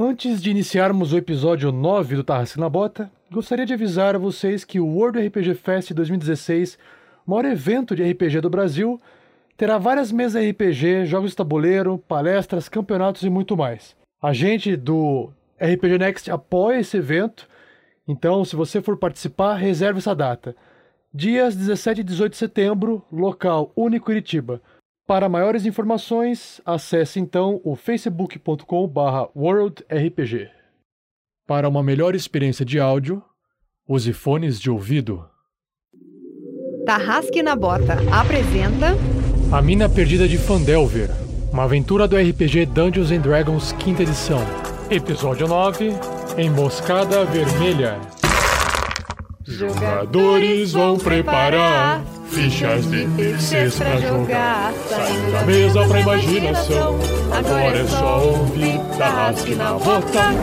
Antes de iniciarmos o episódio 9 do Tarrasque na Bota, gostaria de avisar a vocês que o World RPG Fest 2016, o maior evento de RPG do Brasil, terá várias mesas RPG, jogos de tabuleiro, palestras, campeonatos e muito mais. A gente do RPG Next apoia esse evento, então se você for participar, reserve essa data. Dias 17 e 18 de setembro, local Único Iritiba. Para maiores informações, acesse então o facebook.com/worldrpg. Para uma melhor experiência de áudio, use fones de ouvido. Tarrasque na Bota apresenta A Mina Perdida de Fandelver, uma aventura do RPG Dungeons and Dragons quinta edição. Episódio 9, Emboscada Vermelha. Jogadores vão preparar fichas de PCs pra jogar. Saindo da mesa pra imaginação. Agora é só ouvir Tarrasque na Bota.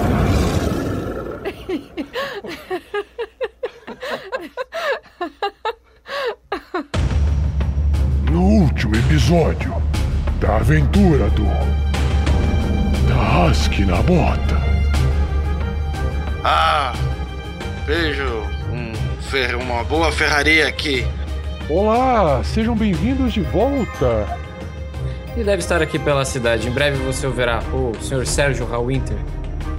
No último episódio da aventura do Tarrasque na Bota. Ah, vejo um fer- uma boa ferraria aqui. Olá, sejam bem-vindos de volta. Ele deve estar aqui pela cidade. Em breve você ouvirá o Sr. Sérgio Hallwinter.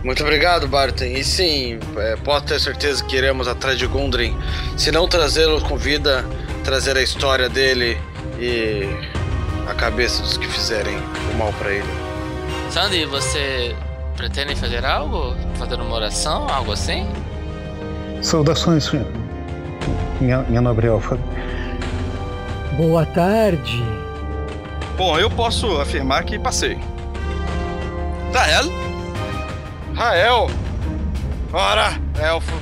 Muito obrigado, Barton. E sim, é, pode ter certeza que iremos atrás de Gundren. Se não trazê-lo com vida, trazer a história dele e a cabeça dos que fizerem o mal pra ele. Sandy, você pretende fazer algo? Fazer uma oração, algo assim? Saudações, minha, minha nobre elfa. Boa tarde. Bom, eu posso afirmar que passei. Rael? Rael! Ora, elfo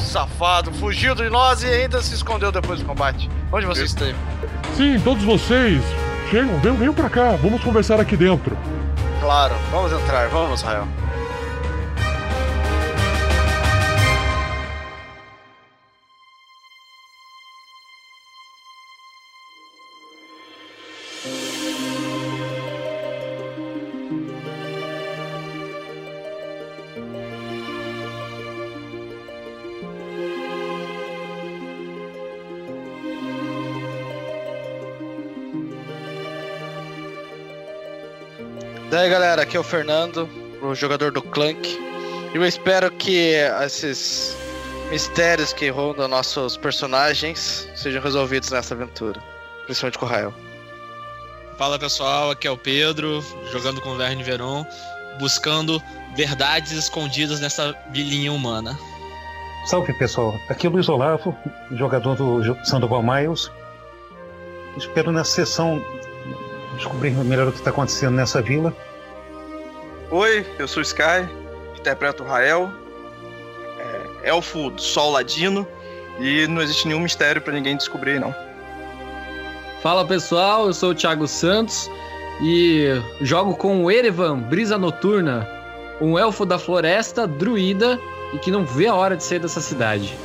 safado, fugiu de nós e ainda se escondeu depois do combate. Onde você esteve? Sim, todos vocês. Chegam, venham, venham pra cá. Vamos conversar aqui dentro. Claro, vamos entrar, vamos, Rael. Daí galera, aqui é o Fernando, o jogador do Clank. E eu espero que esses mistérios que rondam nossos personagens sejam resolvidos nessa aventura. Principalmente com o Rael. Fala pessoal, aqui é o Pedro, jogando com o Verne Veron, buscando verdades escondidas nessa vilinha humana. Salve pessoal, aqui é o Luiz Olavo, jogador do Sandoval Miles. Espero nessa sessão descobrir melhor o que está acontecendo nessa vila. Oi, eu sou o Sky, interpreto o Rael, é, elfo do sol ladino, e não existe nenhum mistério pra ninguém descobrir, não. Fala pessoal, eu sou o Thiago Santos e jogo com o Erevan, Brisa Noturna, um elfo da floresta, druida e que não vê a hora de sair dessa cidade.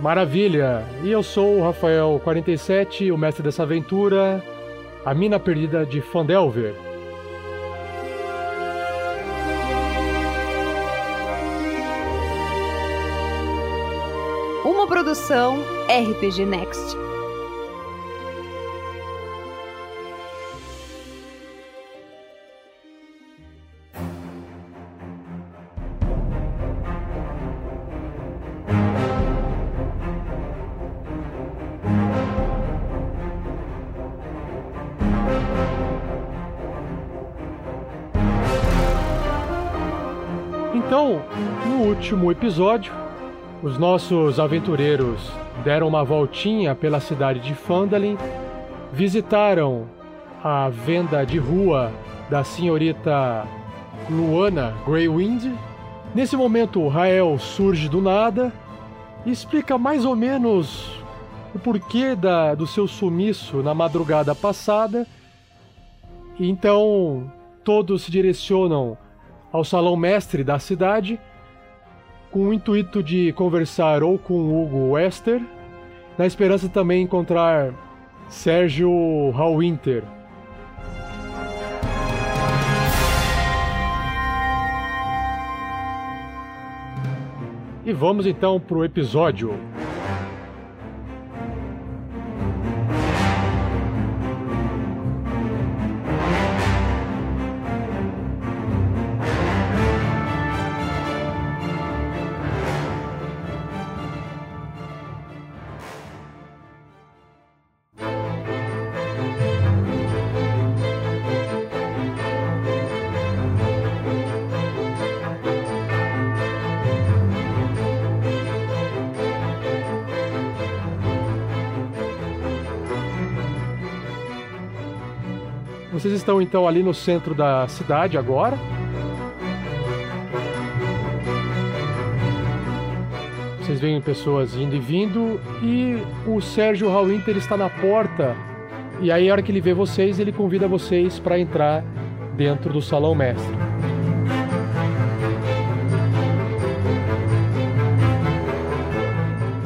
Maravilha! E eu sou o Rafael 47, o mestre dessa aventura, a mina perdida de Fandelver. Produção RPG Next. Então, no último episódio, os nossos aventureiros deram uma voltinha pela cidade de Phandalin, visitaram a venda de rua da senhorita Luana Greywind. Nesse momento, Rael surge do nada e explica mais ou menos o porquê da, do seu sumiço na madrugada passada. Então, todos se direcionam ao salão mestre da cidade com o intuito de conversar ou com Hugo Wester, na esperança também encontrar Sérgio Hallwinter. E vamos então para o episódio. Estão então ali no centro da cidade agora. Vocês veem pessoas indo e vindo e o Sérgio Hallwinter está na porta. E aí, a hora que ele vê vocês, ele convida vocês para entrar dentro do salão mestre.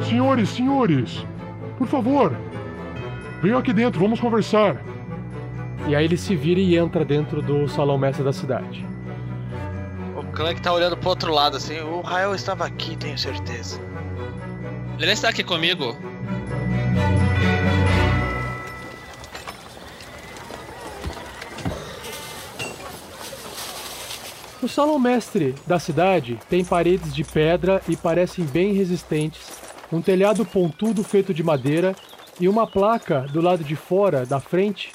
Senhores, senhores, por favor, venham aqui dentro, vamos conversar. E aí ele se vira e entra dentro do salão mestre da cidade. O Clank tá olhando pro outro lado assim. O Rael estava aqui, tenho certeza. Ele está aqui comigo. O salão mestre da cidade tem paredes de pedra e parecem bem resistentes, um telhado pontudo feito de madeira e uma placa do lado de fora, da frente,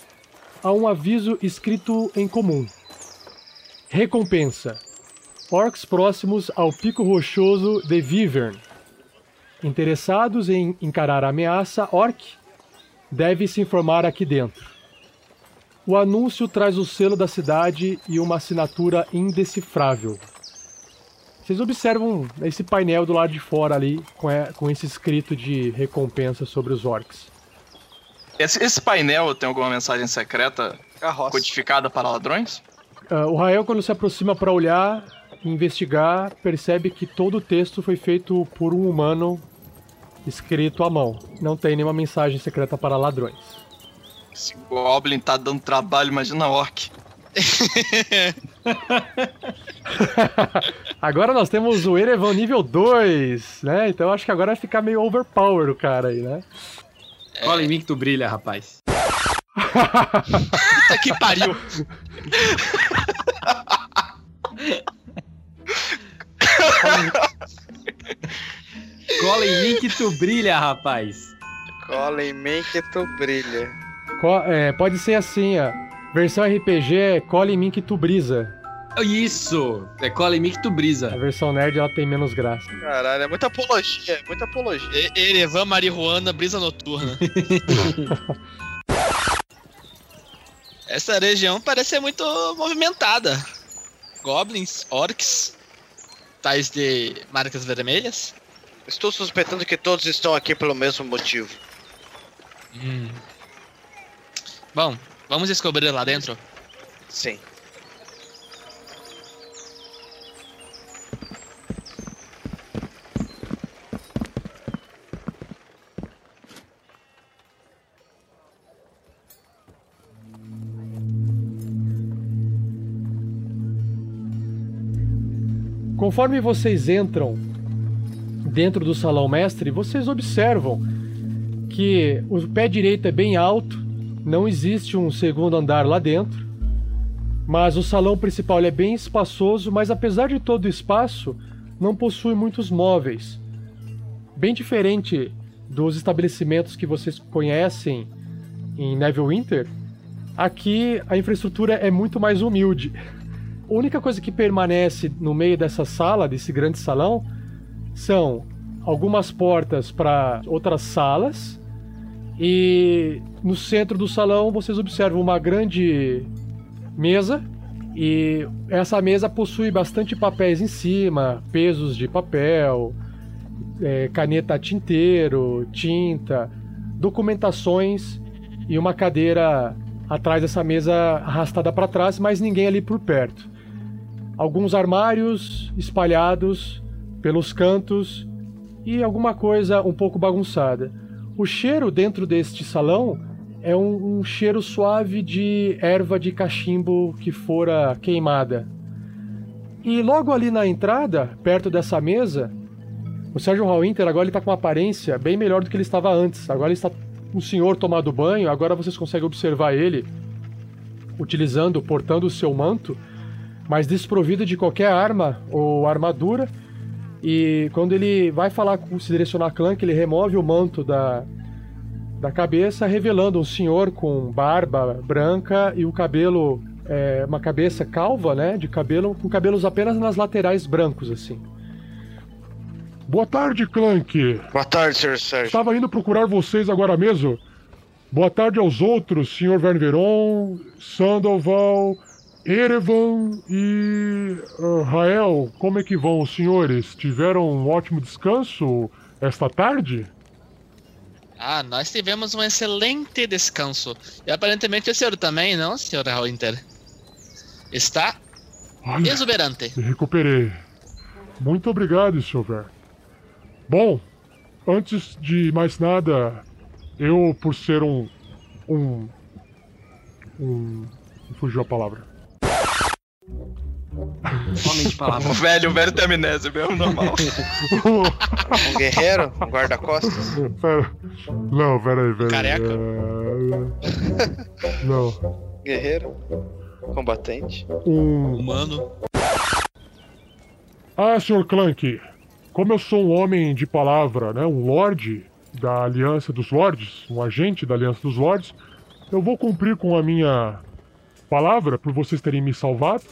há um aviso escrito em comum. Recompensa: Orcs próximos ao Pico Rochoso de Vivern. Interessados em encarar a ameaça orc, deve se informar aqui dentro. O anúncio traz o selo da cidade e uma assinatura indecifrável. Vocês observam esse painel do lado de fora ali, com, com esse escrito de recompensa sobre os orcs. Esse, esse painel tem alguma mensagem secreta codificada para ladrões? Uh, o Rael, quando se aproxima para olhar e investigar, percebe que todo o texto foi feito por um humano escrito à mão. Não tem nenhuma mensagem secreta para ladrões. Esse Goblin tá dando trabalho, imagina a Orc. agora nós temos o Erevan nível 2, né? Então acho que agora vai ficar meio overpower o cara aí, né? Cola em mim que tu brilha, rapaz. Puta que pariu. Cola em mim que tu brilha, rapaz. Cola em mim que tu brilha. Co é, pode ser assim, ó. Versão RPG é cola em mim que tu brisa. Isso! É cola em mim que tu brisa. A versão nerd ela tem menos graça. Caralho, é muita apologia, é muita apologia. E Erevan, Marihuana, brisa noturna. Essa região parece ser muito movimentada. Goblins, orcs, tais de marcas vermelhas. Estou suspeitando que todos estão aqui pelo mesmo motivo. Hum. Bom, vamos descobrir lá dentro? Sim. Conforme vocês entram dentro do salão mestre, vocês observam que o pé direito é bem alto, não existe um segundo andar lá dentro, mas o salão principal é bem espaçoso, mas apesar de todo o espaço, não possui muitos móveis. Bem diferente dos estabelecimentos que vocês conhecem em Neverwinter, aqui a infraestrutura é muito mais humilde. A única coisa que permanece no meio dessa sala, desse grande salão, são algumas portas para outras salas. E no centro do salão vocês observam uma grande mesa. E essa mesa possui bastante papéis em cima, pesos de papel, é, caneta tinteiro, tinta, documentações e uma cadeira atrás dessa mesa arrastada para trás, mas ninguém ali por perto alguns armários espalhados pelos cantos e alguma coisa um pouco bagunçada. O cheiro dentro deste salão é um, um cheiro suave de erva de cachimbo que fora queimada. E logo ali na entrada, perto dessa mesa, O Sérgio Hallwinter agora ele tá com uma aparência bem melhor do que ele estava antes. Agora ele está um senhor tomado banho, agora vocês conseguem observar ele utilizando, portando o seu manto, mas desprovido de qualquer arma ou armadura. E quando ele vai falar com se direcionar a Clank, ele remove o manto da, da cabeça, revelando um senhor com barba branca e o cabelo, é, uma cabeça calva, né, de cabelo, com cabelos apenas nas laterais brancos, assim. Boa tarde, Clank. Boa tarde, Sr. Sérgio. Estava indo procurar vocês agora mesmo. Boa tarde aos outros, Sr. Verneveron, Sandoval, Erevan e uh, Rael. Como é que vão os senhores? Tiveram um ótimo descanso esta tarde? Ah, nós tivemos um excelente descanso. E aparentemente o senhor também, não, senhor Winter? Está Olha, exuberante. me recuperei. Muito obrigado, Sr. Ver. Bom, antes de mais nada, eu, por ser um. um. um. fugiu a palavra. Homem de palavra. O velho, o velho tem amnésia mesmo, normal. Um guerreiro? Um guarda-costas? Pera. Não, pera aí, pera aí. Careca? É, Não. Guerreiro? Combatente? Um. Humano. Ah, Sr. Clank, como eu sou um homem de palavra, né, um lorde da Aliança dos Lords, um agente da Aliança dos Lords, eu vou cumprir com a minha palavra por vocês terem me salvado.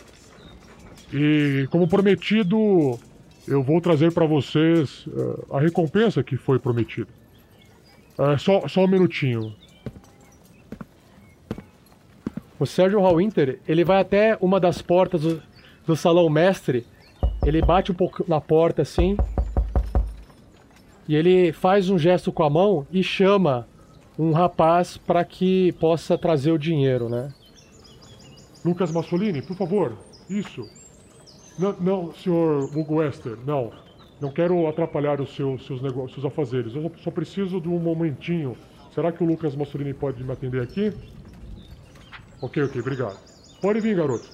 E, como prometido, eu vou trazer para vocês eh, a recompensa que foi prometida. É, só, só um minutinho. O Sérgio Hallwinter, ele vai até uma das portas do, do salão mestre, ele bate um pouco na porta assim, e ele faz um gesto com a mão e chama um rapaz para que possa trazer o dinheiro, né? Lucas Massolini, por favor. Isso. Não, não senhor Hugo Wester, não. Não quero atrapalhar os seus, negócios, seus afazeres. Eu só, só preciso de um momentinho. Será que o Lucas Massolini pode me atender aqui? Ok, ok, obrigado. Pode vir, garoto.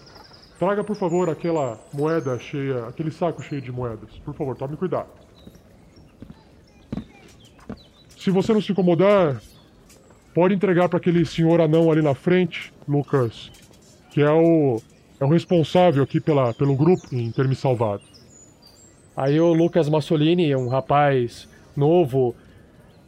Traga, por favor, aquela moeda cheia, aquele saco cheio de moedas. Por favor, tome cuidado. Se você não se incomodar, pode entregar para aquele senhor anão ali na frente, Lucas, que é o é o responsável aqui pela, pelo grupo em ter me salvado. Aí o Lucas Massolini, um rapaz novo,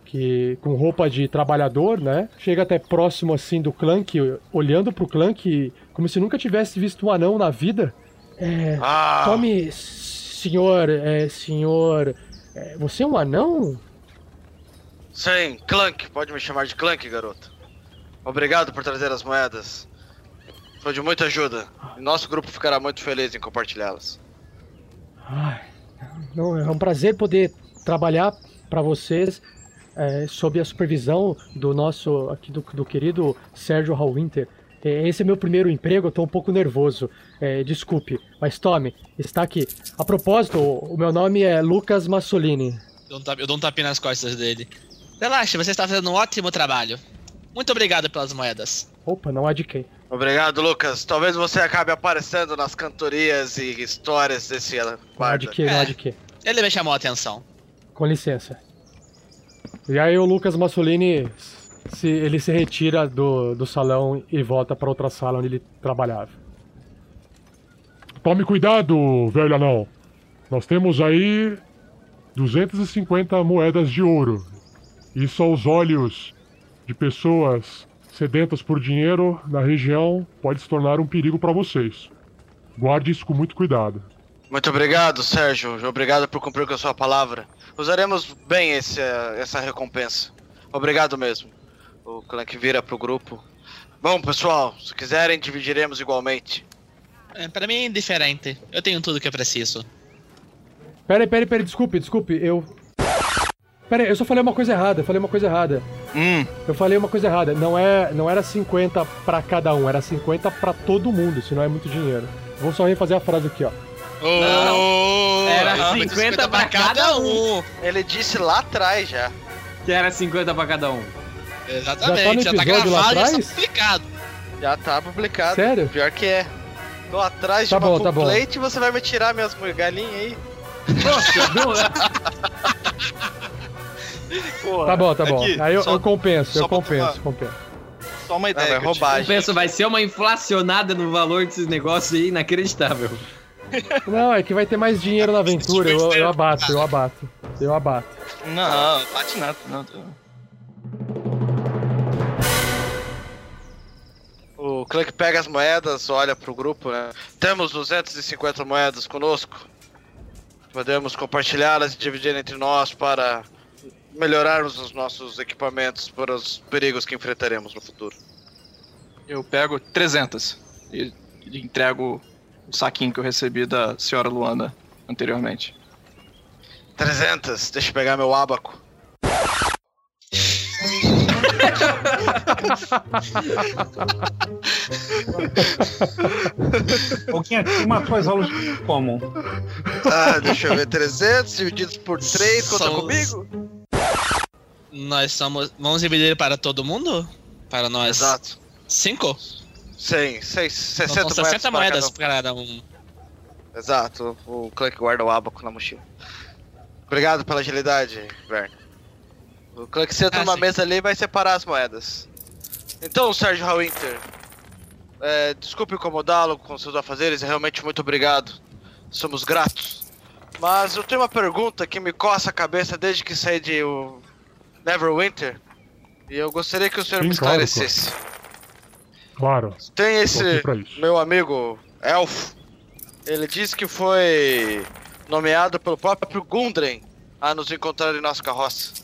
que com roupa de trabalhador, né? Chega até próximo assim do Clank, olhando pro Clank como se nunca tivesse visto um anão na vida. É, Ah! Tome, senhor, é, senhor, é, você é um anão? Sim, Clank. Pode me chamar de Clank, garoto. Obrigado por trazer as moedas. Foi de muita ajuda. E nosso grupo ficará muito feliz em compartilhá-las. Não, é um prazer poder trabalhar para vocês é, sob a supervisão do nosso, aqui do, do querido Sérgio Hallwinter. É, Esse é meu primeiro emprego, eu tô um pouco nervoso. É, desculpe, mas tome, está aqui. A propósito, o meu nome é Lucas Massolini. Eu dou um tapinha nas costas dele. Relaxa, você está fazendo um ótimo trabalho. Muito obrigado pelas moedas. Opa, não há de quem. Obrigado, Lucas. Talvez você acabe aparecendo nas cantorias e histórias desse Não há guarda. de que, não há de que. Ele me chamou a atenção. Com licença. E aí o Lucas Massolini, se, ele se retira do, do salão e volta para outra sala onde ele trabalhava. Tome cuidado, velho anão. Nós temos aí 250 moedas de ouro. Isso aos olhos de pessoas sedentas por dinheiro na região pode se tornar um perigo para vocês. Guarde isso com muito cuidado. Muito obrigado, Sérgio. Obrigado por cumprir com a sua palavra. Usaremos bem esse, essa recompensa. Obrigado mesmo. O Clank vira pro grupo. Bom, pessoal, se quiserem, dividiremos igualmente. É, para mim é indiferente. Eu tenho tudo que eu preciso. Pera aí, pera aí, pera aí, desculpe, desculpe, eu. Pera aí, eu só falei uma coisa errada, eu falei uma coisa errada. Hum, Eu falei uma coisa errada. Não, é, não era 50 pra cada um, era 50 pra todo mundo, senão é muito dinheiro. Vou só refazer a frase aqui, ó. Oh, Era muito 50 pra cada um. Ele disse lá atrás já. Que era 50 pra cada um. Exatamente, já no tá, episódio lá gravado e já tá atrás? publicado. Já tá publicado. Sério? Pior que é. Tô atrás Tá de uma bom, tá bom. plate e você vai me tirar minhas galinhas aí. Nossa, não, Porra, Tá bom, tá bom. aqui, Aí eu, só- eu compenso, eu compenso, compenso. Só uma ideia. Não, é roubagem. Eu penso, vai ser uma inflacionada no valor desses negócios aí inacreditável. Não, é que vai ter mais dinheiro na aventura, eu, eu abato, eu abato. Eu abato. Não, bate nada. Não, tô- O Clank pega as moedas, olha pro grupo, né? Temos 250 moedas conosco. Podemos compartilhá-las e dividir entre nós para melhorarmos os nossos equipamentos para os perigos que enfrentaremos no futuro. Eu pego 300 e entrego o saquinho que eu recebi da senhora Luana anteriormente. 300, deixa eu pegar meu abaco. Alguém aqui matou as aulas como? Ah, deixa eu ver, 300 divididos por 3, conta São- comigo? Nós somos. Vamos dividir para todo mundo? Para nós. Exato. Cinco? 100, 6, 60 Então, são 60 para moedas para cada um. Exato, o Clank guarda o abaco na mochila. Obrigado pela agilidade, Verne. O Clank senta Ah, numa sim. mesa ali e vai separar as moedas. Então, Sérgio Hallwinter, é, desculpe incomodá-lo com seus afazeres, realmente muito obrigado. Somos gratos. Mas eu tenho uma pergunta que me coça a cabeça desde que saí de Neverwinter. E eu gostaria que o senhor Sim, me claro, esclarecesse. Claro. Tem esse meu amigo Elfo. Ele disse que foi nomeado pelo próprio Gundren a nos encontrar em nossa carroça.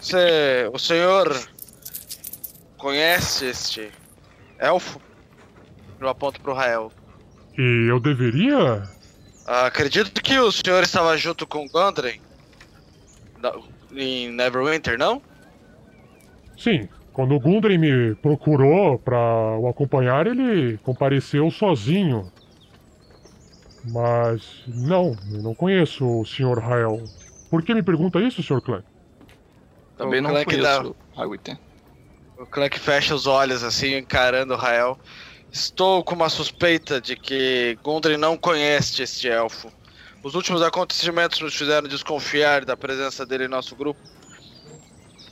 Você, o senhor conhece este elfo? Eu aponto pro Rael. E eu deveria? Acredito que o senhor estava junto com Gundren em Neverwinter, não? Sim. Quando o Gundren me procurou pra o acompanhar, ele compareceu sozinho. Mas não, eu não conheço o Sr. Rael. Por que me pergunta isso, Sr. Clank? Também O não Clank dá- conheço o Highway O Clank fecha os olhos assim, encarando o Rael. Estou com uma suspeita de que Gundren não conhece este elfo. Os últimos acontecimentos nos fizeram desconfiar da presença dele em nosso grupo.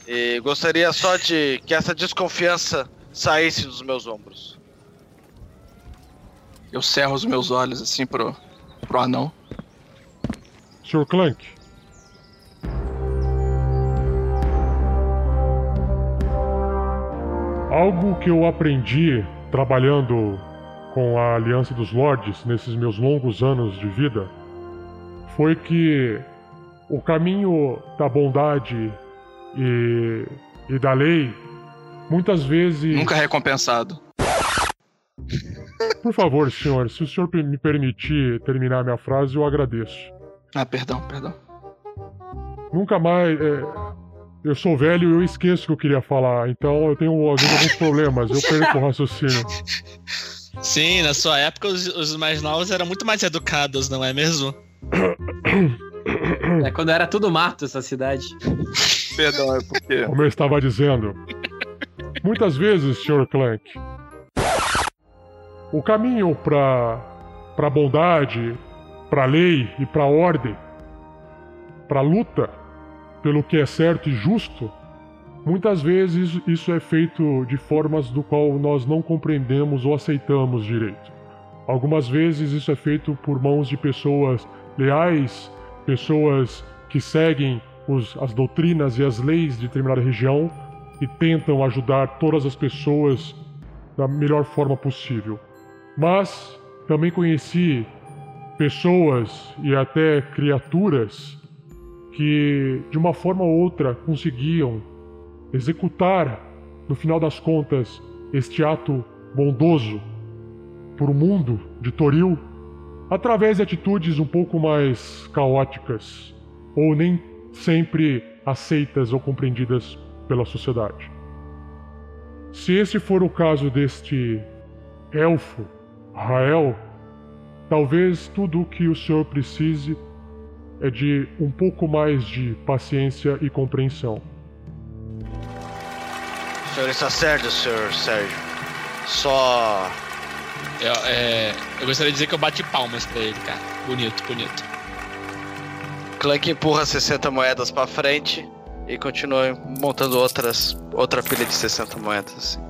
E gostaria só de que essa desconfiança saísse dos meus ombros. Eu cerro os meus olhos assim pro, pro anão. Sr. Clank, algo que eu aprendi trabalhando com a Aliança dos Lordes nesses meus longos anos de vida foi que o caminho da bondade e, e da lei muitas vezes. Nunca recompensado. Por favor, senhor, se o senhor me permitir terminar minha frase, eu agradeço. Ah, perdão, perdão. Nunca mais. é, eu sou velho e eu esqueço o que eu queria falar, então eu tenho alguns problemas, eu perco o raciocínio. Sim, na sua época os, os mais novos eram muito mais educados, não é mesmo? É quando era tudo mato essa cidade. Perdão, é porque. Como eu estava dizendo, muitas vezes, Sr. Clank, o caminho para para bondade, para lei e para ordem, para luta pelo que é certo e justo, muitas vezes isso é feito de formas do qual nós não compreendemos ou aceitamos direito. Algumas vezes isso é feito por mãos de pessoas leais, pessoas que seguem os- as doutrinas e as leis de determinada região e tentam ajudar todas as pessoas da melhor forma possível. Mas também conheci pessoas e até criaturas que, de uma forma ou outra, conseguiam executar, no final das contas, este ato bondoso por o mundo de Toril através de atitudes um pouco mais caóticas ou nem sempre aceitas ou compreendidas pela sociedade. Se esse for o caso deste elfo, Rael, talvez tudo o que o senhor precise é de um pouco mais de paciência e compreensão. O senhor está certo, senhor Sérgio. Só Eu, é, eu gostaria de dizer que eu bati palmas pra ele, cara. Bonito, bonito. Clank empurra 60 moedas pra frente e continua montando outras, outra pilha de 60 moedas. assim.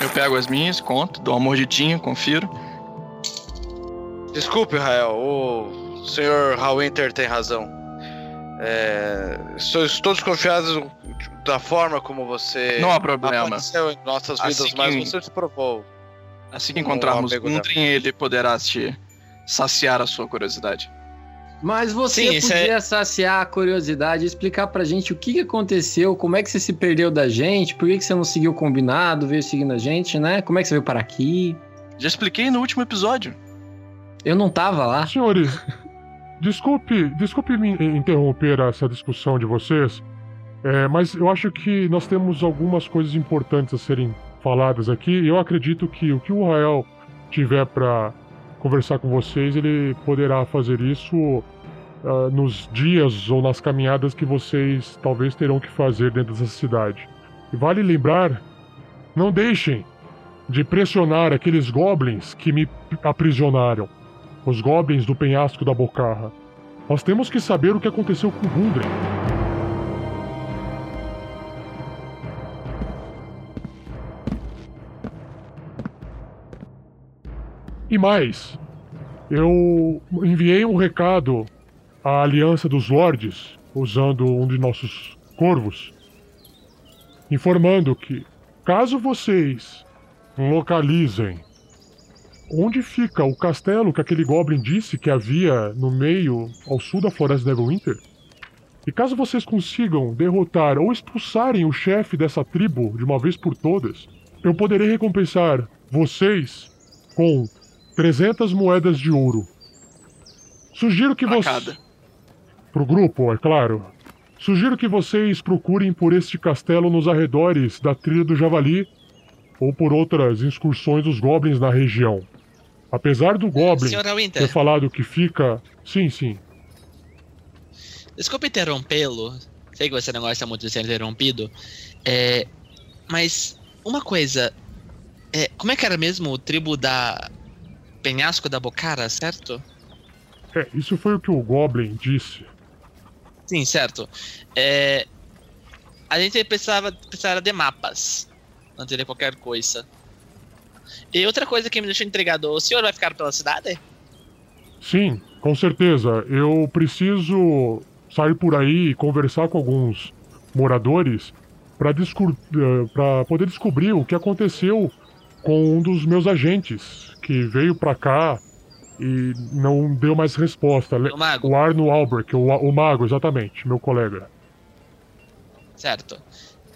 Eu pego as minhas, conto, dou uma mordidinha, confiro. Desculpe, Rael, o senhor Hallwinter tem razão. É, estou, estou desconfiado da forma como você Não há problema. apareceu em nossas vidas, Assim mas que- você se provou. Assim que encontrarmos um Gundren, ele poderá te saciar a sua curiosidade. Mas você Sim, isso podia é- saciar a curiosidade e explicar pra gente o que, que aconteceu, como é que você se perdeu da gente, por que, que você não seguiu o combinado, veio seguindo a gente, né? Como é que você veio para aqui? Já expliquei no último episódio. Eu não tava lá. Senhores, desculpe, desculpe me interromper essa discussão de vocês, é, mas eu acho que nós temos algumas coisas importantes a serem faladas aqui. e Eu acredito que o que o Rael tiver para conversar com vocês, ele poderá fazer isso ah, nos dias ou nas caminhadas que vocês talvez terão que fazer dentro dessa cidade. E vale lembrar, não deixem de pressionar aqueles goblins que me aprisionaram os goblins do penhasco da Bocarra. Nós temos que saber o que aconteceu com Gundren. E mais, eu enviei um recado à Aliança dos Lordes, usando um de nossos corvos, informando que, caso vocês localizem Onde fica o castelo que aquele Goblin disse que havia no meio, ao sul da Floresta Neverwinter? E caso vocês consigam derrotar ou expulsarem o chefe dessa tribo de uma vez por todas, eu poderei recompensar vocês com 300 moedas de ouro. Sugiro que vocês. Pro grupo, é claro. Sugiro que vocês procurem por este castelo nos arredores da Trilha do Javali ou por outras excursões dos goblins na região. Apesar do Goblin Winter. ter falado que fica. Sim, sim. Desculpa interrompê-lo. Sei que você não gosta muito de ser interrompido. É, mas, uma coisa. É, como é que era mesmo o tribo da Penhasco da Bocara, certo? É, isso foi o que o Goblin disse. Sim, certo. É, a gente precisava, precisava de mapas antes de qualquer coisa. E outra coisa que me deixou intrigado: o senhor vai ficar pela cidade? Sim, com certeza. Eu preciso sair por aí e conversar com alguns moradores para poder descobrir o que aconteceu com um dos meus agentes que veio para cá e não deu mais resposta. O mago. O Arno Albrecht, o, o mago, exatamente, meu colega. Certo.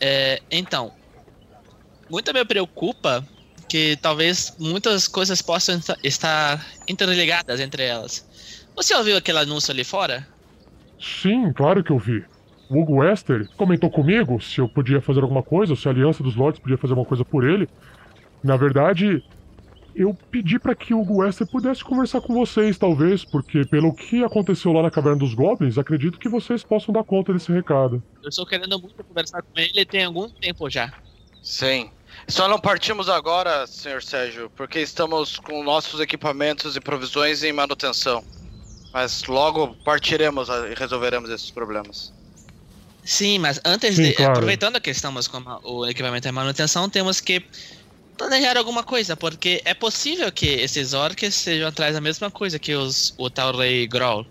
É, então, muito me preocupa que talvez muitas coisas possam esta- estar interligadas entre elas. Você ouviu aquele anúncio ali fora? Sim, claro que eu vi. O Hugo Wester comentou comigo se eu podia fazer alguma coisa, se a Aliança dos Lords podia fazer alguma coisa por ele. Na verdade, eu pedi para que o Hugo Wester pudesse conversar com vocês, talvez, porque pelo que aconteceu lá na Caverna dos Goblins, acredito que vocês possam dar conta desse recado. Eu estou querendo muito conversar com ele tem algum tempo já. Sim. Só não partimos agora, senhor Sérgio, porque estamos com nossos equipamentos e provisões em manutenção. Mas logo partiremos e resolveremos esses problemas. Sim, mas antes Sim, de. claro. Aproveitando que estamos com o equipamento em manutenção, temos que planejar alguma coisa, porque é possível que esses orcs sejam atrás da mesma coisa que os, o tal Rei Growl.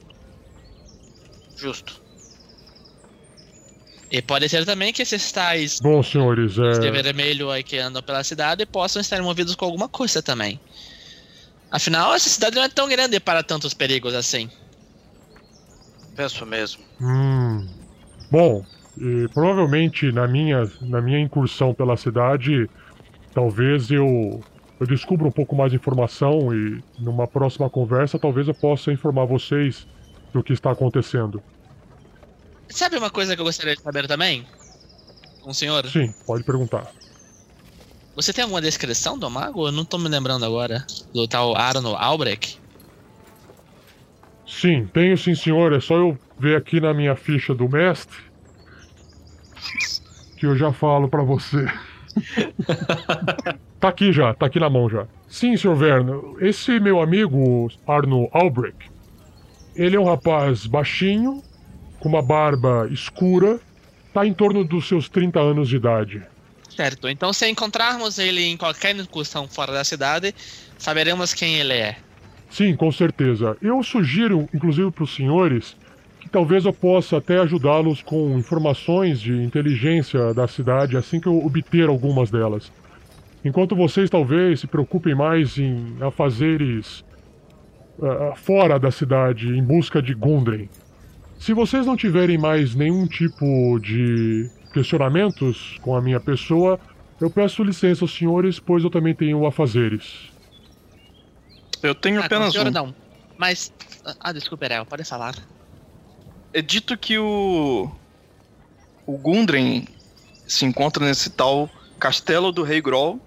Justo. E pode ser também que esses tais Bom, senhores, de é. vermelho aí que andam pela cidade possam estar envolvidos com alguma coisa também. Afinal, essa cidade não é tão grande para tantos perigos assim. Penso mesmo. Hum. Bom, e provavelmente na minha, na minha incursão pela cidade, talvez eu, eu descubra um pouco mais de informação e numa próxima conversa talvez eu possa informar vocês do que está acontecendo. Sabe uma coisa que eu gostaria de saber também? Com o senhor? Sim, pode perguntar. Você tem alguma descrição do mago? Eu não tô me lembrando agora. Do tal Arno Albrecht? Sim, tenho sim, senhor. É só eu ver aqui na minha ficha do mestre que eu já falo pra você. Tá aqui já, tá aqui na mão já. Sim, Sr. Verno, esse meu amigo, Arno Albrecht, ele é um rapaz baixinho, com uma barba escura, tá em torno dos seus 30 anos de idade. Certo, então se encontrarmos ele em qualquer incursão fora da cidade, saberemos quem ele é. Sim, com certeza. Eu sugiro, inclusive para os senhores, que talvez eu possa até ajudá-los com informações de inteligência da cidade assim que eu obter algumas delas. Enquanto vocês talvez se preocupem mais em afazeres uh, fora da cidade em busca de Gundren. Se vocês não tiverem mais nenhum tipo de questionamentos com a minha pessoa, eu peço licença aos senhores, pois eu também tenho afazeres. Eu tenho Ah, apenas senhor um. não. Mas. Ah, desculpa, Erel, pode falar. É dito que o. O Gundren se encontra nesse tal castelo do Rei Grol,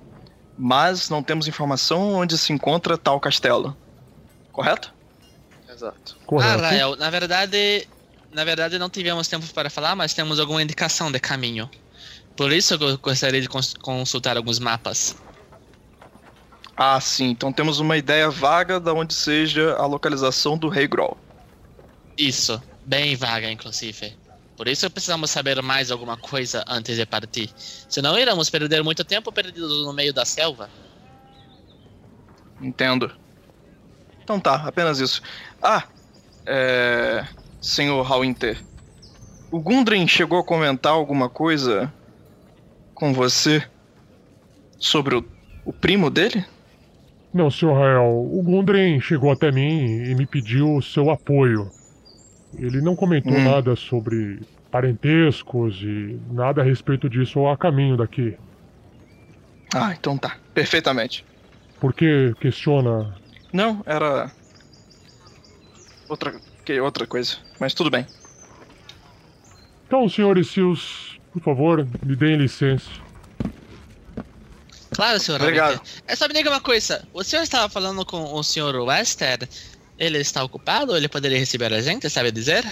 mas não temos informação onde se encontra tal castelo. Correto? Exato. Ah, Rael, na verdade. Na verdade, não tivemos tempo para falar, mas temos alguma indicação de caminho. Por isso eu gostaria de cons- consultar alguns mapas. Ah, sim. Então temos uma ideia vaga de onde seja a localização do Rei Grol. Isso, bem vaga, inclusive. Por isso precisamos saber mais alguma coisa antes de partir. Senão iremos perder muito tempo perdidos no meio da selva. Entendo. Então tá, apenas isso. Ah, é. Senhor Hallwinter. O Gundren chegou a comentar alguma coisa com você sobre o, o primo dele? Não, Sr. Rael, o Gundren chegou até mim e me pediu seu apoio. Ele não comentou Hum. nada sobre parentescos e nada a respeito disso a caminho daqui. Ah, então tá. Perfeitamente. Por que questiona? Não, era. Outra, que, outra coisa. Mas tudo bem. Então, senhores Seals, por favor, me deem licença. Claro, senhor. Obrigado. É só me diga uma coisa. O senhor estava falando com o senhor Wester? Ele está ocupado ou ele poderia receber a gente, sabe dizer?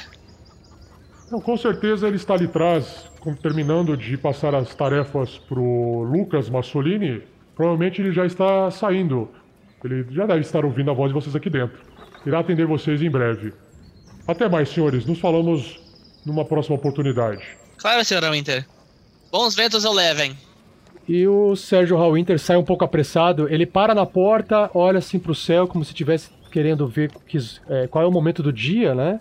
Não, com certeza ele está ali atrás, terminando de passar as tarefas pro Lucas Massolini. Provavelmente ele já está saindo. Ele já deve estar ouvindo a voz de vocês aqui dentro. Irá atender vocês em breve. Até mais, senhores. Nos falamos numa próxima oportunidade. Claro, senhor Winter. Bons ventos o levem. E o Sérgio Hallwinter sai um pouco apressado. Ele para na porta, olha assim pro céu, como se estivesse querendo ver quis- é, qual é o momento do dia, né?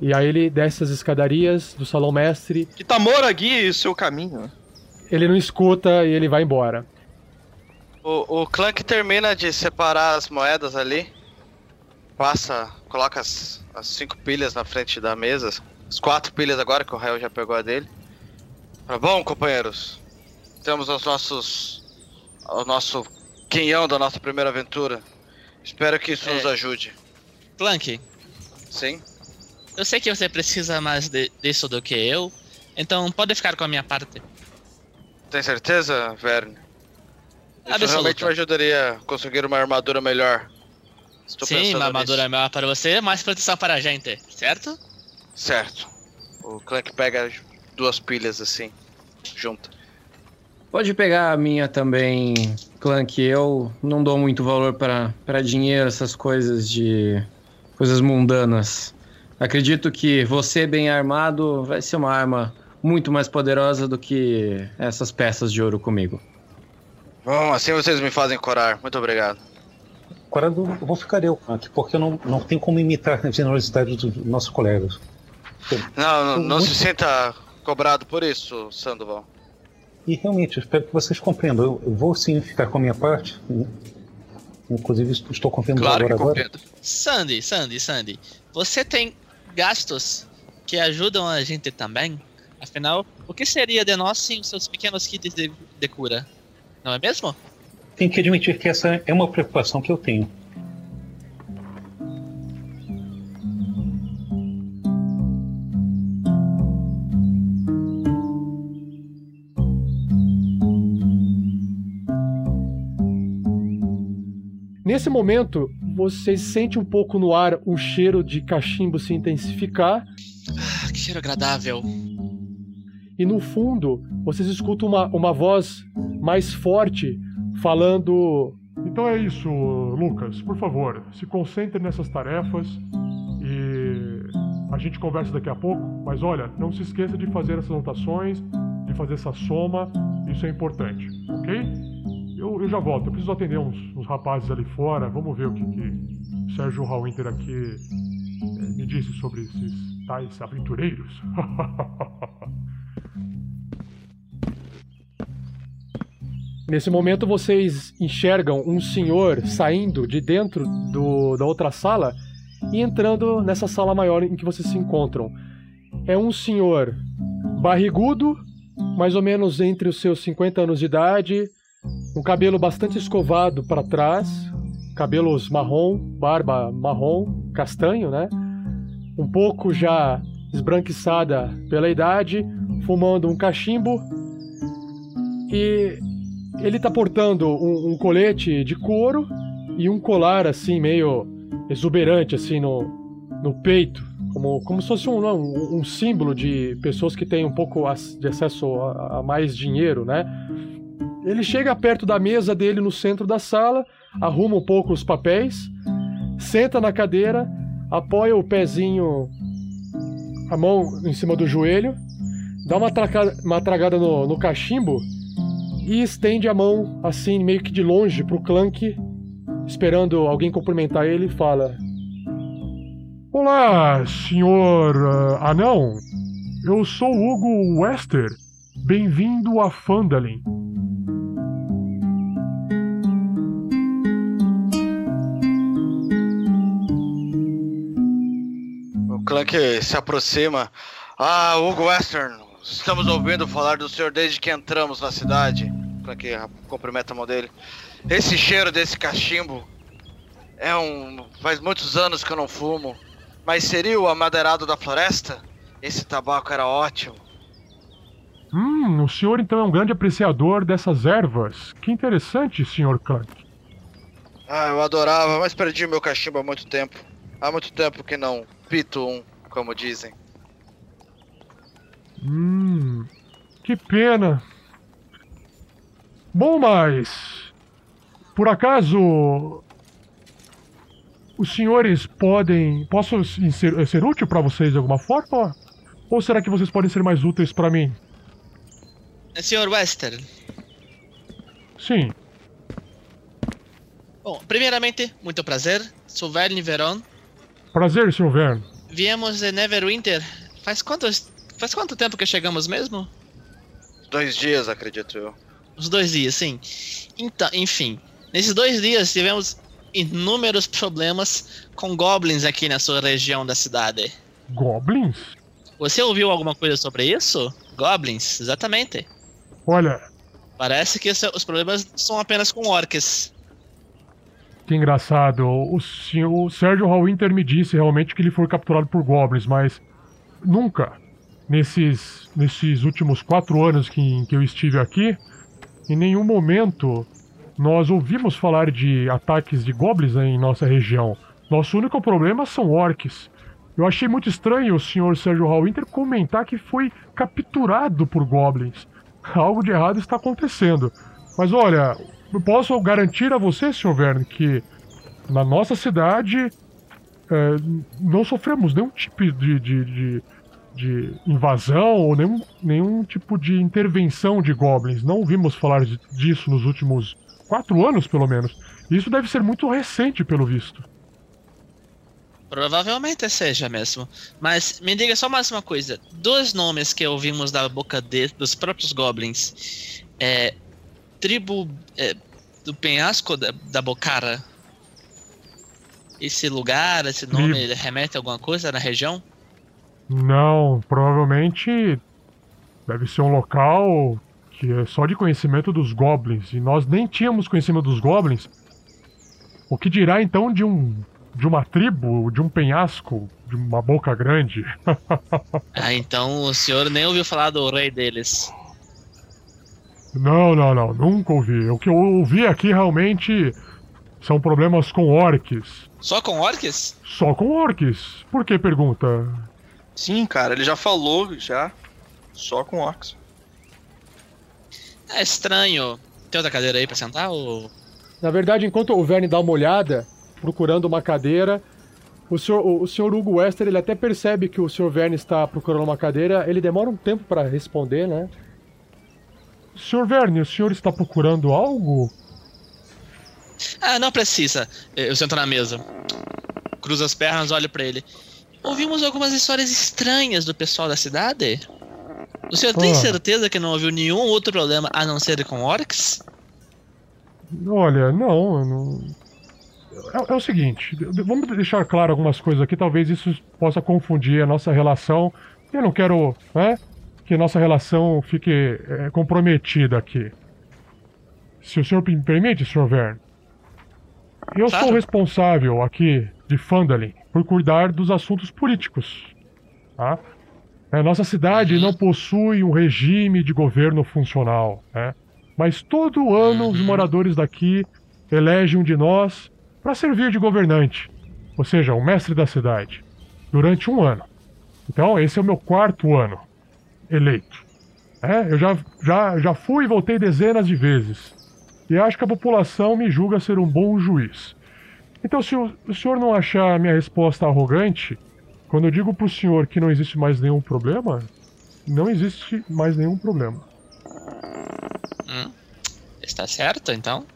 E aí ele desce as escadarias do salão mestre. Que Tamora guie o seu caminho. Ele não escuta e ele vai embora. O, o Clank termina de separar as moedas ali. Passa, coloca as, as cinco pilhas na frente da mesa. As quatro pilhas agora, que o Rael já pegou a dele. Fala, Bom, companheiros. Temos os nossos. O nosso quinhão da nossa primeira aventura. Espero que isso É. nos ajude. Clank, Sim? eu sei que você precisa mais de- disso do que eu, então pode ficar com a minha parte. Tem certeza, Verne? Isso Absoluta. realmente me ajudaria a conseguir uma armadura melhor. Estou Sim, armadura nisso. melhor para você, mais proteção para a gente, certo? Certo. O Clank pega duas pilhas assim, junta. Pode pegar a minha também, Clank. Eu não dou muito valor para para dinheiro, essas coisas de. coisas mundanas. Acredito que você, bem armado, vai ser uma arma muito mais poderosa do que essas peças de ouro comigo. Bom, assim vocês me fazem corar. Muito obrigado. Agora eu vou ficar eu, porque não, não tem como imitar a generosidade dos nossos colegas. Não, não, não se sinta cobrado por isso, Sandoval. E realmente, espero que vocês compreendam. Eu, eu vou sim ficar com a minha parte. Inclusive, estou cumprindo Claro agora compreendo. Sandy, Sandy, Sandy, você tem gastos que ajudam a gente também? Afinal, o que seria de nós sem os seus pequenos kits de, de cura? Não é mesmo? Tenho que admitir que essa é uma preocupação que eu tenho. Nesse momento, vocês sentem um pouco no ar um cheiro de cachimbo se intensificar. Ah, que cheiro agradável. e no fundo vocês escutam uma, uma voz mais forte falando. Então é isso, Lucas. Por favor, se concentre nessas tarefas e a gente conversa daqui a pouco. Mas olha, não se esqueça de fazer essas anotações, de fazer essa soma. Isso é importante, ok? Eu, eu já volto. Eu preciso atender uns, uns rapazes ali fora. Vamos ver o que, que Sérgio Hallwinter aqui eh, me disse sobre esses tais aventureiros. Nesse momento vocês enxergam um senhor saindo de dentro do, da outra sala e entrando nessa sala maior em que vocês se encontram. É um senhor barrigudo, mais ou menos entre os seus 50 anos de idade, um cabelo bastante escovado para trás, cabelos marrom, barba marrom, castanho, né? Um pouco já esbranquiçada pela idade, fumando um cachimbo. E ele tá portando um, um colete de couro e um colar assim meio exuberante assim no, no peito, como, como se fosse um, um, um símbolo de pessoas que têm um pouco de acesso a, a, mais dinheiro, né? Ele chega perto da mesa dele no centro da sala, arruma um pouco os papéis, senta na cadeira, apoia o pezinho, a mão em cima do joelho, dá uma, tracada, uma tragada no, no cachimbo e estende a mão assim, meio que de longe, pro Clank, esperando alguém cumprimentar ele, fala: Olá, senhor uh, anão. Eu sou Hugo Wester. Bem-vindo a Fandalin. O Clank se aproxima. Ah, Hugo Western, Estamos ouvindo falar do senhor desde que entramos na cidade. Para que cumprimenta a mão dele. Esse cheiro desse cachimbo é um. Faz muitos anos que eu não fumo. Mas seria o amadeirado da floresta? Esse tabaco era ótimo. Hum, o senhor então é um grande apreciador dessas ervas. Que interessante, senhor Clank. Ah, eu adorava, mas perdi meu cachimbo há muito tempo. Há muito tempo que não pito um, como dizem. Hum, que pena. Bom, mas. Por acaso. Os senhores podem. Posso ser, ser útil para vocês de alguma forma? Ou será que vocês podem ser mais úteis para mim? Senhor Wester. Sim. Bom, primeiramente, muito prazer. Sou Verne Veron. Prazer, Sr. Verne. Viemos de Neverwinter. Faz quantos Faz quanto tempo que chegamos mesmo? Dois dias, acredito eu. Os dois dias, sim. Então, enfim. Nesses dois dias tivemos inúmeros problemas com goblins aqui na sua região da cidade. Goblins? Você ouviu alguma coisa sobre isso? Goblins, exatamente. Olha. Parece que os problemas são apenas com orcs. Que engraçado. O, o Sérgio Hallwinter me disse realmente que ele foi capturado por goblins, mas nunca, nesses, nesses últimos quatro anos que, que eu estive aqui, em nenhum momento nós ouvimos falar de ataques de goblins em nossa região. Nosso único problema são orcs. Eu achei muito estranho o senhor Sérgio Hallwinter comentar que foi capturado por goblins. Algo de errado está acontecendo. Mas olha, eu posso garantir a você, senhor Verne, que na nossa cidade é, não sofremos nenhum tipo de, de, de de invasão ou nenhum, nenhum tipo de intervenção de goblins. Não ouvimos falar disso nos últimos quatro anos, pelo menos. Isso deve ser muito recente, pelo visto. Provavelmente seja mesmo. Mas me diga só mais uma coisa. Dois nomes que ouvimos da boca de, dos próprios goblins. É. Tribo é, do penhasco da, da Bocara. Esse lugar, esse nome, remete a alguma coisa na região? Não, provavelmente deve ser um local que é só de conhecimento dos goblins. E nós nem tínhamos conhecimento dos goblins. O que dirá então de um. de uma tribo, de um penhasco, de uma boca grande? ah, então o senhor nem ouviu falar do rei deles. Não, não, não, nunca ouvi. O que eu ouvi aqui realmente são problemas com orcs. Só com orcs? Só com orcs. Por que pergunta? Sim, cara, ele já falou já. Só com orcs. É estranho. Tem outra cadeira aí pra sentar ou. Na verdade, enquanto o Verne dá uma olhada, procurando uma cadeira, o senhor, o, o senhor Hugo Wester, ele até percebe que o senhor Verne está procurando uma cadeira, ele demora um tempo para responder, né? Senhor Verne, o senhor está procurando algo? Ah, não precisa. Eu sento na mesa. Cruzo as pernas, olho pra ele. Ouvimos algumas histórias estranhas do pessoal da cidade. O senhor tem Ah. certeza que não ouviu nenhum outro problema a não ser com orcs? Olha, não, não. É, é o seguinte, vamos deixar claro algumas coisas aqui, talvez isso possa confundir a nossa relação. Eu não quero, né, que nossa relação fique é, comprometida aqui. Se o senhor me permite, Sr. Verne. Eu sou Claro. o responsável aqui de Fandalin por cuidar dos assuntos políticos. Tá? A nossa cidade não possui um regime de governo funcional, né? Mas todo ano os moradores daqui elegem um de nós para servir de governante, ou seja, o mestre da cidade, durante um ano. Então, esse é o meu quarto ano eleito. É, eu já, já, já fui e voltei dezenas de vezes. E acho que a população me julga ser um bom juiz. Então, se o, o senhor não achar a minha resposta arrogante, quando eu digo pro senhor que não existe mais nenhum problema, não existe mais nenhum problema. Hum, está certo, então?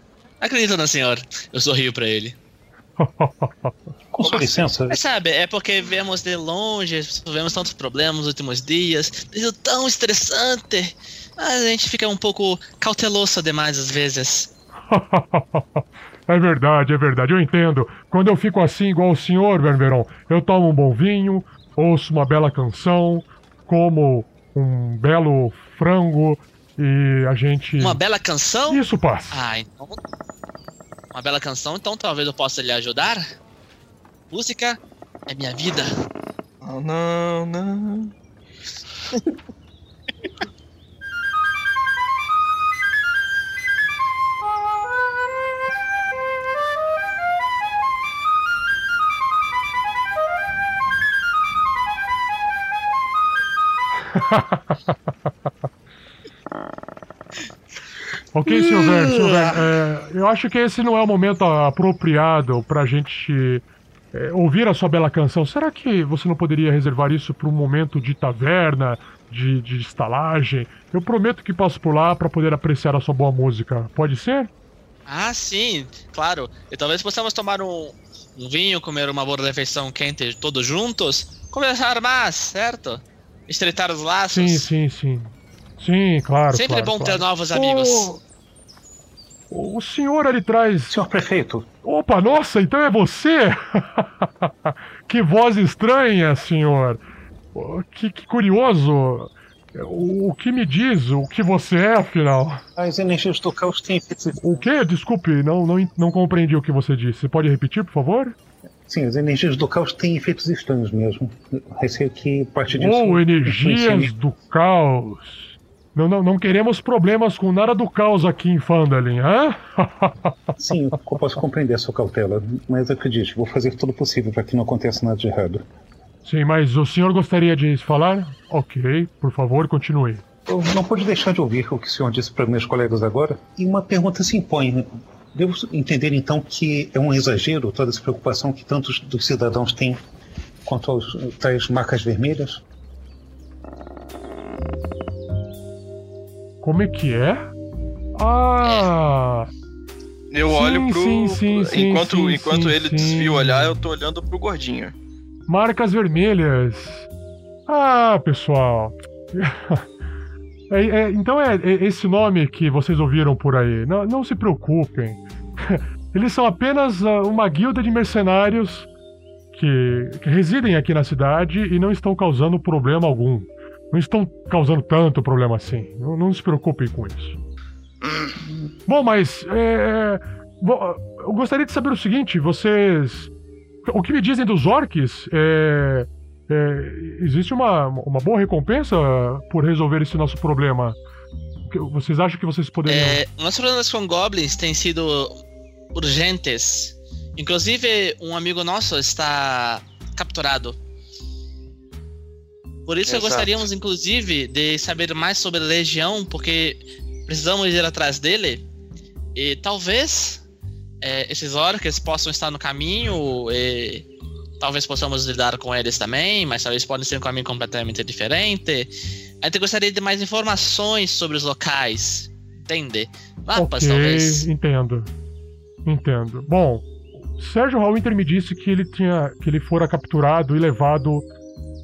Acredito no senhor. Eu sorrio pra ele. Com sua licença, Mas sabe, é porque vemos de longe, vemos tantos problemas nos últimos dias, tem sido tão estressante. Mas a gente fica um pouco cauteloso demais às vezes. é verdade, é verdade, eu entendo. Quando eu fico assim, igual o senhor, Vermeron, eu tomo um bom vinho, ouço uma bela canção, como um belo frango e a gente. Uma bela canção? Isso passa. Ah, então. Uma bela canção, então talvez eu possa lhe ajudar? Música é minha vida. Não, não, não. Ok, senhor Verne, senhor Verne, é, eu acho que esse não é o momento apropriado pra gente é, ouvir a sua bela canção. Será que você não poderia reservar isso para um momento de taverna, de, de estalagem? Eu prometo que passo por lá pra poder apreciar a sua boa música. Pode ser? Ah, sim, claro. E talvez possamos tomar um, um vinho, comer uma boa refeição quente todos juntos, conversar mais, certo? Estreitar os laços. Sim, sim, sim. Sim, claro. Sempre é claro, bom claro. ter novos amigos. O, o senhor ali traz. senhor prefeito, Opa, nossa, então é você? que voz estranha, senhor. Que, que curioso. O, o que me diz o que você é, afinal? as energias do caos têm efeitos. O quê? Desculpe, não, não, não compreendi o que você disse. Você pode repetir, por favor? Sim, as energias do caos têm efeitos estranhos mesmo. Receio que parte disso. Oh, influencie energias do caos. Não, não, não queremos problemas com nada do caos aqui em Fandalin, hã? Sim, eu posso compreender a sua cautela, mas acredite, vou fazer tudo possível para que não aconteça nada de errado. Sim, mas o senhor gostaria de falar? Ok, por favor, continue. Eu não pude deixar de ouvir o que o senhor disse para meus colegas agora, e uma pergunta se impõe. Devo entender então que é um exagero toda essa preocupação que tantos dos cidadãos têm quanto aos tais marcas vermelhas? Como é que é? Ah! Eu Sim, olho pro. sim, sim, sim, enquanto sim, enquanto sim, ele sim. desvia o olhar, eu tô olhando pro gordinho. Marcas vermelhas. Ah, pessoal. É- é- então é, é esse nome que vocês ouviram por aí. Não, não se preocupem. Eles são apenas ah, uma guilda de mercenários que, que residem aqui na cidade e não estão causando problema algum. Não estão causando tanto problema assim. Não, não se preocupem com isso. Bom, mas é, vo- eu gostaria de saber o seguinte: vocês o que me dizem dos orcs é, é, existe uma, uma boa recompensa por resolver esse nosso problema. Vocês acham que vocês poderiam. É, nossos problemas com goblins têm sido urgentes. Inclusive, um amigo nosso está capturado. Por isso Exato. gostaríamos, inclusive, de saber mais sobre a Legião, porque precisamos ir atrás dele. E talvez é, esses orcs possam estar no caminho. E talvez possamos lidar com eles também, mas talvez podem ser um caminho completamente diferente. A gente gostaria de mais informações sobre os locais. Entende? Mapas, ok, talvez. entendo. Entendo. Bom, Sérgio Hallwinter me disse que ele tinha. que ele fora capturado e levado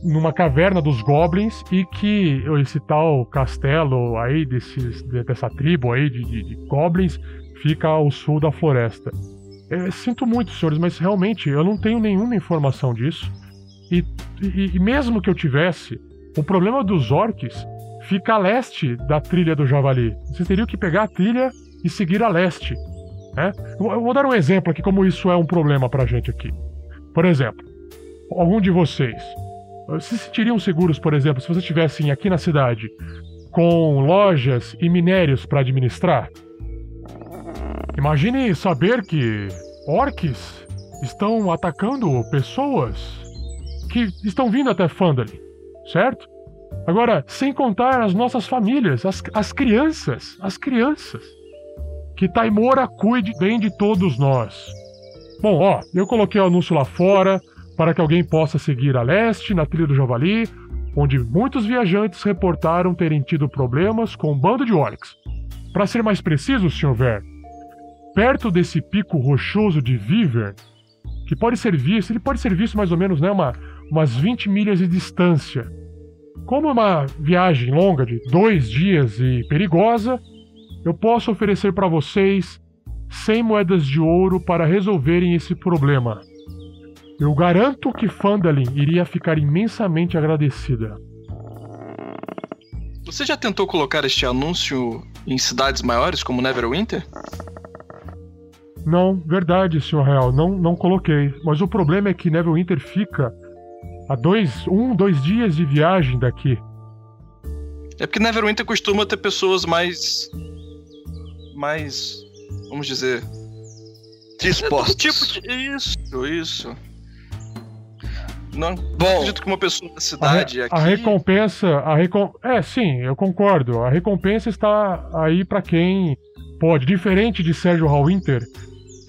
numa caverna dos goblins e que esse tal castelo aí desses, de- dessa tribo aí de, de- de goblins fica ao sul da floresta. É, sinto muito, senhores, mas realmente eu não tenho nenhuma informação disso. E, e- e mesmo que eu tivesse, o problema dos orcs fica a leste da trilha do Javali. Vocês teriam que pegar a trilha e seguir a leste. Né? Eu vou dar um exemplo aqui, como isso é um problema pra gente aqui. Por exemplo, algum de vocês se sentiriam seguros, por exemplo, se vocês estivessem aqui na cidade com lojas e minérios para administrar? Imagine saber que orcs estão atacando pessoas que estão vindo até Fandalin, certo? Agora, sem contar as nossas famílias, as, as crianças, as crianças. Que Taimora cuide bem de todos nós. Bom, ó, eu coloquei o anúncio lá fora para que alguém possa seguir a leste, na trilha do Javali, onde muitos viajantes reportaram terem tido problemas com um bando de orcs. Para ser mais preciso, Sr. Ver, perto desse pico rochoso de Vivern, que pode ser visto, ele pode ser visto mais ou menos, né, uma, umas 20 milhas de distância. Como é uma viagem longa de dois dias e perigosa, eu posso oferecer para vocês 100 moedas de ouro para resolverem esse problema. Eu garanto que Fandalin iria ficar imensamente agradecida. Você já tentou colocar este anúncio em cidades maiores como Neverwinter? Não, verdade, Sr. Real, não, não coloquei. Mas o problema é que Neverwinter fica a dois, um, dois dias de viagem daqui. É porque Neverwinter costuma ter pessoas mais. mais. vamos dizer. Dispostos. Tipo de. Isso, isso. Não, Bom. acredito que uma pessoa da A, cidade re- aqui. a recompensa, a recom... É, sim, eu concordo. A recompensa está aí pra quem pode. Diferente de Sérgio Hallwinter,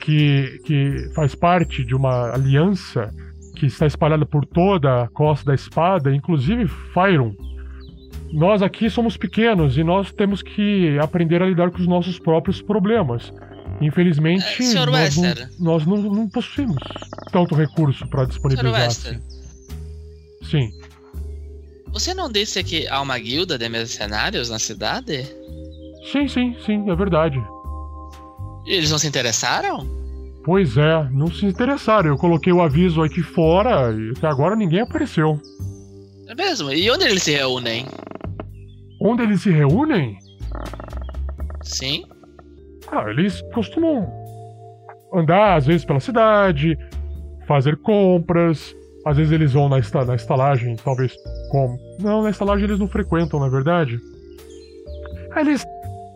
que, que faz parte de uma aliança que está espalhada por toda a costa da espada, inclusive Fyron. Nós aqui somos pequenos e nós temos que aprender a lidar com os nossos próprios problemas. Infelizmente, Sr. nós, não, Wester. nós não, não possuímos tanto recurso para disponibilizar. Wester. Sim. você não disse que há uma guilda de mercenários na cidade? Sim, sim, sim, é verdade. E eles não se interessaram? Pois é, não se interessaram. Eu coloquei o aviso aqui fora e até agora ninguém apareceu. É mesmo? E onde eles se reúnem? Onde eles se reúnem? Sim? Ah, eles costumam andar às vezes pela cidade, fazer compras. Às vezes eles vão na, esta- na estalagem, talvez como. Não, na estalagem eles não frequentam, na verdade. Ah, Eles.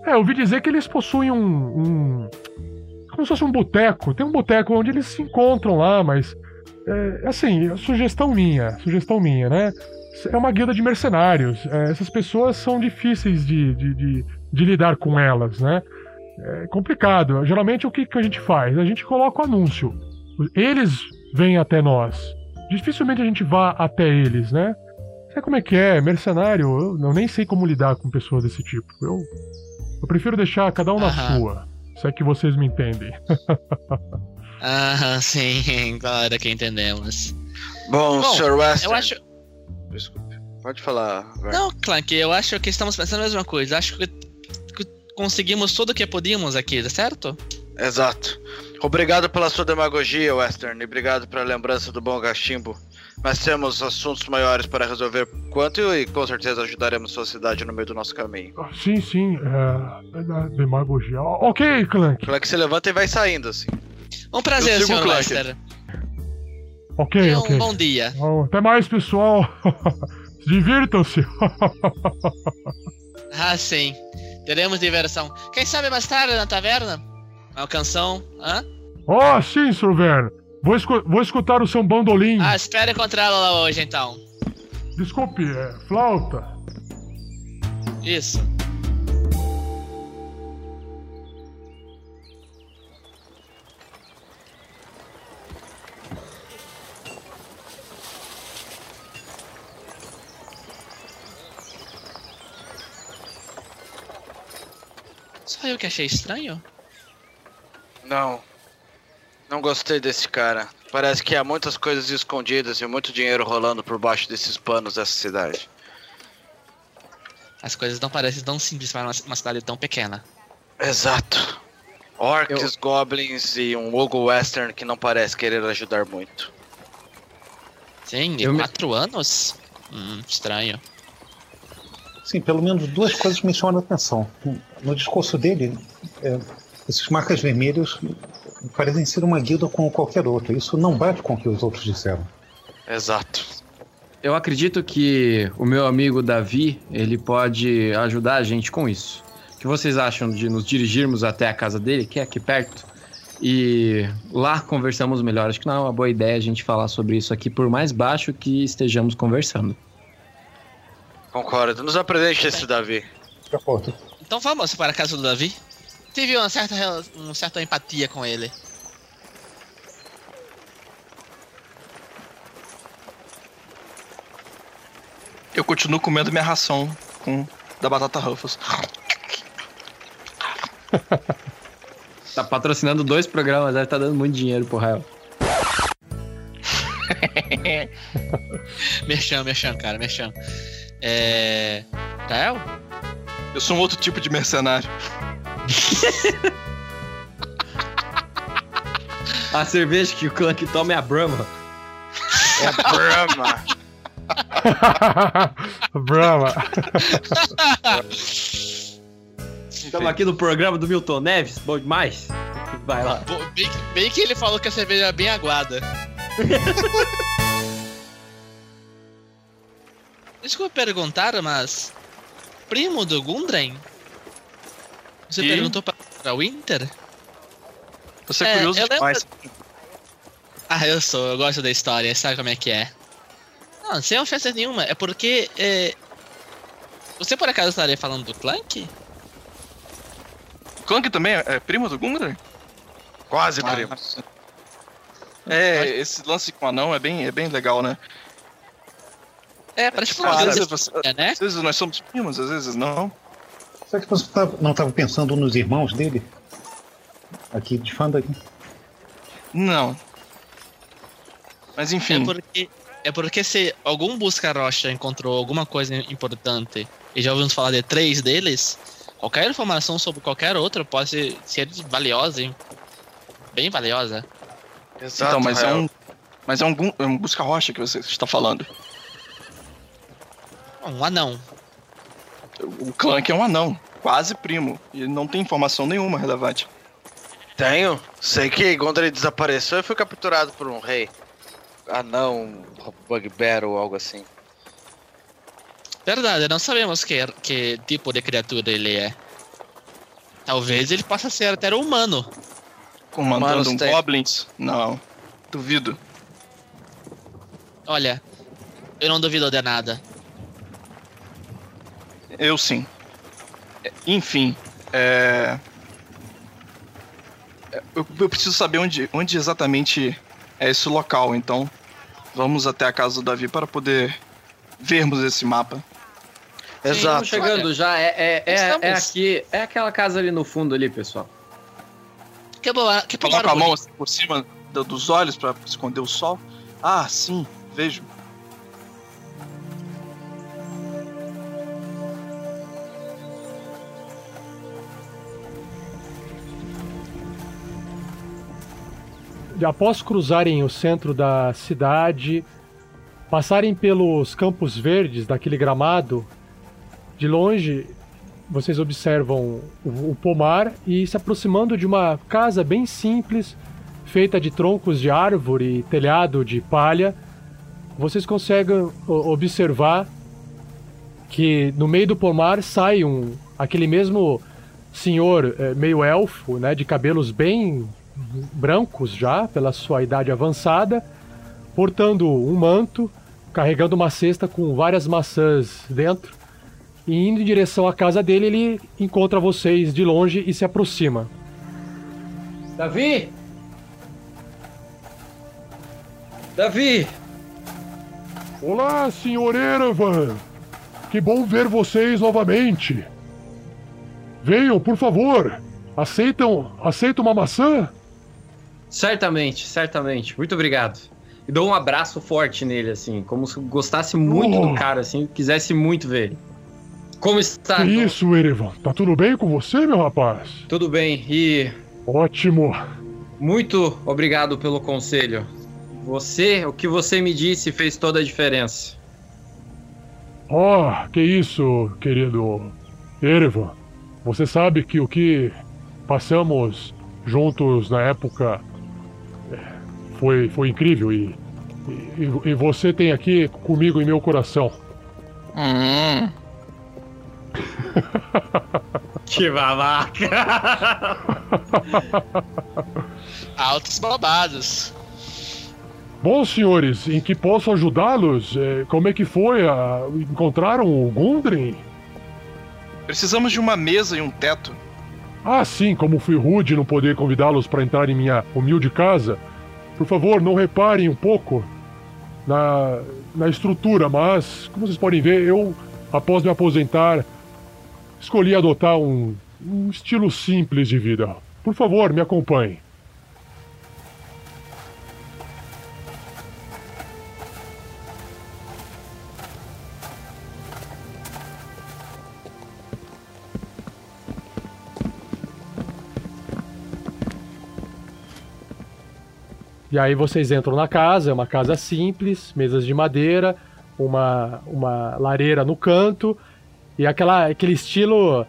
É, eu ouvi dizer que eles possuem um. um como se fosse um boteco. Tem um boteco onde eles se encontram lá, mas. É, assim, sugestão minha, sugestão minha, né? É uma guilda de mercenários. É, essas pessoas são difíceis de, de, de, de lidar com elas, né? É complicado. Geralmente o que, que a gente faz? A gente coloca o anúncio. Eles vêm até nós. Dificilmente a gente vá até eles, né? Sabe como é que é? Mercenário, eu, eu nem sei como lidar com pessoas desse tipo. Eu, eu prefiro deixar cada um na Aham. sua. Se é que vocês me entendem. Ah, sim, claro que entendemos. Bom, Bom, Sr. Wester. Eu acho. Desculpe. Pode falar, Ver. Não, Clank, eu acho que estamos pensando a mesma coisa. Acho que, que conseguimos tudo o que podíamos aqui, certo? Exato. Obrigado pela sua demagogia, Western, e obrigado pela lembrança do bom Gachimbo. Mas temos assuntos maiores para resolver quanto e com certeza ajudaremos sua cidade no meio do nosso caminho. Ah, sim, sim. É, é demagogia. Ah, Ok, Clank. Clank se levanta e vai saindo, assim. Um prazer, Clank. Lester. Ok, E um ok. bom dia. Até mais, pessoal. Divirtam-se. Ah, sim. Teremos diversão. Quem sabe mais tarde na taverna? Uma canção, hã? oh, sim, Sr. Vern. Vou, escu- vou escutar o seu bandolim. Ah, espero encontrá-la lá hoje, então. Desculpe, é flauta. Isso. Só eu que achei estranho? Não. Não gostei desse cara. Parece que há muitas coisas escondidas e muito dinheiro rolando por baixo desses panos dessa cidade. As coisas não parecem tão simples para uma cidade tão pequena. Exato. Orcs, goblins e um Ogo Western que não parece querer ajudar muito. Sim, e Eu me- quatro anos? Hum, estranho. Sim, pelo menos duas coisas me chamam a atenção. No discurso dele, é, esses marcas vermelhas parecem ser uma guilda como qualquer outra. Isso não bate com o que os outros disseram. Exato. Eu acredito que o meu amigo Davi, ele pode ajudar a gente com isso. O que vocês acham de nos dirigirmos até a casa dele, que é aqui perto? E lá conversamos melhor. Acho que não é uma boa ideia a gente falar sobre isso aqui, por mais baixo que estejamos conversando. Concordo. Nos apresente esse Davi. Então vamos para a casa do Davi. Tive uma certa, uma certa empatia com ele. Eu continuo comendo minha ração com da batata Ruffles. Tá patrocinando dois programas, deve tá dando muito dinheiro pro Rael. Merchan, merchan, cara, merchan. É. Tael? Eu sou um outro tipo de mercenário. A cerveja que o Clank toma é a Brahma. É Brahma. Brahma. Estamos aqui no programa do Milton Neves, bom demais. Vai lá. Bem, que- bem que ele falou que a cerveja é bem aguada. Desculpa perguntar, mas. Primo do Gundren? Você E? perguntou pra, pra Winter? Você é, É, curioso eu lembro- demais. Ah, eu sou, eu gosto da história, sabe como é que é? Não, sem ofensa nenhuma, é porque. É... Você por acaso estaria falando do Clank? O Clank também é, é primo do Gundren? Quase Ah, primo. É, esse lance com o anão é bem, é bem legal, né? É, parece que Tipo, uma às vezes, você- história, né? às vezes nós somos primos, às vezes não. Será que você não estava pensando nos irmãos dele? Aqui de Fandag? Não. Mas É enfim, porque, é porque se algum busca-rocha encontrou alguma coisa importante e já ouvimos falar de três deles, qualquer informação sobre qualquer outro pode ser, valiosa, hein? Bem valiosa. Exato, então, mas é um. Mas é um, é um busca-rocha que você está falando. Um anão. O Clank é um anão, quase primo, e não tem informação nenhuma relevante. Tenho. Sei que Gondry desapareceu e foi capturado por um rei. Anão, Bugbear ou algo assim. Verdade, não sabemos que, que tipo de criatura ele é. Talvez ele possa ser até humano. Comandando um tem. Goblins? Não. Duvido. Olha, eu não duvido de nada. Eu sim. Enfim, é. Eu, eu preciso saber onde, onde exatamente é esse local, então vamos até a casa do Davi para poder vermos esse mapa. Exato. Estamos chegando já, é, é, é, Estamos. é aqui, é aquela casa ali no fundo ali, pessoal. Que boa, que Coloca a mão assim por cima do- dos olhos para esconder o sol. Ah, sim, vejo. Após cruzarem o centro da cidade, passarem pelos campos verdes daquele gramado, de longe vocês observam o, o pomar e se aproximando de uma casa bem simples, feita de troncos de árvore e telhado de palha, vocês conseguem observar que no meio do pomar sai um aquele mesmo senhor eh, meio elfo, né, de cabelos bem brancos já pela sua idade avançada, portando um manto carregando uma cesta com várias maçãs dentro. E indo em direção à casa dele, ele encontra vocês de longe e se aproxima. Davi! Davi! Olá, senhor Erevan! Que bom ver vocês novamente! Venham, por favor! Aceitam, aceitam uma maçã? Certamente, certamente. Muito obrigado. E dou um abraço forte nele, assim, como se gostasse muito Oh. do cara, assim, quisesse muito ver ele. Como está? Que isso, Erevan? Tá tudo bem com você, meu rapaz? Tudo bem, e Ótimo. muito obrigado pelo conselho. Você, o que você me disse fez toda a diferença. Oh, que isso, querido Erevan. Você sabe que o que passamos juntos na época foi, foi incrível e, e, e você tem aqui comigo em meu coração. Hum. Que babaca! Altos babados. Bom, senhores, em que posso ajudá-los? É, como é que foi? Ah, encontraram o Gundren? Precisamos de uma mesa e um teto. Ah, sim, como fui rude não poder convidá-los para entrar em minha humilde casa. Por favor, não reparem um pouco na, na estrutura, mas, como vocês podem ver, eu, após me aposentar, escolhi adotar um, um estilo simples de vida. Por favor, me acompanhem. E aí vocês entram na casa, é uma casa simples, mesas de madeira, uma, uma lareira no canto e aquela, aquele estilo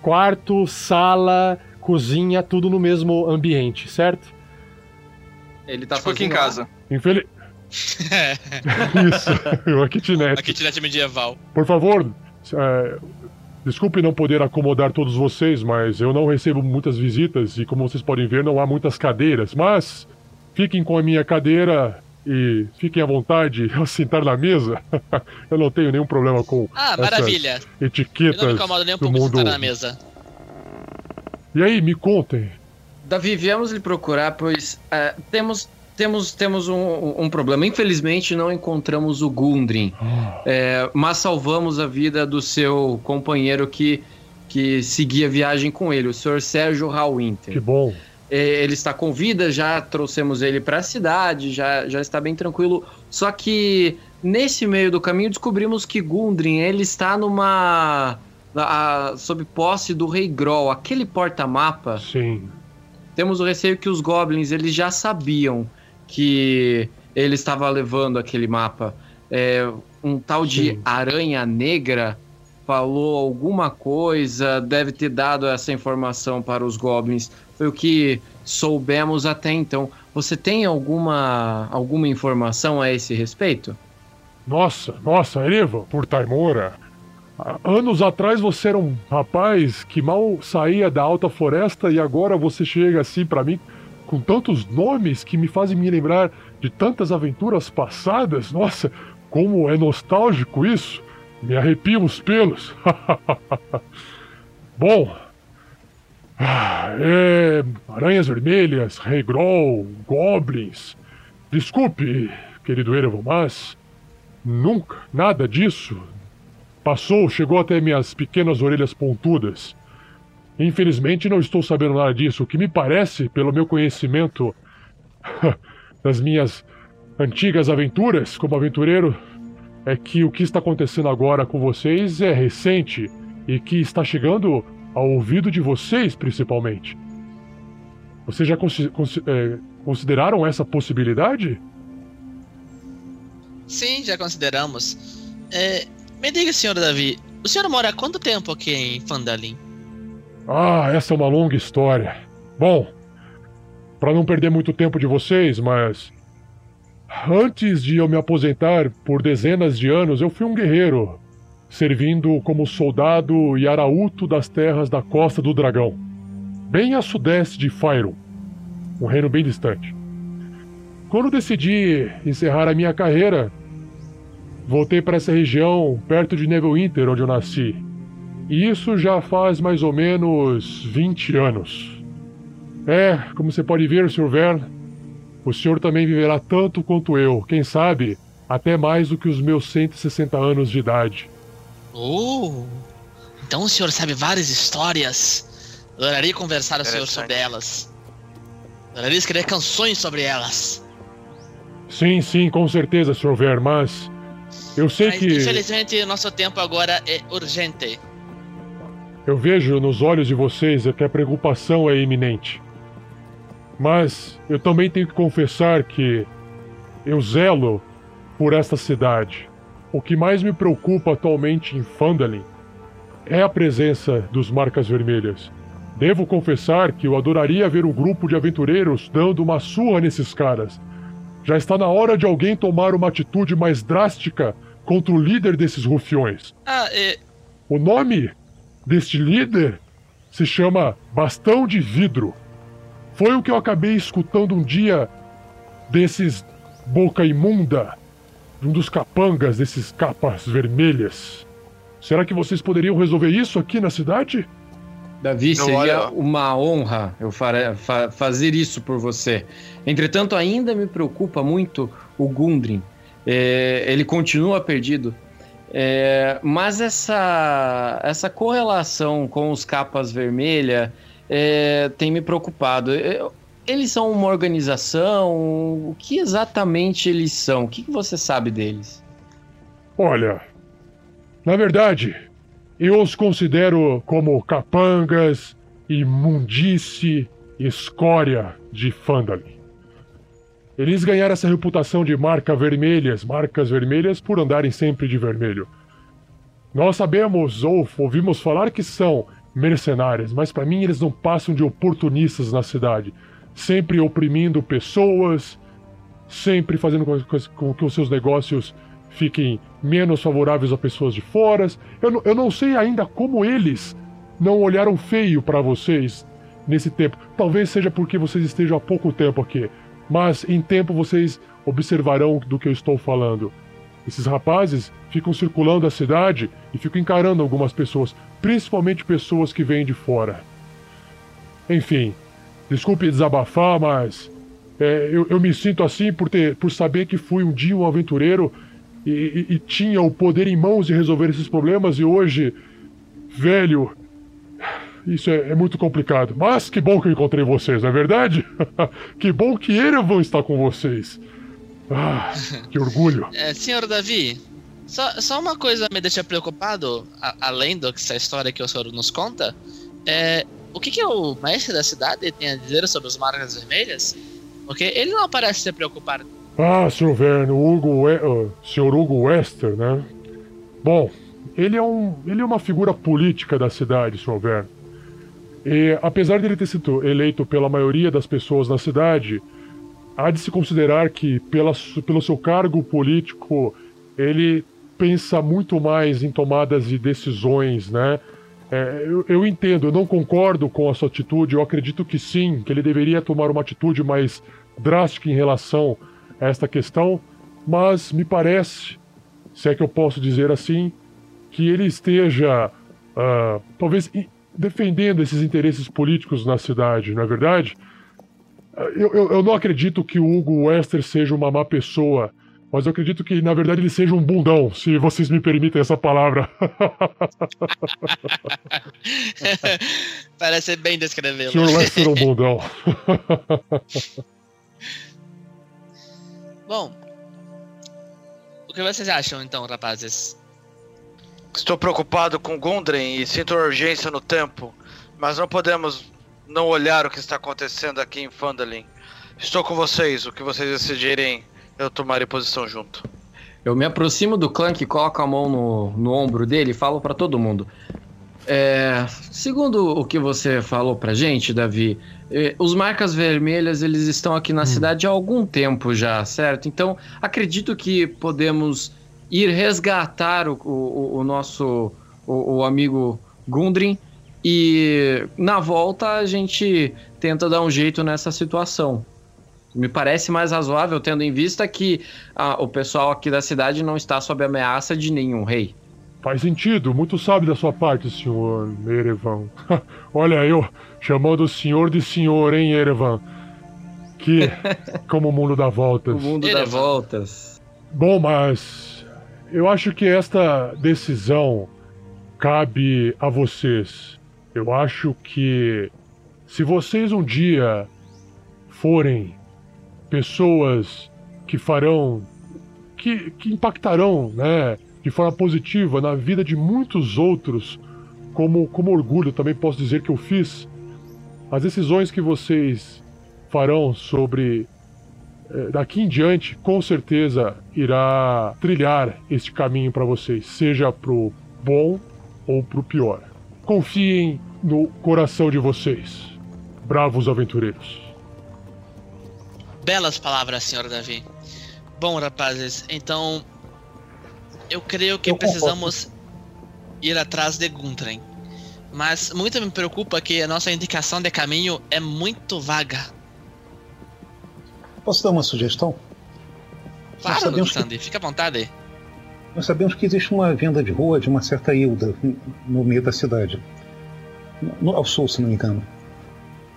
quarto, sala, cozinha, tudo no mesmo ambiente, certo? Ele tá tipo aqui em casa. Infeliz... Isso, uma kitnet. A kitnet medieval. Por favor, é, desculpe não poder acomodar todos vocês, mas eu não recebo muitas visitas e, como vocês podem ver, não há muitas cadeiras. Mas fiquem com a minha cadeira e fiquem à vontade ao sentar na mesa. eu não tenho nenhum problema com Ah, essas maravilha. Eu não me etiquetas incomodo nem um do pouco de mundo. sentar na mesa. E aí, me contem. Davi, viemos lhe procurar, pois é, temos, temos, temos um, um problema. Infelizmente, não encontramos o Gundrin, é, mas salvamos a vida do seu companheiro que, que seguia a viagem com ele, o senhor Sérgio Hallwinter. Que bom. É, ele está com vida, já trouxemos ele para a cidade, já, já está bem tranquilo. Só que nesse meio do caminho descobrimos que Gundrin ele está numa a- sob posse do Rei Groll, aquele porta-mapa. Sim. Temos o receio que os goblins eles já sabiam que ele estava levando aquele mapa. É, um tal de Sim. Aranha Negra falou alguma coisa, deve ter dado essa informação para os goblins. Foi o que soubemos até então. Você tem alguma alguma informação a esse respeito? Nossa, nossa, Eva, por Taimora. Há Anos atrás você era um rapaz que mal saía da alta floresta e agora você chega assim pra mim com tantos nomes que me fazem me lembrar de tantas aventuras passadas. Nossa, como é nostálgico isso. Me arrepiam os pelos. Bom, ah, é, aranhas vermelhas, Rei Groll, goblins. Desculpe, querido Erevan, mas nunca nada disso passou, chegou até minhas pequenas orelhas pontudas. Infelizmente não estou sabendo nada disso. O que me parece, pelo meu conhecimento das minhas antigas aventuras como aventureiro, é que o que está acontecendo agora com vocês é recente e que está chegando ao ouvido de vocês, principalmente. Vocês já é, consideraram essa possibilidade? Sim, já consideramos. É, me diga, senhor Davi, o senhor mora há quanto tempo aqui em Fandalin? Ah, essa é uma longa história. Bom, para não perder muito tempo de vocês, mas antes de eu me aposentar por dezenas de anos, eu fui um guerreiro, servindo como soldado e arauto das terras da Costa do Dragão, bem a sudeste de Fyron, um reino bem distante. Quando decidi encerrar a minha carreira, voltei para essa região perto de Neverwinter, onde eu nasci. E isso já faz mais ou menos 20 anos. É, como você pode ver, Sr. Vern, o senhor também viverá tanto quanto eu, quem sabe, até mais do que os meus 160 anos de idade. Oh! Então o senhor sabe várias histórias. Adoraria conversar com o senhor sobre elas. Adoraria escrever canções sobre elas. Sim, sim, com certeza, Sr. Ver, mas. Eu sei Mas, que. infelizmente, nosso tempo agora é urgente. Eu vejo nos olhos de vocês que a preocupação é iminente. Mas eu também tenho que confessar que eu zelo por esta cidade. O que mais me preocupa atualmente em Fandalin é a presença dos Marcas Vermelhas. Devo confessar que eu adoraria ver um grupo de aventureiros dando uma surra nesses caras. Já está na hora de alguém tomar uma atitude mais drástica contra o líder desses rufiões. Ah, é. O nome deste líder se chama Bastão de Vidro. Foi o que eu acabei escutando um dia desses boca imunda, um dos capangas desses capas vermelhas. Será que vocês poderiam resolver isso aqui na cidade? Davi, Não, seria olha- uma honra eu fa- fazer isso por você. Entretanto, ainda me preocupa muito o Gundrin. É, ele continua perdido. É, mas essa, essa correlação com os capas vermelhas é, tem me preocupado. É, Eles são uma organização? O que exatamente eles são? O que você sabe deles? Olha, na verdade, eu os considero como capangas, imundice, escória de Fandalin. Eles ganharam essa reputação de marca vermelhas, marcas vermelhas por andarem sempre de vermelho. Nós sabemos ou ouvimos falar que são mercenários, mas para mim eles não passam de oportunistas na cidade, sempre oprimindo pessoas, sempre fazendo com, que os seus negócios fiquem menos favoráveis a pessoas de fora. Eu, eu não sei ainda como eles não olharam feio para vocês nesse tempo. Talvez seja porque vocês estejam há pouco tempo aqui, mas em tempo vocês observarão do que eu estou falando. Esses rapazes ficam circulando a cidade e ficam encarando algumas pessoas, principalmente pessoas que vêm de fora. Enfim, desculpe desabafar, mas é, eu, eu me sinto assim por, ter, por saber que fui um dia um aventureiro e, e- e tinha o poder em mãos de resolver esses problemas e hoje, velho, isso é, é muito complicado. Mas que bom que eu encontrei vocês, não é verdade? que bom que Erevan está com vocês. Ah, que orgulho. É, senhor Davi, só, só uma coisa me deixa preocupado, a- além do que essa história que o senhor nos conta, é o que, que o mestre da cidade tem a dizer sobre as marcas vermelhas? Porque ele não parece se preocupar. Ah, Sr. Verno, o Hugo, ah, Sr. Hugo Wester, né? Bom, ele é, um, ele é uma figura política da cidade, Sr. Verno. E apesar de ele ter sido eleito pela maioria das pessoas na cidade, há de se considerar que, pela, pelo seu cargo político, ele pensa muito mais em tomadas de decisões, né? É, eu, eu entendo, eu não concordo com a sua atitude, eu acredito que sim, que ele deveria tomar uma atitude mais drástica em relação a esta questão, mas me parece, se é que eu posso dizer assim, que ele esteja, ah, talvez, defendendo esses interesses políticos na cidade, não é verdade? Eu, eu, eu não acredito que o Hugo Wester seja uma má pessoa, mas eu acredito que, na verdade, ele seja um bundão, se vocês me permitem essa palavra. Parece bem descrevê-lo. Sr. Wester é um bundão. Bom, o que vocês acham então, rapazes? Estou preocupado com Gundren e sinto urgência no tempo, mas não podemos não olhar o que está acontecendo aqui em Fandalin. Estou com vocês, o que vocês decidirem, eu tomarei posição junto. Eu me aproximo do Clank, coloco a mão no, no ombro dele e falo pra todo mundo. É, segundo o que você falou pra gente, Davi, eh, os marcas vermelhas eles estão aqui na cidade há algum tempo já, certo? Então acredito que podemos ir resgatar o, o, o nosso o, o amigo Gundrin e na volta a gente tenta dar um jeito nessa situação. Me parece mais razoável, tendo em vista que ah, o pessoal aqui da cidade não está sob ameaça de nenhum rei. Faz sentido, muito sábio da sua parte, senhor Erevan. Olha, eu chamando o senhor de senhor, hein, Erevan? Que. Como o mundo dá voltas. O mundo dá voltas. Bom, mas. Eu acho que esta decisão cabe a vocês. Eu acho que. Se vocês um dia forem pessoas que farão. que, que impactarão, né? de forma positiva na vida de muitos outros, como, como orgulho também posso dizer que eu fiz. As decisões que vocês farão sobre eh, daqui em diante, com certeza irá trilhar este caminho para vocês, seja pro bom ou pro pior. Confiem no coração de vocês, bravos aventureiros. Belas palavras, senhor Davi. Bom, rapazes, então eu creio que eu precisamos ir atrás de Guntren. Mas muito me preocupa que a nossa indicação de caminho é muito vaga. Posso dar uma sugestão? Claro, Sandy, que... fica à vontade. Nós sabemos que existe uma venda de rua de uma certa Hilda no meio da cidade. No, ao sul, se não me engano.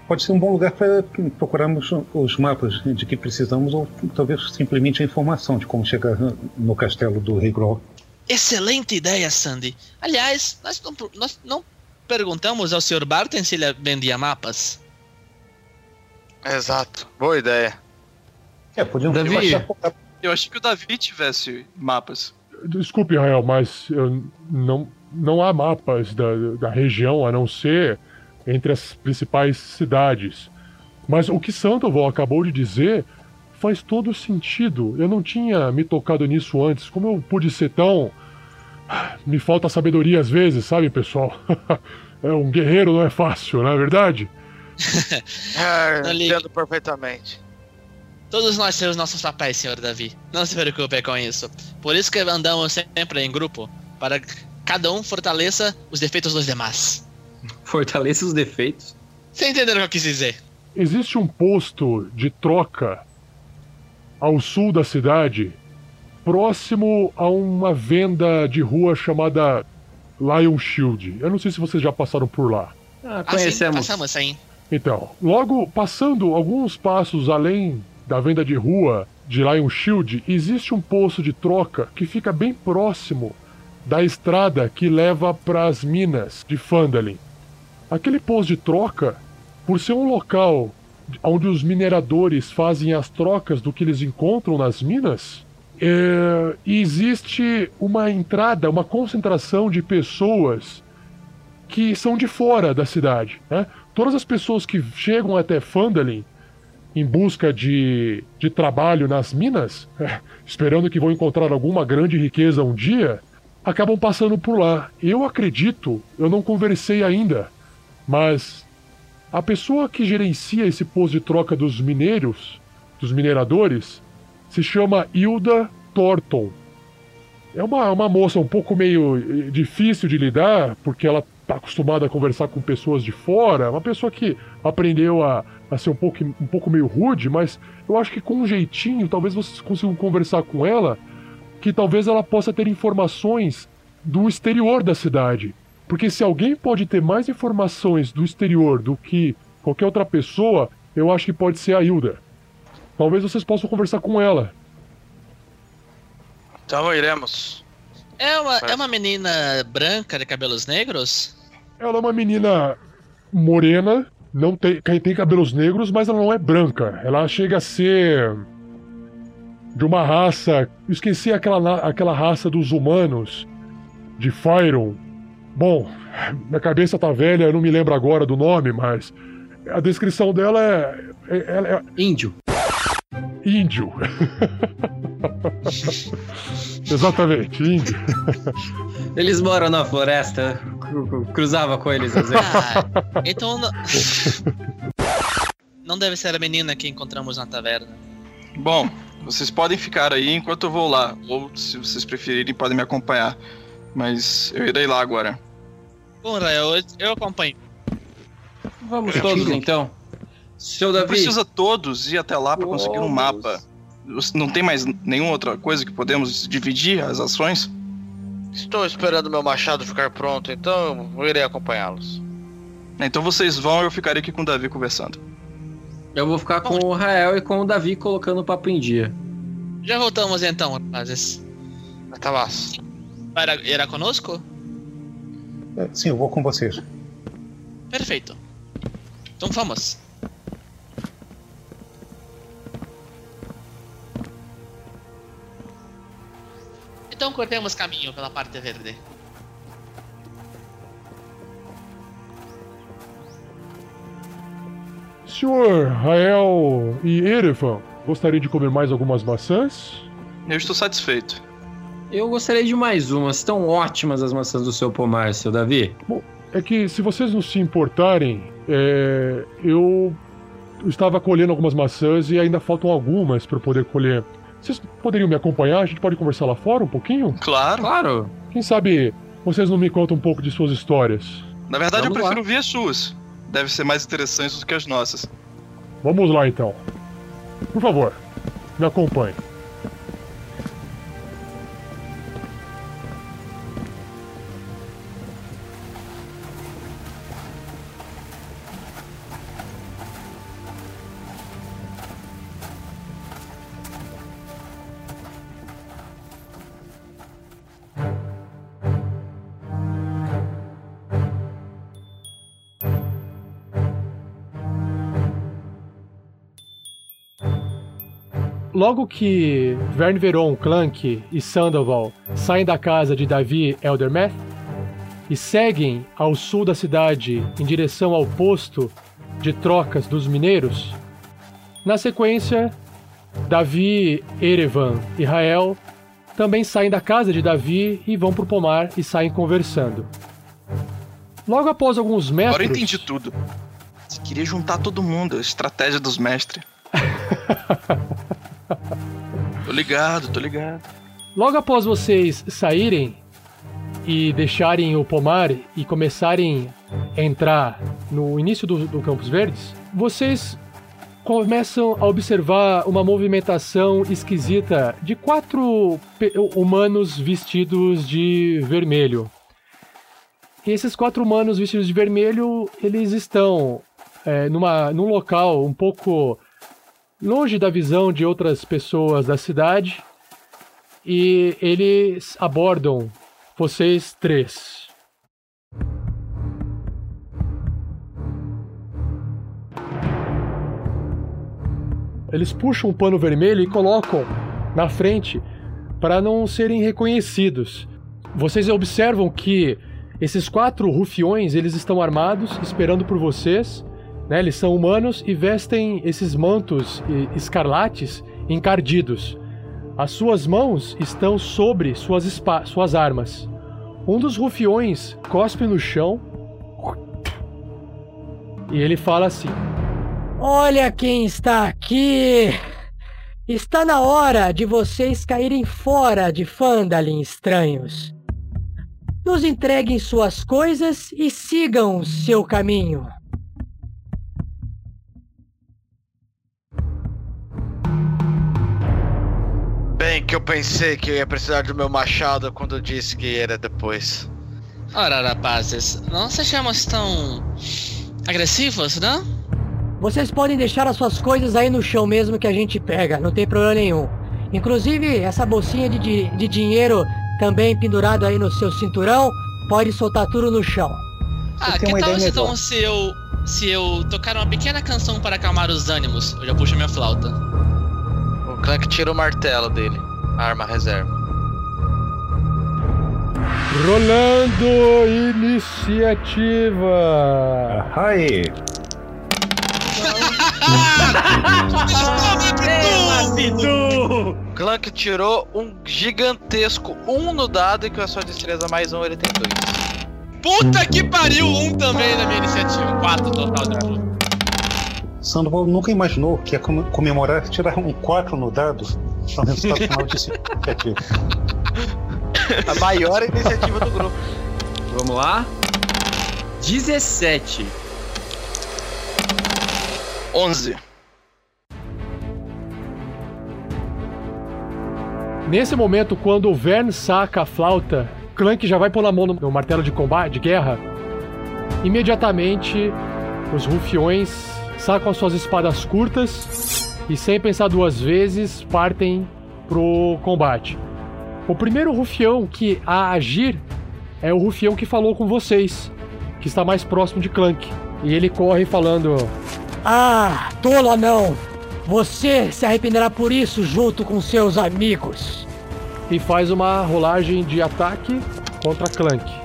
Pode ser um bom lugar para procurarmos os mapas de que precisamos ou talvez simplesmente a informação de como chegar no castelo do Rei Groll. Excelente ideia, Sandy. Aliás, nós não, nós não perguntamos ao Sr. Barton se ele vendia mapas. Exato, boa ideia. É, podíamos Davi. Eu achei que o Davi tivesse mapas. Desculpe, Rael, mas não, não há mapas da, da região a não ser entre as principais cidades. Mas o que Sandoval acabou de dizer faz todo sentido. Eu não tinha me tocado nisso antes. Como eu pude ser tão. Me falta sabedoria às vezes, sabe, pessoal? é, um guerreiro não é fácil, não é verdade? é, entendo perfeitamente. Todos nós temos nossos papéis, senhor Davi. Não se preocupe com isso. Por isso que andamos sempre em grupo, para que cada um fortaleça os defeitos dos demais. Fortaleça os defeitos? Você entendeu o que eu quis dizer? Existe um posto de troca ao sul da cidade, próximo a uma venda de rua chamada Lion Shield. Eu não sei se vocês já passaram por lá. Ah, conhecemos. Ah, sim, passamos, sim. Então, logo passando alguns passos além da venda de rua de Lion Shield, existe um posto de troca que fica bem próximo da estrada que leva para as minas de Fandalin. Aquele posto de troca, por ser um local onde os mineradores fazem as trocas do que eles encontram nas minas, é, existe uma entrada, uma concentração de pessoas que são de fora da cidade. Né? Todas as pessoas que chegam até Fandalin em busca de, de trabalho nas minas, é, esperando que vão encontrar alguma grande riqueza um dia, acabam passando por lá. Eu acredito, eu não conversei ainda, mas a pessoa que gerencia esse posto de troca dos mineiros, dos mineradores, se chama Hilda Thornton. É uma, uma moça um pouco meio eh, difícil de lidar, porque ela está acostumada a conversar com pessoas de fora, uma pessoa que aprendeu a, a ser um pouco, um pouco meio rude, mas eu acho que com um jeitinho, talvez vocês consigam conversar com ela, que talvez ela possa ter informações do exterior da cidade. Porque se alguém pode ter mais informações do exterior do que qualquer outra pessoa, eu acho que pode ser a Hilda. Talvez vocês possam conversar com ela. Então iremos. É uma, é uma menina branca de cabelos negros? Ela é uma menina morena, não tem, tem cabelos negros, mas ela não é branca. Ela chega a ser de uma raça. Esqueci aquela, aquela raça dos humanos de Fyron. Bom, minha cabeça tá velha, eu não me lembro agora do nome, mas a descrição dela é. é, é, é... Índio. Índio. Exatamente, índio. Eles moram na floresta, cruzava com eles às vezes. Ah, então. Não... não deve ser a menina que encontramos na taverna. Bom, vocês podem ficar aí enquanto eu vou lá, ou se vocês preferirem, podem me acompanhar. Mas eu irei lá agora. Bom, eu, eu acompanho. Vamos todos então. Seu Não Davi. precisa todos ir até lá pra conseguir um mapa. Não tem mais nenhuma outra coisa que podemos dividir as ações? Estou esperando meu machado ficar pronto, então eu irei acompanhá-los. Então vocês vão e eu ficarei aqui com o Davi conversando. Eu vou ficar com o Rael e com o Davi colocando o papo em dia. Já voltamos então, rapazes. Tá massa. Irá, irá conosco? É, Sim, eu vou com vocês. Perfeito. Então vamos. Então cortemos caminho pela parte verde. Senhor Rael e Erevan, gostaria de comer mais algumas maçãs? Eu estou satisfeito. Eu gostaria de mais umas. Estão ótimas as maçãs do seu pomar, seu Davi. É que se vocês não se importarem, é, eu estava colhendo algumas maçãs e ainda faltam algumas para eu poder colher. Vocês poderiam me acompanhar? A gente pode conversar lá fora um pouquinho? Claro. Claro. Quem sabe vocês não me contam um pouco de suas histórias? Na verdade, Vamos eu prefiro lá. ouvir as suas. Deve ser mais interessantes do que as nossas. Vamos lá então. Por favor, me acompanhe. Logo que Vern Veron, Clank e Sandoval saem da casa de Davi Eldermeth e seguem ao sul da cidade em direção ao posto de trocas dos mineiros, na sequência, Davi, Erevan e Rael também saem da casa de Davi e vão pro pomar e saem conversando. Logo após alguns metros. Agora eu entendi tudo. Você queria juntar todo mundo, a estratégia dos mestres. tô ligado, tô ligado. Logo após vocês saírem e deixarem o pomar e começarem a entrar no início do, do Campos Verdes, vocês começam a observar uma movimentação esquisita de quatro humanos vestidos de vermelho. E esses quatro humanos vestidos de vermelho, eles estão é, numa, num local um pouco longe da visão de outras pessoas da cidade e eles abordam vocês três. Eles puxam um pano vermelho e colocam na frente para não serem reconhecidos. Vocês observam que esses quatro rufiões eles estão armados, esperando por vocês. Né? Eles são humanos e vestem esses mantos escarlates encardidos. As suas mãos estão sobre suas, suas armas. Um dos rufiões cospe no chão e ele fala assim: Olha quem está aqui! Está na hora de vocês caírem fora de Fandalin, estranhos. Nos entreguem suas coisas e sigam seu caminho. Bem que eu pensei que eu ia precisar do meu machado quando eu disse que era depois. Ora, rapazes, não sejamos tão agressivos, não? Vocês podem deixar as suas coisas aí no chão mesmo que a gente pega, não tem problema nenhum. Inclusive, essa bolsinha de, di- de dinheiro também pendurado aí no seu cinturão, pode soltar tudo no chão. Ah, que tal então se eu se eu tocar uma pequena canção para acalmar os ânimos? Eu já puxo minha flauta. Clank tira o martelo dele, arma reserva. Rolando iniciativa. Ai, Clank tirou um gigantesco 1 no dado e com a sua destreza mais um ele tem dois. Puta que pariu! Um também na minha iniciativa. Quatro total de tudo. Sandoval nunca imaginou que ia come- comemorar tirar um 4 no dado no resultado final de iniciativa. A maior iniciativa do grupo. Vamos lá. 17. 11. Nesse momento, quando o Vern saca a flauta, Clank já vai pôr a mão no, no martelo de combate, de guerra. Imediatamente, os rufiões sacam as suas espadas curtas e, sem pensar duas vezes, partem pro combate. O primeiro rufião que a agir é o rufião que falou com vocês, que está mais próximo de Clank. E ele corre falando: Ah, tola não! Você se arrependerá por isso junto com seus amigos. E faz uma rolagem de ataque contra Clank.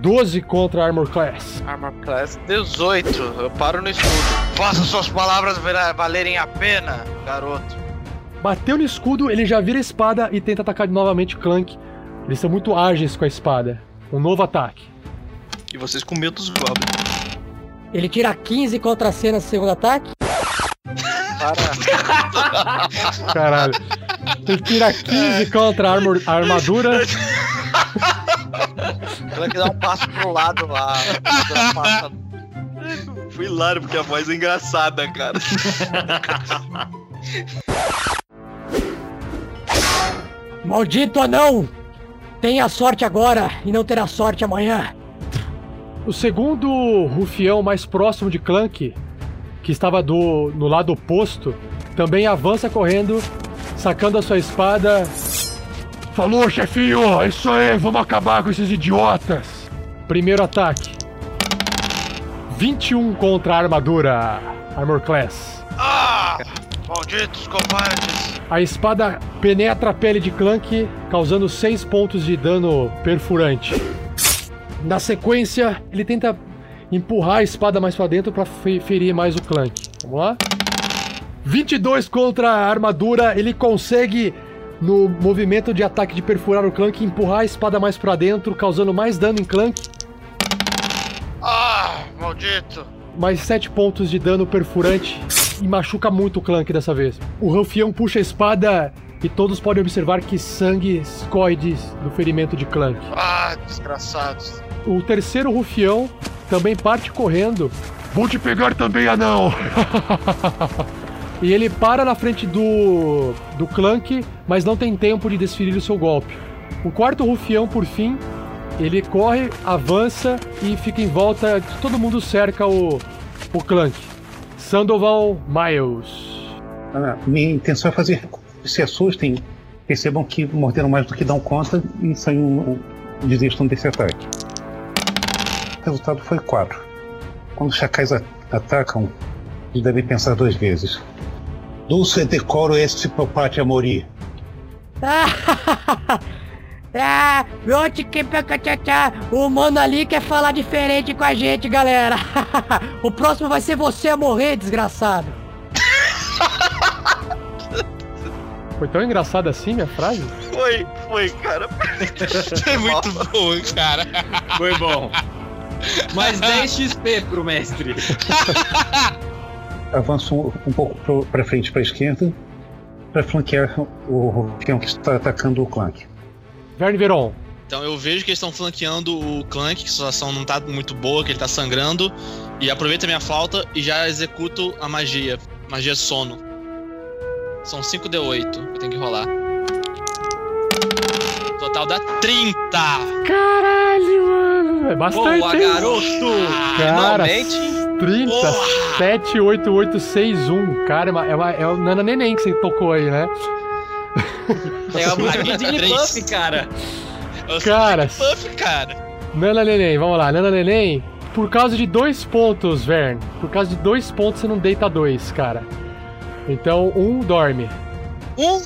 12 contra Armor Class. Armor Class 18. Eu paro no escudo. Faça suas palavras valerem a pena, garoto. Bateu no escudo, ele já vira a espada e tenta atacar novamente Clank. Eles são muito ágeis com a espada. Um novo ataque. E vocês com medo dos goblins. Ele tira 15 contra a cena no segundo ataque. Para. Caralho. Ele tira 15 contra a armadura. Ela que dá um passo pro lado lá. Foi hilário porque a voz é engraçada, cara. Maldito anão! Tenha sorte agora e não terá sorte amanhã. O segundo rufião mais próximo de Clank, que estava do, no lado oposto, também avança correndo, sacando a sua espada. Falou, chefinho! É isso aí, vamos acabar com esses idiotas! Primeiro ataque. 21 contra a armadura. Armor Class. Ah! Malditos covardes! A espada penetra a pele de Clank, causando 6 pontos de dano perfurante. Na sequência, ele tenta empurrar a espada mais pra dentro pra fe- ferir mais o Clank. Vamos lá? 22 contra a armadura, ele consegue no movimento de ataque de perfurar o Clank empurrar a espada mais pra dentro, causando mais dano em Clank. Ah! Maldito! mais 7 pontos de dano perfurante e machuca muito o Clank dessa vez. O Rufião puxa a espada e todos podem observar que sangue escorre do ferimento de Clank. Ah, desgraçados. O terceiro Rufião também parte correndo. Vou te pegar também, anão! e ele para na frente do, do Clank, mas não tem tempo de desferir o seu golpe. O quarto Rufião, por fim, ele corre, avança e fica em volta. Todo mundo cerca o, o Clank. Sandoval Miles. Ah, minha intenção é fazer se assustem, percebam que morderam mais do que dão conta e saiam, desistam desse ataque. O resultado foi 4. Quando os chacais atacam, eles devem pensar duas vezes. Dulce decoro este propate amori. Ah, Rote que pecatchá. O mano ali quer falar diferente com a gente, galera. o próximo vai ser você a morrer, desgraçado. Foi tão engraçado assim minha frase? Foi, foi, cara. É muito bom, cara. Foi bom. Mais 10 XP pro mestre. Avançam um, pouco pro, pra frente para a esquerda para flanquear o rufião que está atacando o Clank. Verne Veron. Então eu vejo que eles estão flanqueando o Clank, que a situação não tá muito boa, que ele tá sangrando. E aproveito a minha flauta e já executo a magia. Magia sono. São 5D8 que eu tenho que rolar. Total dá 30! Caralho, mano. É bastante. Boa, hein? garoto! Cara, Finalmente. 30, Porra! 7, 8, 8, 6, 1. Cara, é, uma, é, uma, é o Nana Neném que você tocou aí, né? É a música de. Jigglypuff, cara. Eu Cara, Puff, cara. Nana Neném, vamos lá. Nana Neném, por causa de dois pontos, Vern. Por causa de dois pontos você não deita dois, cara. Então, um dorme. Um,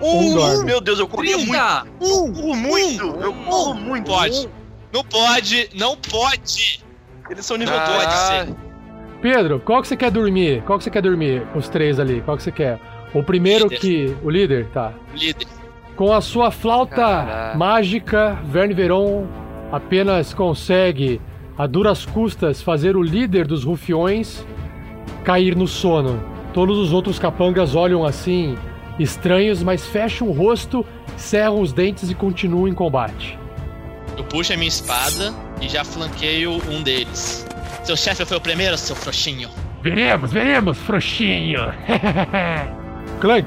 Um um, dorme. meu Deus, eu corria muito. 30! Um, corro muito. Eu corro muito. Pode. Não pode, não pode. Eles são nível Ah. 2. Pedro, qual que você quer dormir? Qual que você quer dormir? Os três ali, qual que você quer? O primeiro Líder. que. O líder? Tá. Líder. Com a sua flauta Caraca. mágica, Verne Veron apenas consegue, a duras custas, fazer o líder dos rufiões cair no sono. Todos os outros capangas olham assim, estranhos, mas fecham o rosto, cerram os dentes e continuam em combate. Eu puxo a minha espada e já flanqueio um deles. Seu chefe foi o primeiro, seu frouxinho. Veremos, veremos, frouxinho. Clank.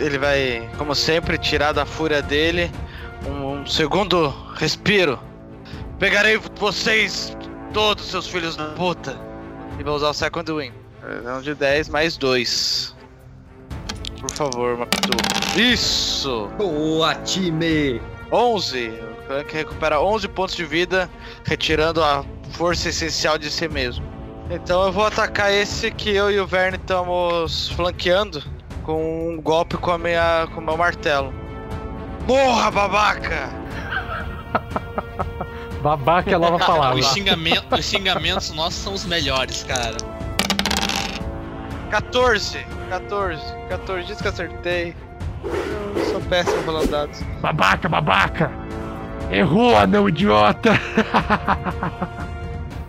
Ele vai, como sempre, tirar da fúria dele um, um segundo respiro. Pegarei vocês, todos seus filhos da puta. E vou usar o Second Win. É um de 10 mais 2. Por favor, Mapitu. Isso! Boa, time! 11. O Clank recupera 11 pontos de vida, retirando a força essencial de si mesmo. Então eu vou atacar esse que eu e o Verne estamos flanqueando com um golpe com, a minha, com o meu martelo. Morra, babaca! Babaca é a nova palavra. Os, xingamen- os xingamentos nossos são os melhores, cara. 14, 14, 14, diz que acertei. Eu sou péssimo falando dados. Babaca, babaca! Errou, anão idiota!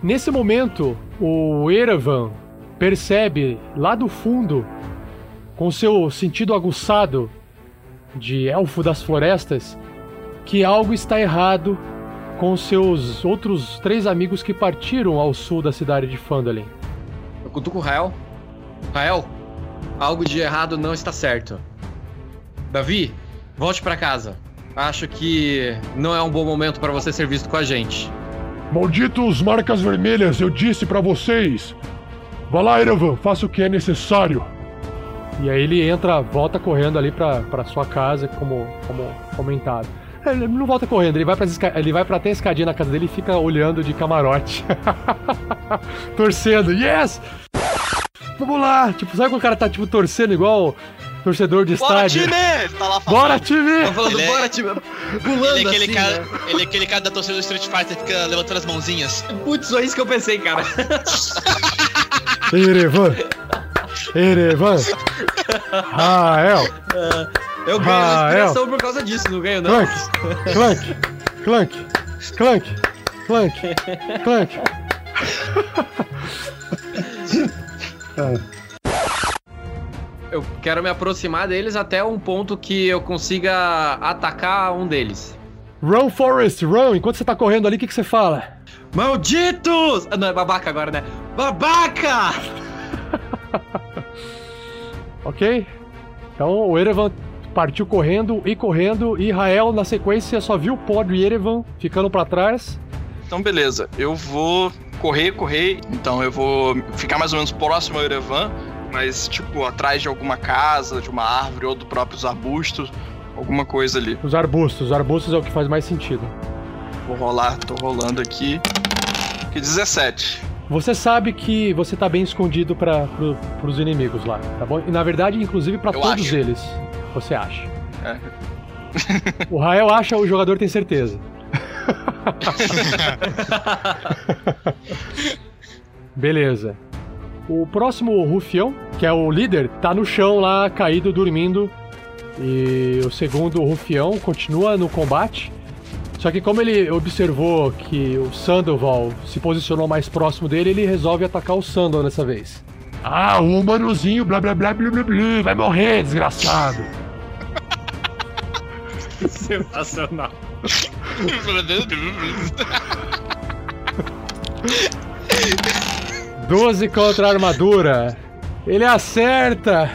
Nesse momento, o Erevan percebe lá do fundo, com seu sentido aguçado de elfo das florestas, que algo está errado com seus outros três amigos que partiram ao sul da cidade de Phandalin. Eu cutuco o Rael. Rael, algo de errado não está certo. Davi, volte pra casa. Acho que não é um bom momento para você ser visto com a gente. Malditos marcas vermelhas, eu disse pra vocês! Vá lá, Erevan, faça o que é necessário. E aí ele entra, volta correndo ali pra, sua casa, como, como comentado. Ele não volta correndo, ele vai, pra, ele vai pra até a escadinha na casa dele e fica olhando de camarote. torcendo, yes! Vamos lá! Tipo, sabe quando o cara tá tipo torcendo igual torcedor de Bora, estádio? time! Ele tá lá falando. Bora, time! Tá falando, Ele é- bora, time! Pulando Ele é, aquele assim, cara, né? ele é aquele cara da torcida do Street Fighter que fica levantando as mãozinhas. Putz, só isso que eu pensei, cara. Erevan! Erevan! Rael! Eu ganho Ah, uma inspiração por causa disso, não ganho não. Clank! Clank! Clank! Clank! Clank! Eu quero me aproximar deles até um ponto que eu consiga atacar um deles. Run, Forest, run! Enquanto você tá correndo ali, o que, que você fala? Malditos! Ah, Não, é babaca agora, né? Babaca! Ok? Então o Erevan partiu correndo e correndo, e Rael, na sequência, só viu o pódio e Erevan ficando pra trás. Então, beleza. Eu vou correr, correr. Então, eu vou ficar mais ou menos próximo ao Erevan, mas, tipo, atrás de alguma casa, de uma árvore ou dos próprios arbustos, alguma coisa ali. Os arbustos, os arbustos é o que faz mais sentido. Vou rolar, tô rolando aqui. Que 17. Você sabe que você tá bem escondido para pro, pros inimigos lá, tá bom? E na verdade, inclusive pra Eu todos acho. eles, você acha. É. O Rael acha, o jogador tem certeza. Beleza. O próximo rufião, que é o líder, tá no chão lá, caído, dormindo. E o segundo rufião continua no combate. Só que como ele observou que o Sandoval se posicionou mais próximo dele, ele resolve atacar o Sandoval dessa vez. Ah, o humanozinho, blá blá blá blá blá blá, vai morrer, desgraçado. Sensacional. 12 contra a armadura. Ele acerta.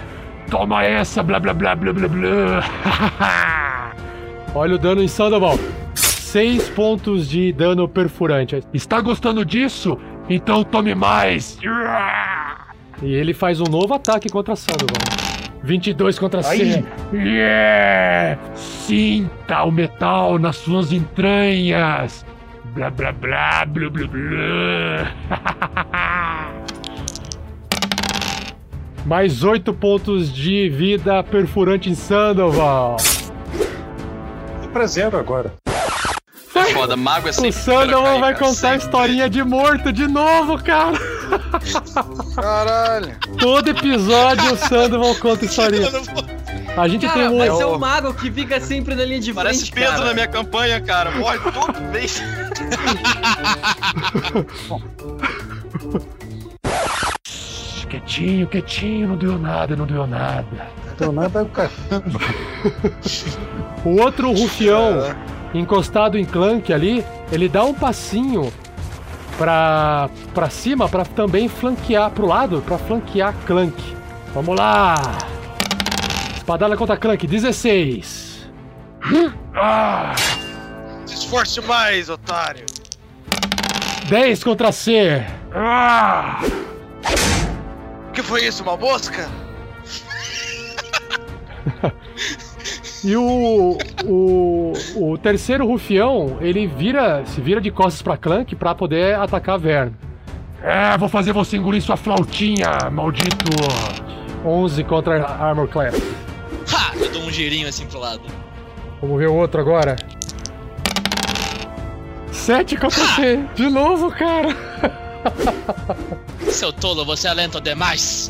Toma essa, blá blá blá blá blá blá. Olha o dano em Sandoval. 6 pontos de dano perfurante. Está gostando disso? Então tome mais. E ele faz um novo ataque contra Sandoval. 22 contra Aí. C. Yeah! Sinta o metal nas suas entranhas. Blá blá blá blá blá blá. Mais 8 pontos de vida perfurante em Sandoval. Pra zero agora. É foda, mago é sempre O Sandoval cair, vai contar a historinha de morto de novo, cara. Caralho. Todo episódio o Sandoval conta historinha. A gente Cara, tem um. vai ser o mago que fica sempre na linha de Parece frente, Pedro cara. na minha campanha, cara. Morre toda vez. Quietinho, quietinho, não deu nada, não deu nada. Então nada, cara. O outro rufião, encostado em Clank ali, ele dá um passinho pra, pra cima pra também flanquear pro lado, pra flanquear Clank. Vamos lá! Espadada contra Clank, 16. Ah, Se esforce mais, otário. 10 contra C. Ah, O que foi isso, uma mosca? e o, o, o terceiro rufião, ele vira, se vira de costas pra Clank pra poder atacar a Vern. É, vou fazer você engolir sua flautinha, maldito. 11 contra Armor Class. Girinho assim pro lado. Vamos ver o outro agora. 7 contra C. De novo, cara. Seu tolo, você é lento demais.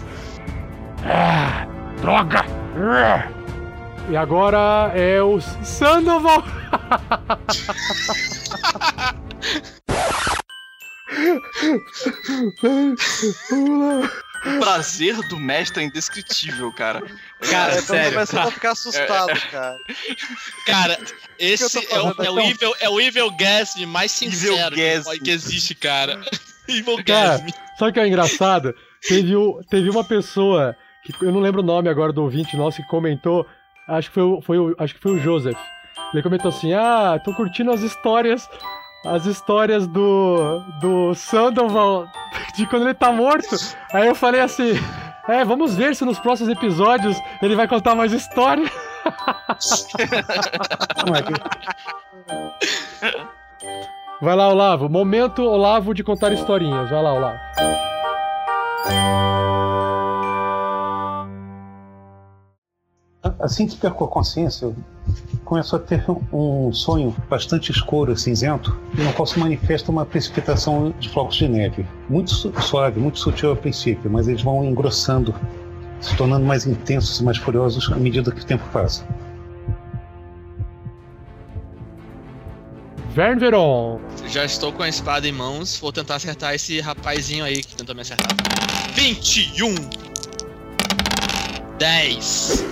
Ah, droga! Ah. E agora é o Sandoval. Vamos lá. O prazer do mestre é indescritível, cara. Cara, É, tô sério. começando a ficar assustado, cara. Cara, esse eu é, o, é, o evil, é o evil gasm mais sincero que, que existe, cara. evil Cara, gasm. sabe o que é engraçado? Teve, o- teve uma pessoa, que eu não lembro o nome agora do ouvinte nosso, que comentou, acho que foi, o- foi o, acho que foi o Joseph. Ele comentou assim: Ah, tô curtindo as histórias. As histórias do. do Sandoval de quando ele tá morto. Aí eu falei assim: É, vamos ver se nos próximos episódios ele vai contar mais história. É Vai lá, Olavo. Momento Olavo de contar historinhas. Vai lá, Olavo. Assim que perco a consciência, eu começo a ter um sonho bastante escuro, cinzento, no qual se manifesta uma precipitação de flocos de neve. Muito su- suave, muito sutil a princípio, mas eles vão engrossando, se tornando mais intensos e mais furiosos à medida que o tempo passa. Vern Veron. Já estou com a espada em mãos, vou tentar acertar esse rapazinho aí que tentou me acertar. 21! 10!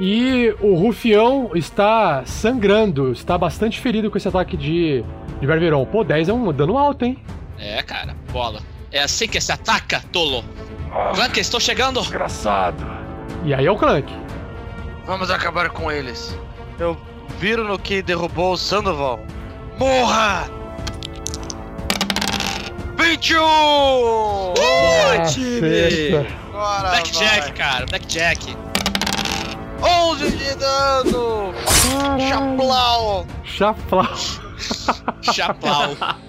E o Rufião está sangrando, está bastante ferido com esse ataque de, de Ververon. Pô, 10 é um dano alto, hein? É, cara, bola. É assim que se ataca, tolo. Clank, estou chegando! Engraçado. E aí é o Clank. Vamos acabar com eles. Eu viro no que derrubou o Sandoval. Morra! 21! Ah, time! Agora Blackjack, cara, Blackjack. 11 de dano! Chaplau! Chaplau. Chaplau.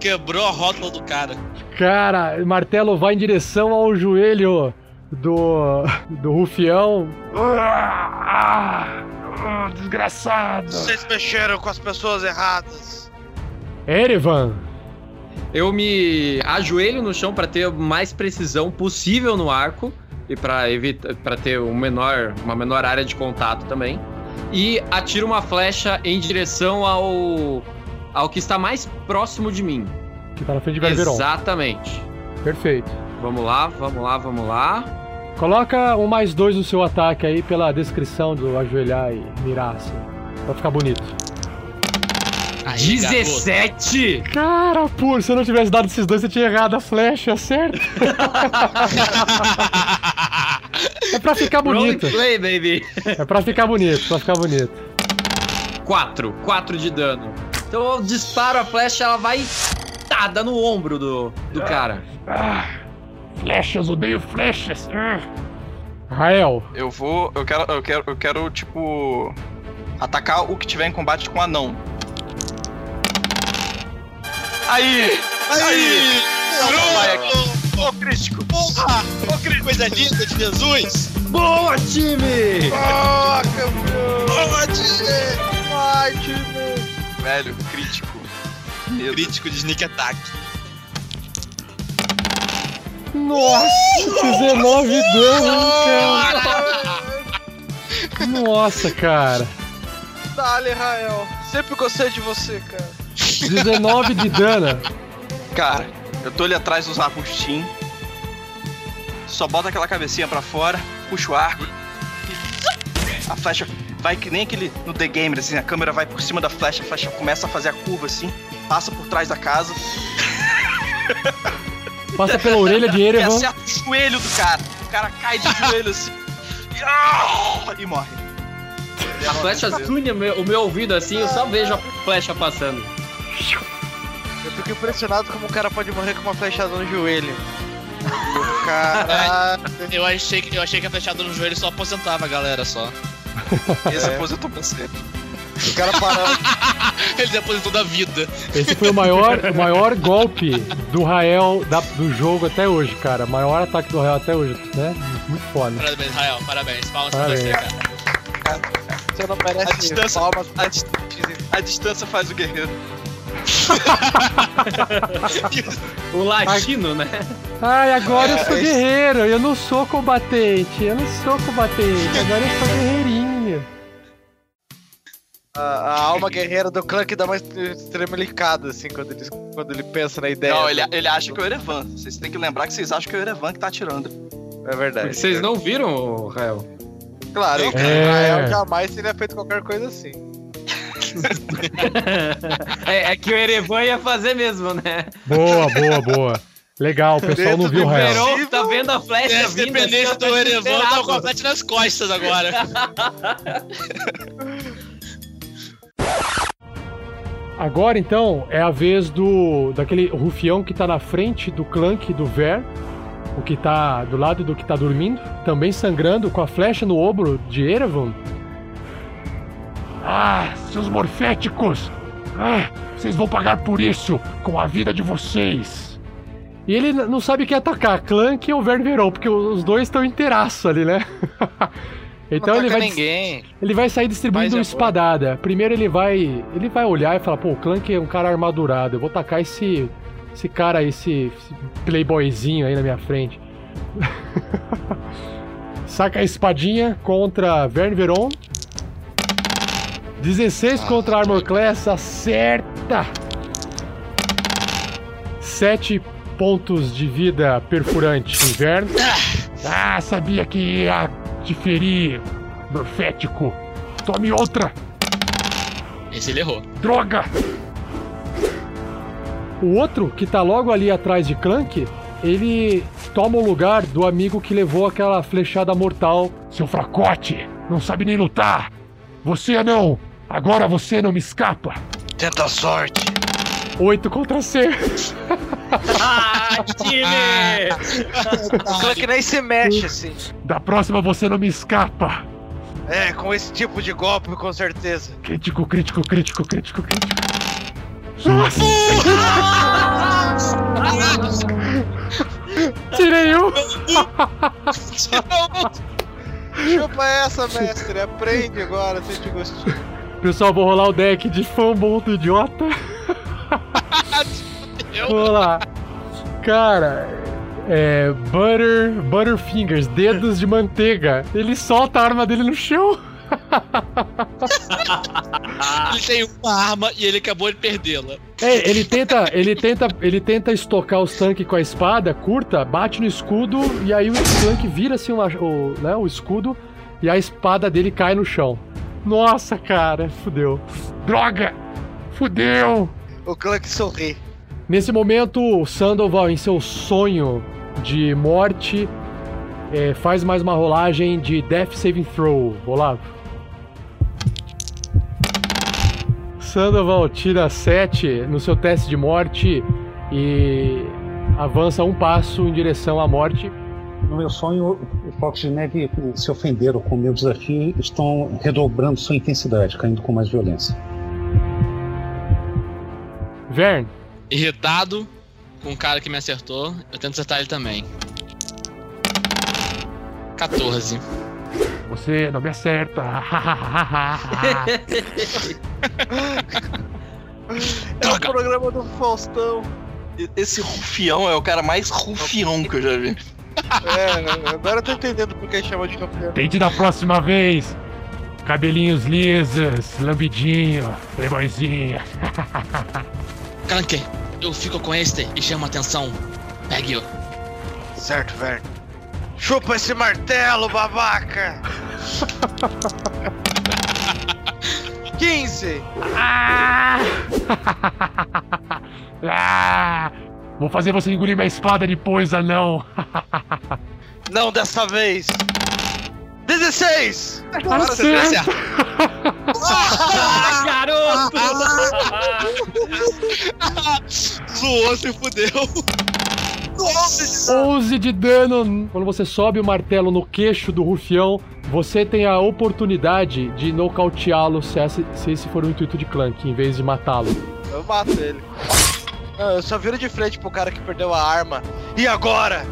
Quebrou a rótula do cara. Cara, martelo vai em direção ao joelho do, do Rufião. Ah, desgraçado. Vocês mexeram com as pessoas erradas. Erevan. Eu me ajoelho no chão pra ter mais precisão possível no arco e pra evitar para ter um menor, uma menor área de contato também. E atiro uma flecha em direção ao ao que está mais próximo de mim. Que tá na frente de Ververon. Exatamente. Perfeito. Vamos lá, vamos lá, vamos lá. Coloca um mais dois no seu ataque aí pela descrição do ajoelhar e mirar assim. Pra ficar bonito. Aí, 17! Cara, pô, se eu não tivesse dado esses dois, você tinha errado a flecha, certo? é pra ficar bonito. Roleplay, baby. É pra ficar bonito, pra ficar bonito. 4, 4 de dano. Então eu disparo a flecha, ela vai tá, dá no ombro do, do cara. Ah, flechas, odeio flechas. Ah. Rael. Eu vou. Eu quero. Eu quero. Eu quero, tipo. Atacar o que tiver em combate com o anão. Aí! Aí! Aqui. Ô, crítico! Porra! Ô, que coisa linda de Jesus! Boa, time! Ah, campeão! Boa, time! Vai, time! Velho, crítico. Medo. Crítico de sneak attack. Nossa, 19 dano, cara. Nossa, cara. Dale, Rael. Sempre gostei de você, cara. 19 de dano. Cara, eu tô ali atrás dos arbustinhos. Só bota aquela cabecinha pra fora, puxa o arco. A flecha vai que nem aquele no The Gamer, assim, a câmera vai por cima da flecha, a flecha começa a fazer a curva assim, passa por trás da casa. Passa pela orelha de E Erevan. acerta o joelho do cara. O cara cai de joelho assim. E, ah, e morre. A flecha sunha meu- o meu ouvido assim, eu só vejo a flecha passando. Eu fico impressionado como o cara pode morrer com uma flechada no joelho. Caralho. Eu achei, que- eu achei que a flechada no joelho só aposentava a galera só. Esse É. aposentou pra sempre. O cara parou. Ele se aposentou da vida. Esse foi o maior, o maior golpe do Rael da- do jogo até hoje, cara. Maior ataque do Rael até hoje, né? Muito foda. Parabéns, Rael, parabéns. Palmas pra Parabéns. você, cara. Você não A merece distância, palmas. a, dis- a distância faz o guerreiro. O latino, né? Ai, agora eu sou É, guerreiro, eu não sou combatente, eu não sou combatente, agora eu sou guerreirinho. A, a alma guerreira do clã que dá uma estremelicada, assim, quando ele, quando ele pensa na ideia. Não, ele, ele acha que é o Erevan. Vocês têm que lembrar que vocês acham que é o Erevan que tá atirando. É verdade. Vocês não viram, Rael? Claro, É. Israel jamais teria feito qualquer coisa assim. É, é que o Erevan ia fazer mesmo, né? Boa, boa, boa. Legal, o pessoal não viu o. Verão tá vendo a flecha Essa vindo. dependência assim, do tá Erevan tá com a flecha nas costas agora. Agora então é a vez do daquele rufião que tá na frente do Clank do Ver, o que tá do lado do que tá dormindo, também sangrando com a flecha no ombro de Erevan. Ah, seus morféticos! Ah, vocês vão pagar por isso com a vida de vocês! E ele não sabe quem atacar, Clank ou Vern Veron, porque os dois estão inteiraço ali, né? então não ele vai, ninguém. ele vai sair distribuindo é espadada. Primeiro ele vai, ele vai olhar e falar, pô, o Clank é um cara armadurado, eu vou tacar esse esse cara aí, esse, esse playboyzinho aí na minha frente. Saca a espadinha contra Vern Veron. 16 contra Armor Class, acerta! 7 pontos de vida perfurante, Inverno. Ah, sabia que ia te ferir, morfético! Tome outra! Esse ele errou. Droga! O outro, que tá logo ali atrás de Clank, ele toma o lugar do amigo que levou aquela flechada mortal. Seu fracote! Não sabe nem lutar! Você não! Agora você não me escapa! Tenta a sorte. 8 contra C. Ah, clã que nem se mexe, assim. Da próxima você não me escapa! É, com esse tipo de golpe, com certeza. Crítico, crítico, crítico, crítico, crítico. Nossa! Tirei um. Chupa essa, mestre. Aprende agora, sente gostinho. Pessoal, vou rolar o deck de fumble do idiota. Vamos lá. Cara, é. Butter. Butterfingers, dedos de manteiga. Ele solta a arma dele no chão. Ele tem uma arma e ele acabou de perdê-la. É, ele tenta, ele tenta, ele tenta estocar os tanques com a espada curta, bate no escudo e aí o tanque vira assim o, né, o escudo e a espada dele cai no chão. Nossa, cara, fudeu. Droga! Fudeu! O que sorri. Nesse momento, o Sandoval, em seu sonho de morte, é, faz mais uma rolagem de Death Saving Throw. Olavo. Sandoval tira 7 no seu teste de morte e avança um passo em direção à morte. No meu sonho, os focos de neve se ofenderam com o meu desafio e estão redobrando sua intensidade, caindo com mais violência. Vern, Irritado com o cara que me acertou, eu tento acertar ele também. 14. Você não me acerta! É o programa do Faustão. Esse rufião é o cara mais rufião que eu já vi. É, agora eu tô entendendo por que chama de campeão. Tente da próxima vez! Cabelinhos lisos, lambidinho, playboyzinha. Clank, eu fico com este e chamo a atenção. Pegue-o. Certo, velho. Chupa esse martelo, babaca! 15! Ah! ah! Vou fazer você engolir minha espada depois, anão. Não dessa vez! 16! Agora você tá certo. Ah, garoto! Zoou, se fudeu. 11 de dano. Quando você sobe o martelo no queixo do rufião, você tem a oportunidade de nocauteá-lo se esse, se esse for o intuito de Clank, em vez de matá-lo. Eu mato ele. Não, eu só viro de frente pro cara que perdeu a arma. E agora?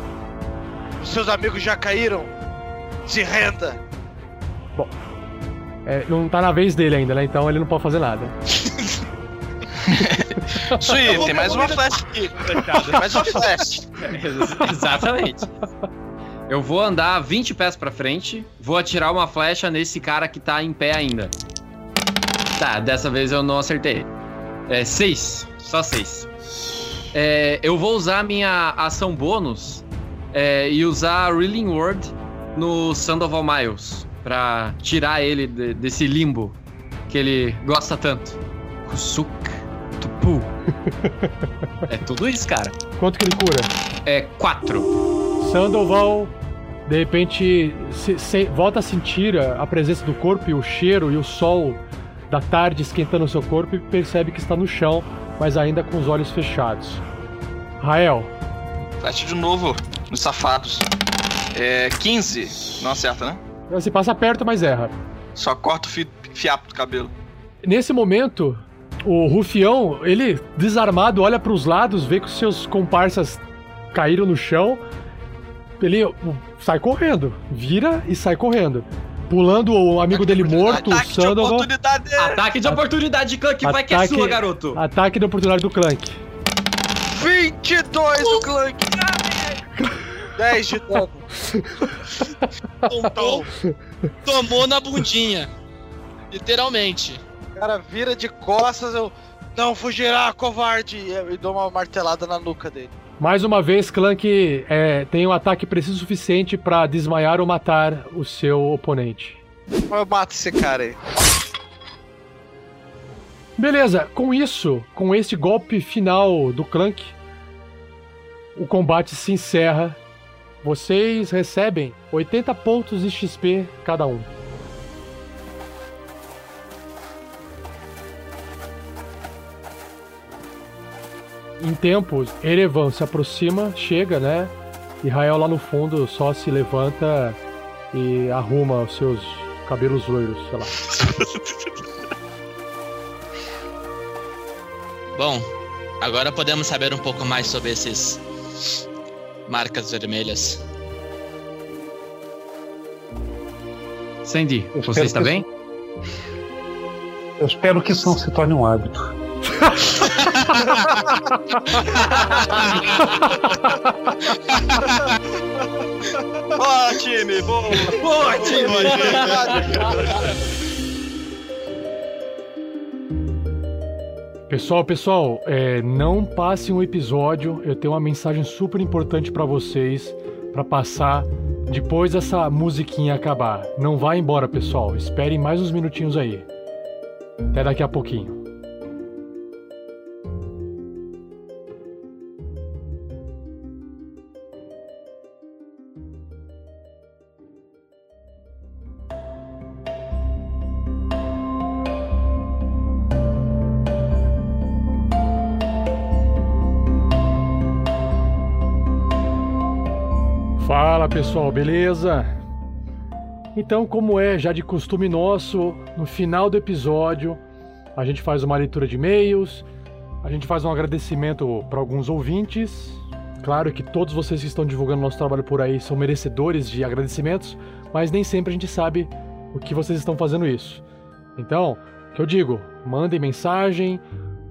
Os seus amigos já caíram? Se renda! Bom, é, não tá na vez dele ainda, né? Então ele não pode fazer nada. Sui, tem mais uma flash aqui. Tem mais uma flash. Exatamente. Eu vou andar 20 pés pra frente, vou atirar uma flecha nesse cara que tá em pé ainda. Tá, dessa vez eu não acertei. É 6, só 6. É, eu vou usar minha ação bônus é, e usar Reeling Word no Sandoval Miles pra tirar ele de- desse limbo que ele gosta tanto. Kusuka, Tupu. é tudo isso, cara. Quanto que ele cura? É 4. Sandoval, de repente, se- se- volta a sentir a, a presença do corpo e o cheiro e o sol da tarde esquentando o seu corpo e percebe que está no chão, mas ainda com os olhos fechados. Rael, Flash de novo, nos safados. É. 15. Não acerta, né? você passa perto, mas erra. Só corta o fi- fiapo do cabelo. Nesse momento, o rufião, ele desarmado, olha para os lados, vê que os seus comparsas caíram no chão. Ele sai correndo, vira e sai correndo. Pulando o amigo dele morto, o Ataque de Sandoval. oportunidade! Ataque de oportunidade de Clank, vai que é Ataque- sua, garoto. Ataque de oportunidade do Clank. 22 do Clank! 10 de dano. Tomou, tomou na bundinha. Literalmente. O cara vira de costas, eu. Não fugirá, covarde! E e dou uma martelada na nuca dele. Mais uma vez, Clank é, tem um ataque preciso o suficiente para desmaiar ou matar o seu oponente. Eu mato esse cara aí. Beleza, com isso, com este golpe final do Clank, o combate se encerra. Vocês recebem 80 pontos de XP cada um. Em tempos, Erevan se aproxima, chega, né? E Rael lá no fundo só se levanta e arruma os seus cabelos loiros, sei lá. Bom, agora podemos saber um pouco mais sobre esses marcas vermelhas. Sandy, Eu você está bem? Eu espero que isso não se torne um hábito. Boa, time! Boa! Boa, time! Pessoal, pessoal, é, não passe um episódio. Eu tenho uma mensagem super importante pra vocês pra passar depois dessa musiquinha acabar. Não vá embora, pessoal. Esperem mais uns minutinhos aí. Até daqui a pouquinho. Pessoal, beleza? Então, como é já de costume nosso, no final do episódio a gente faz uma leitura de e-mails, a gente faz um agradecimento para alguns ouvintes. Claro que todos vocês que estão divulgando nosso trabalho por aí são merecedores de agradecimentos, mas nem sempre a gente sabe o que vocês estão fazendo isso. Então, o que eu digo, mandem mensagem,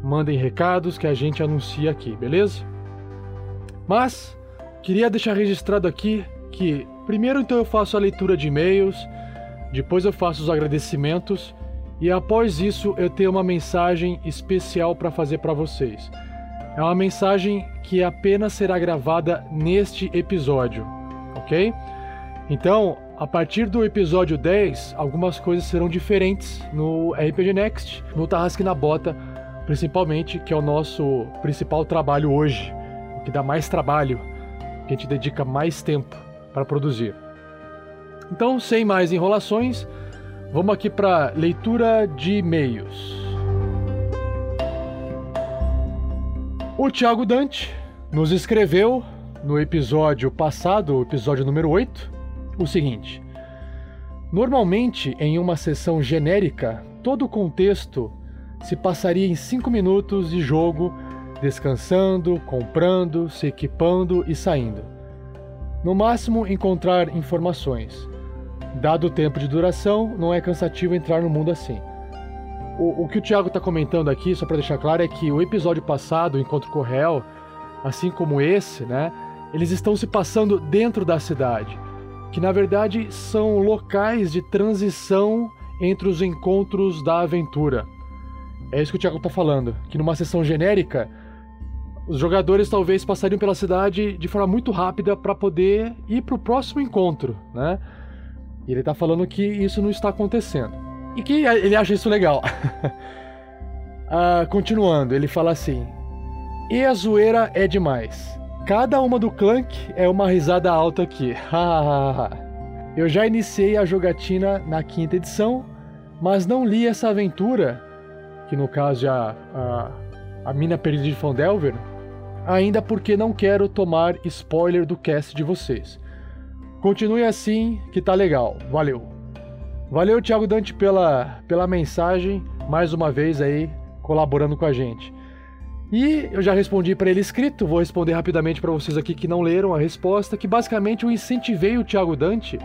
mandem recados que a gente anuncia aqui, beleza? Mas Queria deixar registrado aqui primeiro então eu faço a leitura de e-mails, depois eu faço os agradecimentos e após isso eu tenho uma mensagem especial para fazer para vocês. É uma mensagem que apenas será gravada neste episódio, ok? Então, a partir do episódio 10, algumas coisas serão diferentes no RPG Next, no Tarrasque na Bota, principalmente, que é o nosso principal trabalho hoje, o que dá mais trabalho, que a gente dedica mais tempo para produzir. Então, sem mais enrolações, vamos aqui para leitura de e-mails. O Thiago Dante nos escreveu no episódio passado, episódio número 8, o seguinte: Normalmente, em uma sessão genérica, todo o contexto se passaria em 5 minutos de jogo, descansando, comprando, se equipando e saindo. No máximo, encontrar informações. Dado o tempo de duração, não é cansativo entrar no mundo assim. O, o que o Thiago está comentando aqui, só para deixar claro, é que o episódio passado, o Encontro com o assim como esse, né, eles estão se passando dentro da cidade, que na verdade são locais de transição entre os encontros da aventura. É isso que o Thiago está falando, que numa sessão genérica, os jogadores talvez passariam pela cidade de forma muito rápida para poder ir para o próximo encontro, né? E ele está falando que isso não está acontecendo. E que ele acha isso legal. ah, continuando, ele fala assim: E a zoeira é demais. Cada uma do Clank é uma risada alta aqui. Eu já iniciei a jogatina na quinta edição, mas não li essa aventura, que no caso é a, a, a Mina Perdida de Fondelver, ainda porque não quero tomar spoiler do cast de vocês. Continue assim, que tá legal. Valeu! Valeu, Thiago Dante, pela, pela mensagem, mais uma vez aí colaborando com a gente. E eu já respondi para ele escrito, vou responder rapidamente para vocês aqui que não leram a resposta, que basicamente eu incentivei o Thiago Dante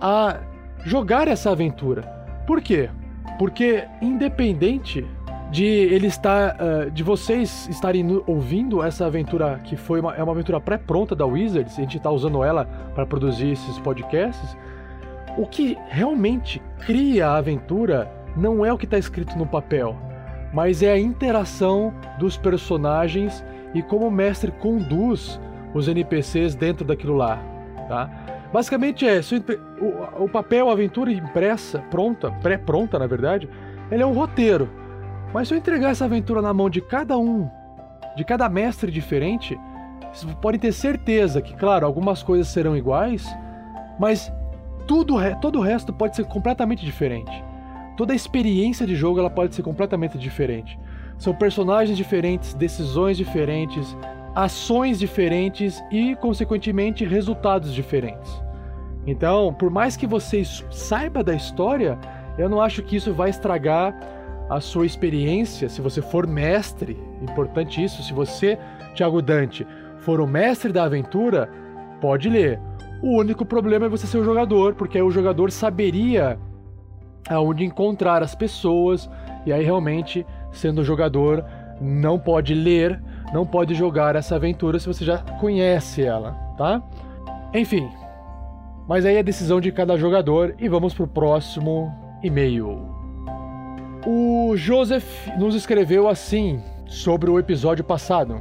a jogar essa aventura. Por quê? Porque independente de ele estar, uh, de vocês estarem ouvindo essa aventura que foi uma, é uma aventura pré-pronta da Wizards, a gente está usando ela para produzir esses podcasts o que realmente cria a aventura não é o que está escrito no papel, mas é a interação dos personagens e como o mestre conduz os NPCs dentro daquilo lá, tá? Basicamente é o, o papel, a aventura impressa, pronta, pré-pronta na verdade, ele é um roteiro. Mas se eu entregar essa aventura na mão de cada um, de cada mestre diferente, vocês podem ter certeza que, claro, algumas coisas serão iguais, mas tudo, todo o resto pode ser completamente diferente. Toda a experiência de jogo ela pode ser completamente diferente. São personagens diferentes, decisões diferentes, ações diferentes e, consequentemente, resultados diferentes. Então, por mais que você saiba da história, eu não acho que isso vai estragar a sua experiência. Se você for mestre, importante isso, se você, Thiago Dante, for o mestre da aventura, pode ler. O único problema é você ser o jogador, porque aí o jogador saberia aonde encontrar as pessoas, e aí realmente, sendo jogador, não pode ler, não pode jogar essa aventura se você já conhece ela, tá? Enfim, mas aí é decisão de cada jogador e vamos pro próximo e-mail. O Joseph nos escreveu assim sobre o episódio passado.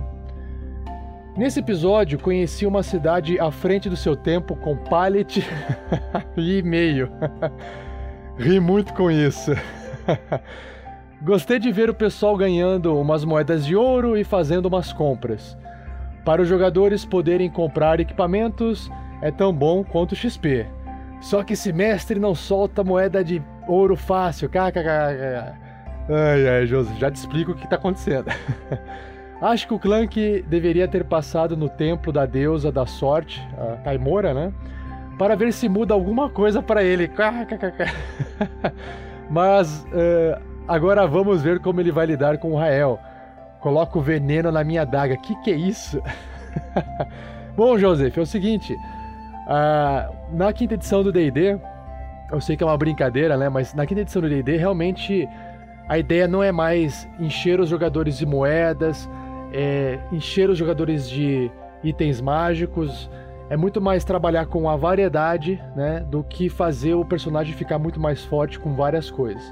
Nesse episódio, conheci uma cidade à frente do seu tempo com pallet e e-mail. Ri muito com isso. Gostei de ver o pessoal ganhando umas moedas de ouro e fazendo umas compras. Para os jogadores poderem comprar equipamentos, é tão bom quanto XP. Só que esse mestre não solta moeda de ouro fácil. Ai, ai, José, já te explico o que está acontecendo. Acho que o Clank deveria ter passado no templo da deusa da sorte, a Taimora, né? Para ver se muda alguma coisa para ele. Mas uh, agora vamos ver como ele vai lidar com o Rael. Coloca o veneno na minha daga. Que que é isso? Bom, Joseph, é o seguinte. Uh, na quinta edição do D&D, eu sei que é uma brincadeira, né? Mas na quinta edição do D&D, realmente a ideia não é mais encher os jogadores de moedas, é, encher os jogadores de itens mágicos, é muito mais trabalhar com a variedade, né, do que fazer o personagem ficar muito mais forte com várias coisas.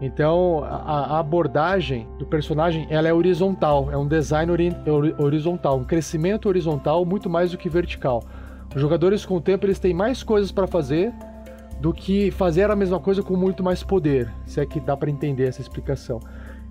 Então, a, abordagem do personagem, ela é horizontal, é um design ori horizontal, um crescimento horizontal muito mais do que vertical. Os jogadores com o tempo eles têm mais coisas para fazer do que fazer a mesma coisa com muito mais poder, se é que dá para entender essa explicação.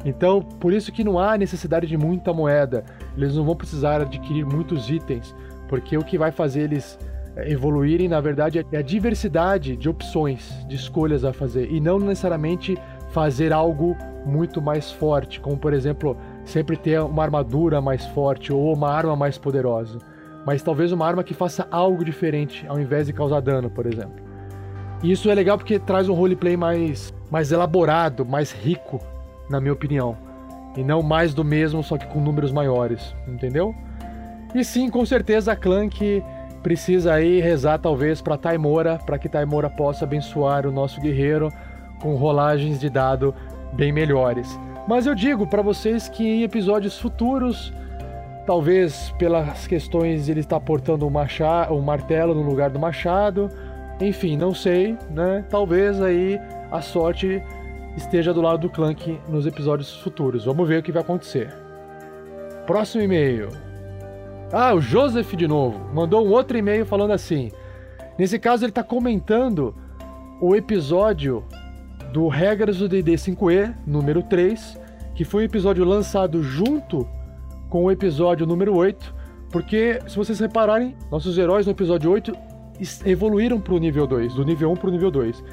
Então, por isso que não há necessidade de muita moeda. Eles não vão precisar adquirir muitos itens, porque o que vai fazer eles eh, evoluírem, na verdade, é a diversidade de opções, de escolhas a fazer, e não necessariamente fazer algo muito mais forte, como por exemplo, sempre ter uma armadura mais forte ou uma arma mais poderosa, mas talvez uma arma que faça algo diferente ao invés de causar dano, por exemplo. E isso é legal porque traz um roleplay mais, mais elaborado, mais rico, na minha opinião. E não mais do mesmo, só que com números maiores, entendeu? E sim, com certeza a Clank precisa aí rezar talvez para Taimora, para que Taimora possa abençoar o nosso guerreiro com rolagens de dado bem melhores. Mas eu digo para vocês que em episódios futuros, talvez pelas questões de ele estar portando o, machado, o martelo no lugar do machado, enfim, não sei, né? Talvez aí a sorte esteja do lado do Clank nos episódios futuros. Vamos ver o que vai acontecer. Próximo e-mail. Ah, o Joseph de novo. Mandou um outro e-mail falando assim. Nesse caso, ele está comentando o episódio do Regras do DD 5E, número 3, que foi um episódio lançado junto com o episódio número 8, porque, se vocês repararem, nossos heróis no episódio 8 evoluíram para o nível 2, do nível 1 para o nível 2.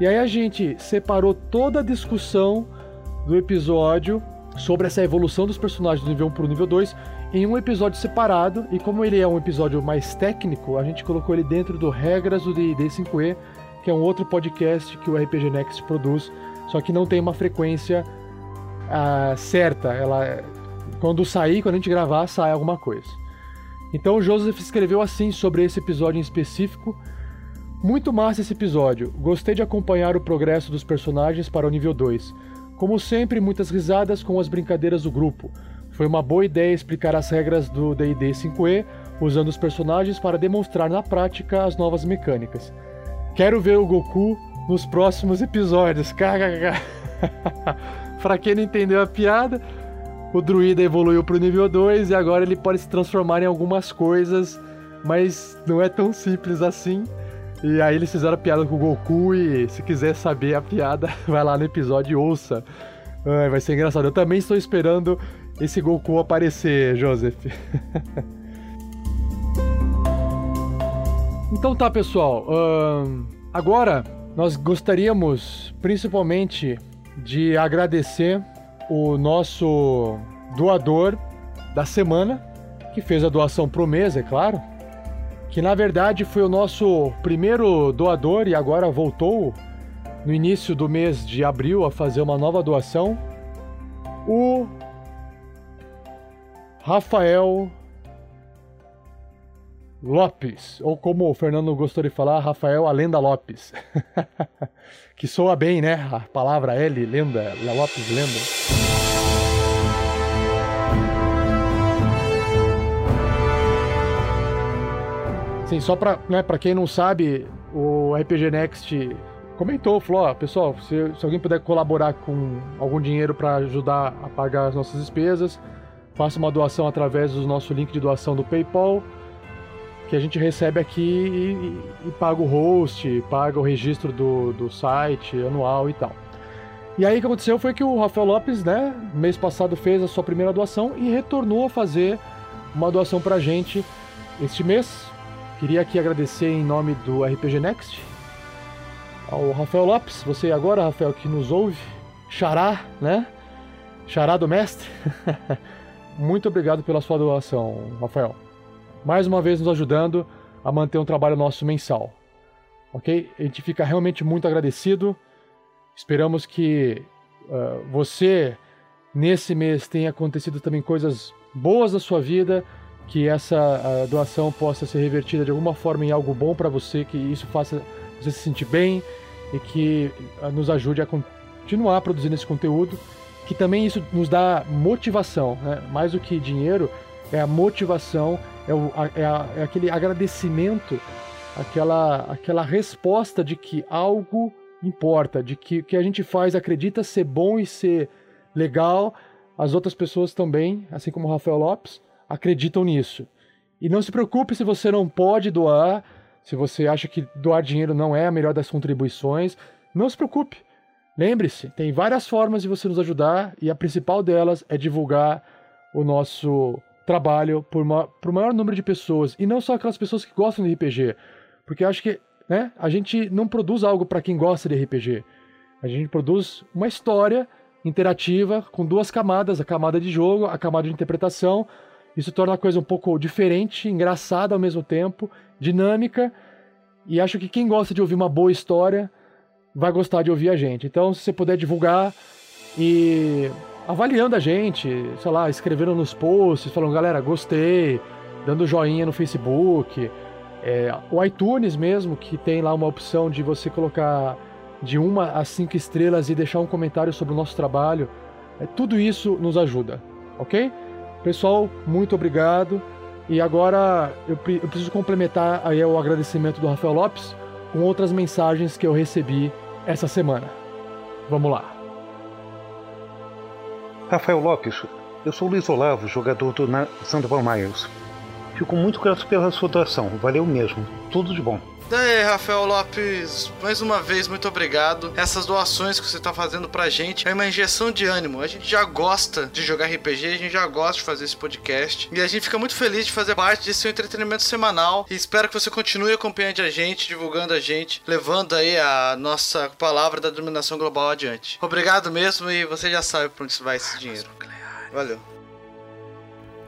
E aí a gente separou toda a discussão do episódio sobre essa evolução dos personagens do nível 1 para o nível 2 em um episódio separado, e como ele é um episódio mais técnico, a gente colocou ele dentro do Regras do D&D 5e, que é um outro podcast que o RPG Next produz, só que não tem uma frequência uh, certa. Ela, quando sair, quando a gente gravar, sai alguma coisa. Então Joseph escreveu assim sobre esse episódio em específico. Muito massa esse episódio. Gostei de acompanhar o progresso dos personagens para o nível 2. Como sempre, muitas risadas com as brincadeiras do grupo. Foi uma boa ideia explicar as regras do D&D 5e usando os personagens para demonstrar na prática as novas mecânicas. Quero ver o Goku nos próximos episódios. pra quem não entendeu a piada, o druida evoluiu pro nível 2 e agora ele pode se transformar em algumas coisas, mas não é tão simples assim. E aí eles fizeram a piada com o Goku e se quiser saber a piada, vai lá no episódio e ouça. vai ser engraçado. Eu também estou esperando esse Goku aparecer, Joseph. então tá, pessoal. Agora nós gostaríamos principalmente de agradecer o nosso doador da semana, que fez a doação pro mês, é claro. Que na verdade foi o nosso primeiro doador e agora voltou no início do mês de abril a fazer uma nova doação. O Rafael Lopes, ou como o Fernando gostou de falar, Rafael a Lenda Lopes. que soa bem, né? A palavra L, lenda, Lopes, lenda. Sim, só pra, né, pra quem não sabe, o RPG Next comentou, falou, ó, pessoal, se, se alguém puder colaborar com algum dinheiro para ajudar a pagar as nossas despesas, faça uma doação através do nosso link de doação do PayPal, que a gente recebe aqui e, e paga o host, paga o registro do, do site anual e tal. E aí o que aconteceu foi que o Rafael Lopes, né, mês passado fez a sua primeira doação e retornou a fazer uma doação pra gente este mês. Queria aqui agradecer em nome do RPG Next ao Rafael Lopes, você agora, Rafael, que nos ouve, xará, né? Xará do mestre. muito obrigado pela sua doação, Rafael. Mais uma vez nos ajudando a manter um trabalho nosso mensal. Ok? A gente fica realmente muito agradecido. Esperamos que uh, você, nesse mês, tenha acontecido também coisas boas na sua vida, que essa uh, doação possa ser revertida de alguma forma em algo bom para você, que isso faça você se sentir bem e que uh, nos ajude a continuar produzindo esse conteúdo que também isso nos dá motivação, né? mais do que dinheiro, é a motivação, é, o, é, a, é aquele agradecimento, aquela, aquela resposta de que algo importa, de que o que a gente faz acredita ser bom e ser legal, as outras pessoas também, assim como o Rafael Lopes, acreditam nisso. E não se preocupe se você não pode doar, se você acha que doar dinheiro não é a melhor das contribuições, não se preocupe. Lembre-se, tem várias formas de você nos ajudar e a principal delas é divulgar o nosso trabalho para o maior número de pessoas e não só aquelas pessoas que gostam de RPG, porque eu acho que né, a gente não produz algo para quem gosta de RPG. A gente produz uma história interativa com duas camadas, a camada de jogo, a camada de interpretação. Isso torna a coisa um pouco diferente, engraçada ao mesmo tempo, dinâmica. E acho que quem gosta de ouvir uma boa história vai gostar de ouvir a gente. Então, se você puder divulgar e avaliando a gente, sei lá, escrevendo nos posts, falando, galera, gostei, dando joinha no Facebook, é, o iTunes mesmo, que tem lá uma opção de você colocar de uma a cinco estrelas e deixar um comentário sobre o nosso trabalho, é, tudo isso nos ajuda, ok? Pessoal, muito obrigado. E agora eu, eu preciso complementar aí o agradecimento do Rafael Lopes com outras mensagens que eu recebi essa semana. Vamos lá. Rafael Lopes, eu sou Luiz Olavo, jogador do Sandoval Miles. Fico muito grato pela sua doação, valeu mesmo. Tudo de bom. Daí, Rafael Lopes, mais uma vez, muito obrigado. Essas doações que você está fazendo pra gente é uma injeção de ânimo. A gente já gosta de jogar RPG, a gente já gosta de fazer esse podcast. E a gente fica muito feliz de fazer parte desse seu entretenimento semanal. E espero que você continue acompanhando a gente, divulgando a gente, levando aí a nossa palavra da dominação global adiante. Obrigado mesmo e você já sabe pra onde vai esse dinheiro. Valeu.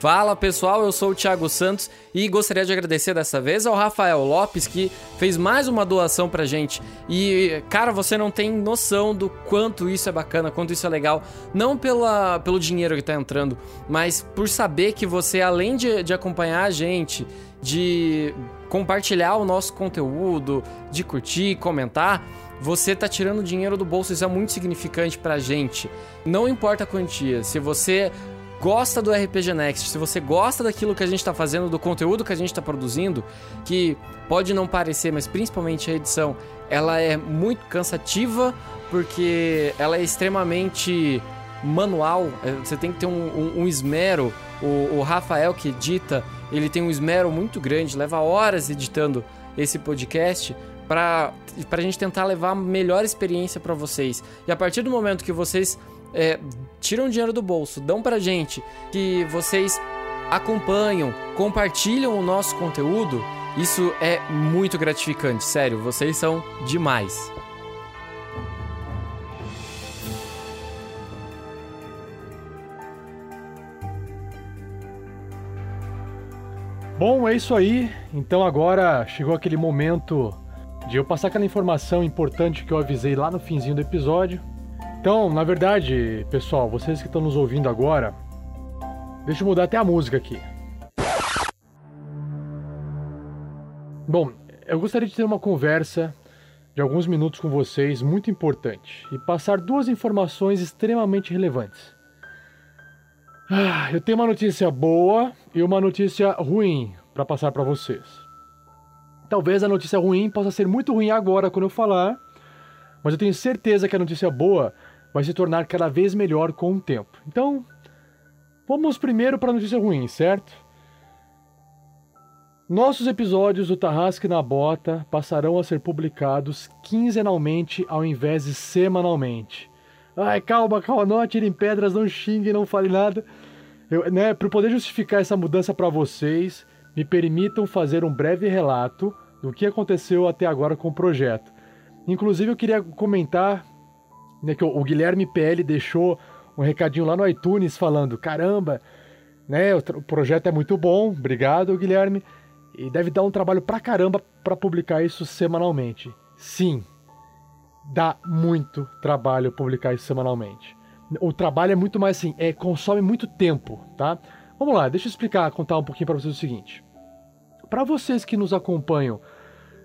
Fala pessoal, eu sou o Thiago Santos e gostaria de agradecer dessa vez ao Rafael Lopes que fez mais uma doação pra gente. E cara, você não tem noção do quanto isso é bacana, quanto isso é legal, não pela, pelo dinheiro que tá entrando, mas por saber que você, além de, de acompanhar a gente, de compartilhar o nosso conteúdo, de curtir, comentar, você tá tirando dinheiro do bolso, isso é muito significante pra gente. Não importa a quantia, se você gosta do RPG Next, se você gosta daquilo que a gente está fazendo, do conteúdo que a gente está produzindo, que pode não parecer, mas principalmente a edição, ela é muito cansativa porque ela é extremamente manual. É, você tem que ter um, um, um esmero. O, o Rafael que edita, ele tem um esmero muito grande, leva horas editando esse podcast para a gente tentar levar a melhor experiência para vocês. E a partir do momento que vocês é, tiram dinheiro do bolso, dão pra gente, que vocês acompanham, compartilham o nosso conteúdo, isso é muito gratificante, sério, vocês são demais. Bom, é isso aí. Então agora chegou aquele momento de eu passar aquela informação importante que eu avisei lá no finzinho do episódio. Então, na verdade, pessoal, vocês que estão nos ouvindo agora, deixa eu mudar até a música aqui. Bom, eu gostaria de ter uma conversa de alguns minutos com vocês muito importante e passar duas informações extremamente relevantes. Ah, eu tenho uma notícia boa e uma notícia ruim para passar para vocês. Talvez a notícia ruim possa ser muito ruim agora quando eu falar, mas eu tenho certeza que a notícia boa vai se tornar cada vez melhor com o tempo. Então, vamos primeiro para a notícia ruim, certo? Nossos episódios do Tarrasque na Bota passarão a ser publicados quinzenalmente ao invés de semanalmente. Ai, calma, calma, não atirem pedras, não xinguem, não fale nada. Né, para poder justificar essa mudança para vocês, me permitam fazer um breve relato do que aconteceu até agora com o projeto. Inclusive, eu queria comentar né, que o, o Guilherme PL deixou um recadinho lá no iTunes falando: caramba, né, o, o projeto é muito bom, obrigado, Guilherme, e deve dar um trabalho pra caramba para publicar isso semanalmente. Sim, dá muito trabalho publicar isso semanalmente. O trabalho é muito mais assim, é, consome muito tempo, tá? Vamos lá, deixa eu explicar, contar um pouquinho para vocês o seguinte. Para vocês que nos acompanham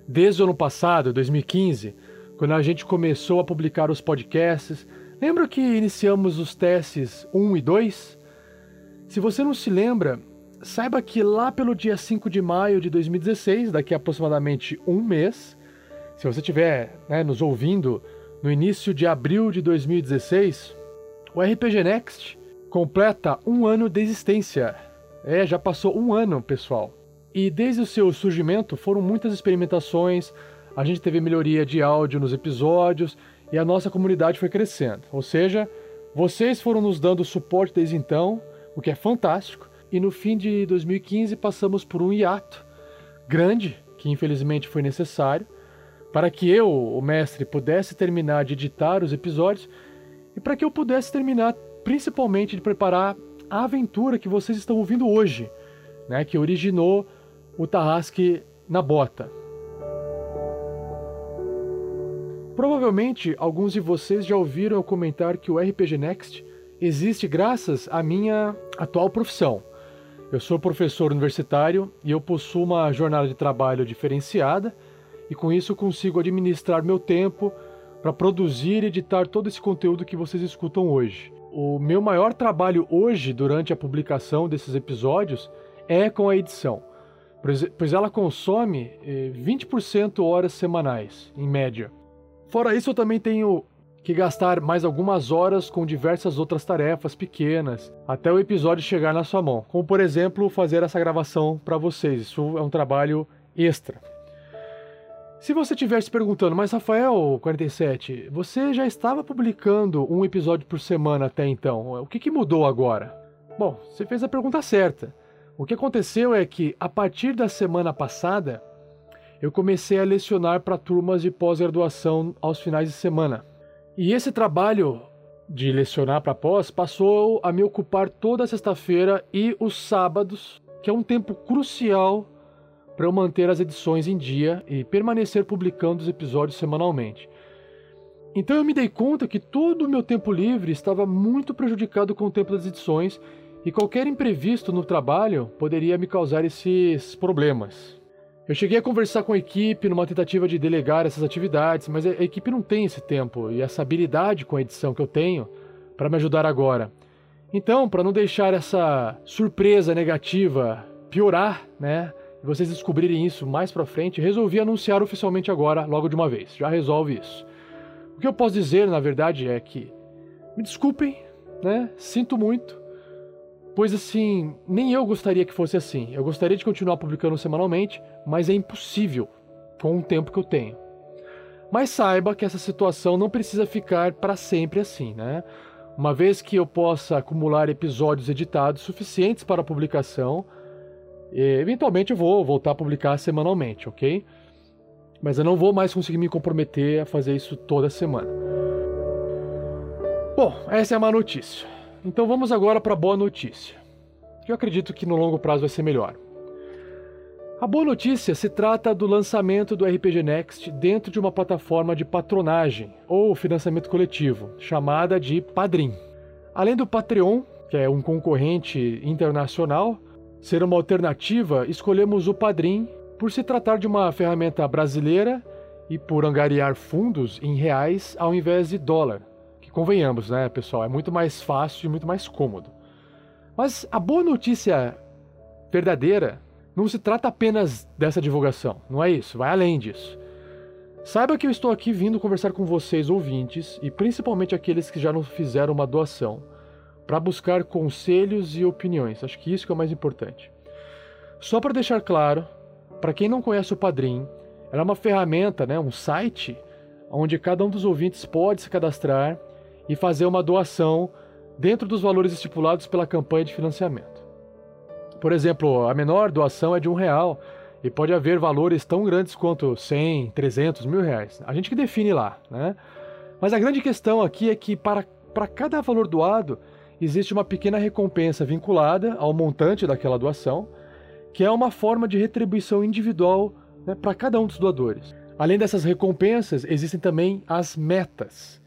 desde o ano passado, 2015, quando a gente começou a publicar os podcasts. Lembra que iniciamos os testes 1 e 2? Se você não se lembra, saiba que lá pelo dia 5 de maio de 2016, daqui a aproximadamente um mês, se você estiver né, nos ouvindo no início de abril de 2016, o RPG Next completa um ano de existência. É, já passou um ano, pessoal. e desde o seu surgimento foram muitas experimentações, a gente teve melhoria de áudio nos episódios e a nossa comunidade foi crescendo. Ou seja, vocês foram nos dando suporte desde então, o que é fantástico, e no fim de 2015 passamos por um hiato grande, que infelizmente foi necessário, para que eu, o mestre, pudesse terminar de editar os episódios e para que eu pudesse terminar principalmente de preparar a aventura que vocês estão ouvindo hoje, né, que originou o Tarrasque na bota. Provavelmente alguns de vocês já ouviram eu comentar que o RPG Next existe graças à minha atual profissão. Eu sou professor universitário e eu possuo uma jornada de trabalho diferenciada e com isso consigo administrar meu tempo para produzir e editar todo esse conteúdo que vocês escutam hoje. O meu maior trabalho hoje, durante a publicação desses episódios, é com a edição, pois ela consome 20% eh, horas semanais, em média. Fora isso, eu também tenho que gastar mais algumas horas com diversas outras tarefas pequenas até o episódio chegar na sua mão, como por exemplo fazer essa gravação para vocês. Isso é um trabalho extra. Se você estiver se perguntando, mas Rafael47, você já estava publicando um episódio por semana até então, o que, que mudou agora? Bom, você fez a pergunta certa. O que aconteceu é que, a partir da semana passada, eu comecei a lecionar para turmas de pós-graduação aos finais de semana. E esse trabalho de lecionar para pós passou a me ocupar toda sexta-feira e os sábados, que é um tempo crucial para eu manter as edições em dia e permanecer publicando os episódios semanalmente. Então eu me dei conta que todo o meu tempo livre estava muito prejudicado com o tempo das edições e qualquer imprevisto no trabalho poderia me causar esses problemas. Eu cheguei a conversar com a equipe numa tentativa de delegar essas atividades, mas a equipe não tem esse tempo e essa habilidade com a edição que eu tenho para me ajudar agora. Então, para não deixar essa surpresa negativa piorar, né, e vocês descobrirem isso mais para frente, resolvi anunciar oficialmente agora, logo de uma vez. Já resolve isso. O que eu posso dizer, na verdade, é que me desculpem, né? Sinto muito. Pois assim, nem eu gostaria que fosse assim. Eu gostaria de continuar publicando semanalmente, mas é impossível com o tempo que eu tenho. Mas saiba que essa situação não precisa ficar para sempre assim, né? Uma vez que eu possa acumular episódios editados suficientes para publicação, eventualmente eu vou voltar a publicar semanalmente, ok? Mas eu não vou mais conseguir me comprometer a fazer isso toda semana. Bom, essa é a má notícia. Então vamos agora para a boa notícia. Eu acredito que no longo prazo vai ser melhor. A boa notícia se trata do lançamento do RPG Next dentro de uma plataforma de patronagem ou financiamento coletivo, chamada de Padrim. Além do Patreon, que é um concorrente internacional, ser uma alternativa, escolhemos o Padrim por se tratar de uma ferramenta brasileira e por angariar fundos em reais ao invés de dólar. Que convenhamos, né, pessoal? É muito mais fácil e muito mais cômodo. Mas a boa notícia verdadeira não se trata apenas dessa divulgação, não é isso, vai além disso. Saiba que eu estou aqui vindo conversar com vocês, ouvintes, e principalmente aqueles que já não fizeram uma doação para buscar conselhos e opiniões. Acho que isso que é o mais importante. Só para deixar claro, para quem não conhece o Padrim, ela é uma ferramenta, né, um site onde cada um dos ouvintes pode se cadastrar e fazer uma doação dentro dos valores estipulados pela campanha de financiamento. Por exemplo, a menor doação é de um real e pode haver valores tão grandes quanto 100, 300, mil reais. A gente que define lá, né? Mas a grande questão aqui é que para, para cada valor doado, existe uma pequena recompensa vinculada ao montante daquela doação, que é uma forma de retribuição individual né, para cada um dos doadores. Além dessas recompensas, existem também as metas.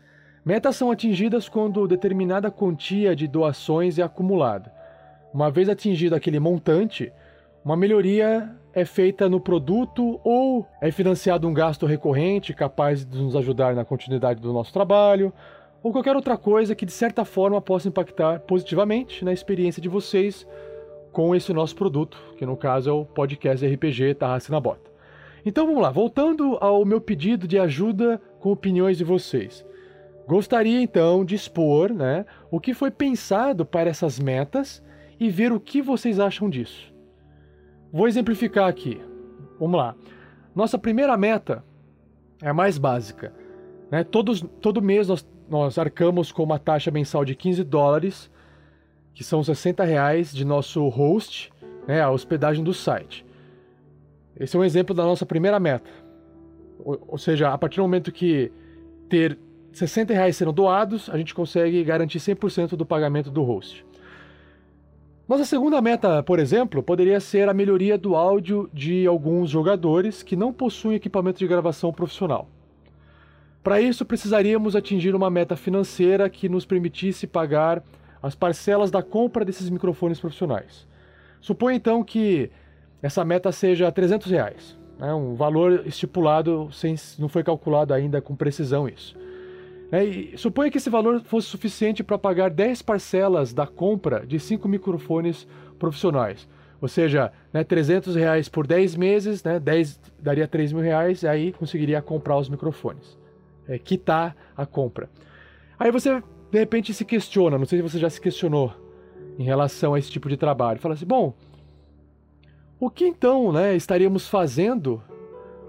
Metas são atingidas quando determinada quantia de doações é acumulada. Uma vez atingido aquele montante, uma melhoria é feita no produto ou é financiado um gasto recorrente capaz de nos ajudar na continuidade do nosso trabalho, ou qualquer outra coisa que de certa forma possa impactar positivamente na experiência de vocês com esse nosso produto, que no caso é o podcast RPG Tarrace na Bota. Então vamos lá, voltando ao meu pedido de ajuda com opiniões de vocês. Gostaria então de expor né, o que foi pensado para essas metas e ver o que vocês acham disso. Vou exemplificar aqui. Vamos lá. Nossa primeira meta é a mais básica. Né? Todos, todo mês nós, nós arcamos com uma taxa mensal de 15 dólares, que são 60 reais de nosso host, né, a hospedagem do site. Esse é um exemplo da nossa primeira meta. Ou, ou seja, a partir do momento que ter 60 reais sendo doados, a gente consegue garantir 100% do pagamento do host. Nossa segunda meta, por exemplo, poderia ser a melhoria do áudio de alguns jogadores que não possuem equipamento de gravação profissional. Para isso, precisaríamos atingir uma meta financeira que nos permitisse pagar as parcelas da compra desses microfones profissionais. Suponha então que essa meta seja 300 reais, né, um valor estipulado, sem, não foi calculado ainda com precisão isso. E suponha que esse valor fosse suficiente para pagar 10 parcelas da compra de 5 microfones profissionais. Ou seja, né, 300 reais por 10 meses, né, 10 daria 3 mil reais, e aí conseguiria comprar os microfones. É, quitar a compra. Aí você, de repente, se questiona, não sei se você já se questionou em relação a esse tipo de trabalho. Fala assim, bom, o que então né, estaríamos fazendo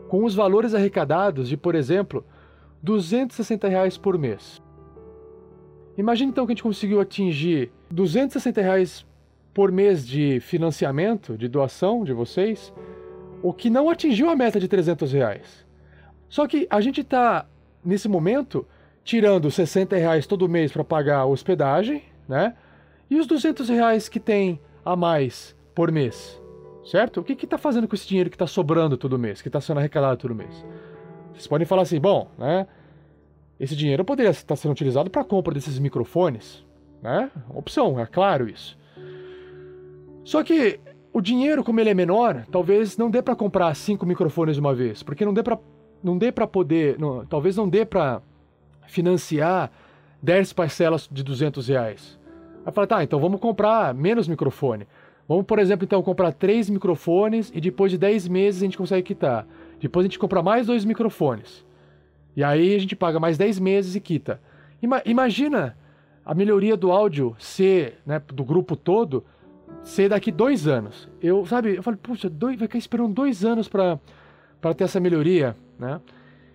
com os valores arrecadados de, por exemplo, 260 reais por mês. Imagine então que a gente conseguiu atingir 260 reais por mês de financiamento, de doação de vocês, o que não atingiu a meta de 300 reais. Só que a gente está, nesse momento, tirando 60 reais todo mês para pagar a hospedagem, né? E os 200 reais que tem a mais por mês, certo? O que está fazendo com esse dinheiro que está sobrando todo mês, que está sendo arrecadado todo mês? Vocês podem falar assim, bom, né? Esse dinheiro poderia estar sendo utilizado para a compra desses microfones, né? Opção, é claro isso. Só que o dinheiro, como ele é menor, talvez não dê para comprar cinco microfones de uma vez, porque não dê para não dê para poder, não, talvez não dê para financiar 10 parcelas de 200 reais. Aí fala, tá, então vamos comprar menos microfone. Vamos, por exemplo, então comprar três microfones e depois de 10 meses a gente consegue quitar. Depois a gente compra mais dois microfones. E aí a gente paga mais 10 meses e quita. Ima imagina a melhoria do áudio ser, né, do grupo todo, ser daqui dois anos. Eu, sabe, eu falei, puxa, dois, vai ficar esperando dois anos para ter essa melhoria, né?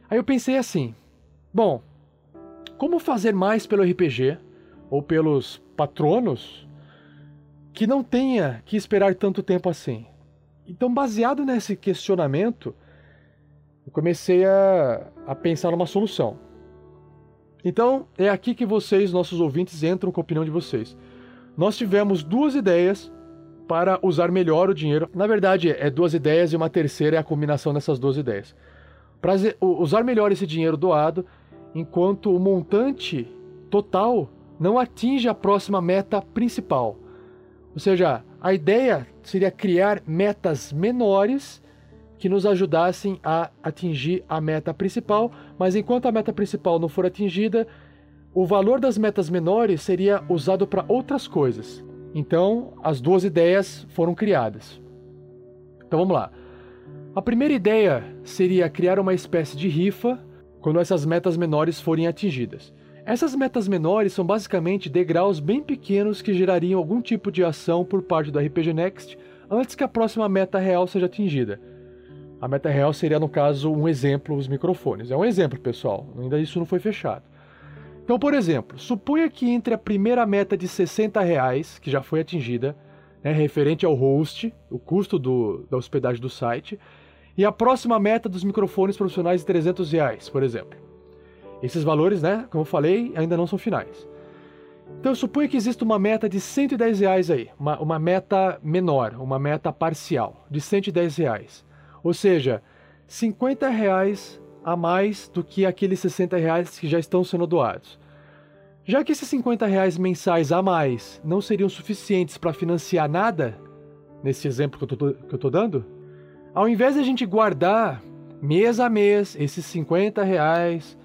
Aí eu pensei assim, bom, como fazer mais pelo RPG ou pelos patronos que não tenha que esperar tanto tempo assim? Então, baseado nesse questionamento, eu comecei a, a pensar numa solução. Então, é aqui que vocês, nossos ouvintes, entram com a opinião de vocês. Nós tivemos duas ideias para usar melhor o dinheiro. Na verdade, é duas ideias e uma terceira é a combinação dessas duas ideias. Para usar melhor esse dinheiro doado, enquanto o montante total não atinge a próxima meta principal. Ou seja, a ideia seria criar metas menores que nos ajudassem a atingir a meta principal, mas enquanto a meta principal não for atingida, o valor das metas menores seria usado para outras coisas. Então, as duas ideias foram criadas. Então vamos lá. A primeira ideia seria criar uma espécie de rifa quando essas metas menores forem atingidas. Essas metas menores são basicamente degraus bem pequenos que gerariam algum tipo de ação por parte do RPG Next antes que a próxima meta real seja atingida. A meta real seria, no caso, um exemplo, os microfones. É um exemplo, pessoal. Ainda isso não foi fechado. Então, por exemplo, suponha que entre a primeira meta de 60 reais, que já foi atingida, né, referente ao host, o custo do, da hospedagem do site, e a próxima meta dos microfones profissionais de 300 reais, por exemplo. Esses valores, né, como eu falei, ainda não são finais. Então, suponha que exista uma meta de 110 reais aí, uma, uma meta menor, uma meta parcial, de 110 reais. Ou seja, 50 reais a mais do que aqueles 60 reais que já estão sendo doados. Já que esses 50 reais mensais a mais não seriam suficientes para financiar nada, nesse exemplo que eu estou dando, ao invés de a gente guardar mês a mês esses 50 reais,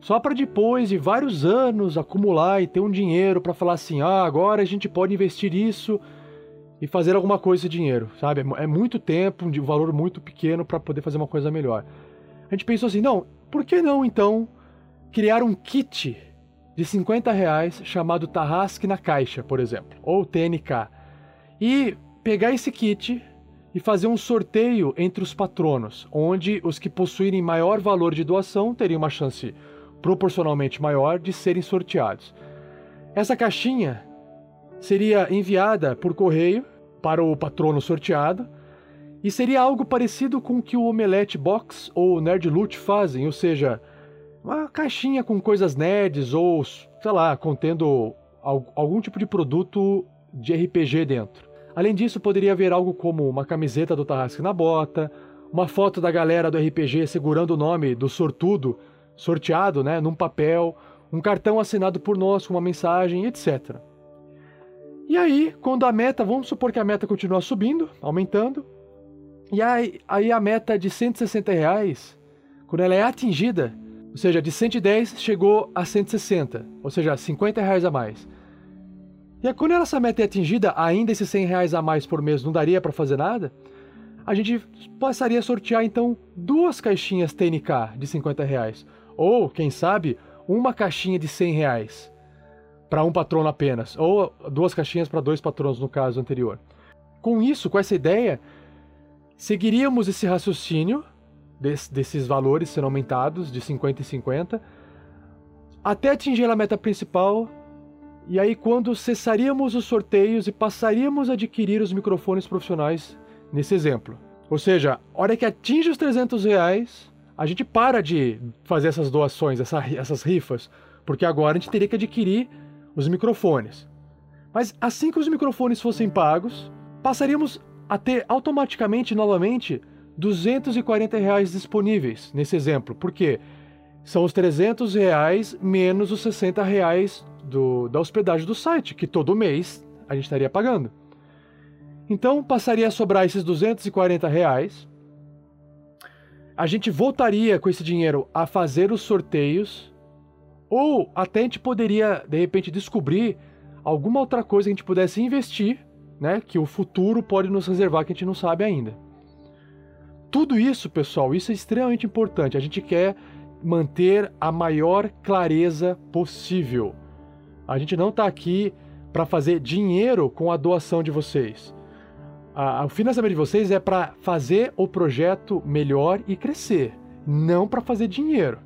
só para depois de vários anos acumular e ter um dinheiro para falar assim, ah, agora a gente pode investir isso e fazer alguma coisa de dinheiro, sabe? É muito tempo, um valor muito pequeno para poder fazer uma coisa melhor. A gente pensou assim, não, por que não então criar um kit de 50 reais chamado Tarrasque na Caixa, por exemplo, ou TNK, e pegar esse kit e fazer um sorteio entre os patronos, onde os que possuírem maior valor de doação teriam uma chance proporcionalmente maior de serem sorteados. Essa caixinha seria enviada por correio para o patrono sorteado e seria algo parecido com o que o Omelette Box ou o Nerd Loot fazem, ou seja, uma caixinha com coisas nerds ou, sei lá, contendo algum tipo de produto de RPG dentro. Além disso, poderia haver algo como uma camiseta do Tarrasque na bota, uma foto da galera do RPG segurando o nome do sortudo sorteado, né, num papel, um cartão assinado por nós com uma mensagem, etc. E aí, quando a meta, vamos supor que a meta continua subindo, aumentando, e aí, aí a meta de 160 reais, quando ela é atingida, ou seja, de 110 chegou a 160, ou seja, 50 reais a mais. E aí, quando essa meta é atingida, ainda esses 100 reais a mais por mês não daria para fazer nada, a gente passaria a sortear então duas caixinhas TNK de 50 reais. Ou, quem sabe, uma caixinha de 100 reais para um patrono apenas. Ou duas caixinhas para dois patronos no caso anterior. Com isso, com essa ideia, seguiríamos esse raciocínio desses valores sendo aumentados de 50 e 50 até atingir a meta principal. E aí, quando cessaríamos os sorteios e passaríamos a adquirir os microfones profissionais nesse exemplo. Ou seja, a hora que atinge os 300 reais, a gente para de fazer essas doações, essa, essas rifas, porque agora a gente teria que adquirir os microfones. Mas assim que os microfones fossem pagos, passaríamos a ter automaticamente novamente 240 reais disponíveis nesse exemplo. Por quê? São os 300 reais menos os 60 reais do, da hospedagem do site, que todo mês a gente estaria pagando. Então passaria a sobrar esses 240 reais. A gente voltaria com esse dinheiro a fazer os sorteios. Ou até a gente poderia, de repente, descobrir alguma outra coisa que a gente pudesse investir, né? Que o futuro pode nos reservar que a gente não sabe ainda. Tudo isso, pessoal, isso é extremamente importante. A gente quer manter a maior clareza possível. A gente não está aqui para fazer dinheiro com a doação de vocês. A, o financiamento de vocês é para fazer o projeto melhor e crescer, não para fazer dinheiro,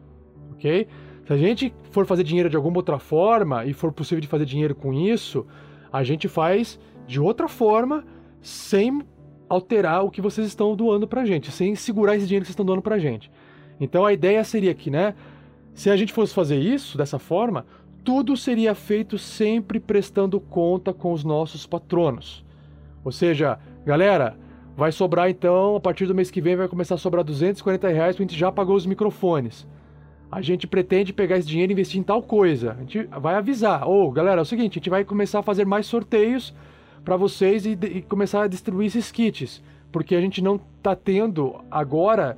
ok? Se a gente for fazer dinheiro de alguma outra forma e for possível de fazer dinheiro com isso, a gente faz de outra forma, sem alterar o que vocês estão doando pra gente, sem segurar esse dinheiro que vocês estão doando pra gente. Então a ideia seria que, né, se a gente fosse fazer isso dessa forma, tudo seria feito sempre prestando conta com os nossos patronos. Ou seja, galera, vai sobrar então, a partir do mês que vem vai começar a sobrar 240 reais, a gente já pagou os microfones. A gente pretende pegar esse dinheiro e investir em tal coisa. A gente vai avisar. Ô, oh, galera, é o seguinte, a gente vai começar a fazer mais sorteios para vocês e, e, começar a distribuir esses kits, porque a gente não tá tendo agora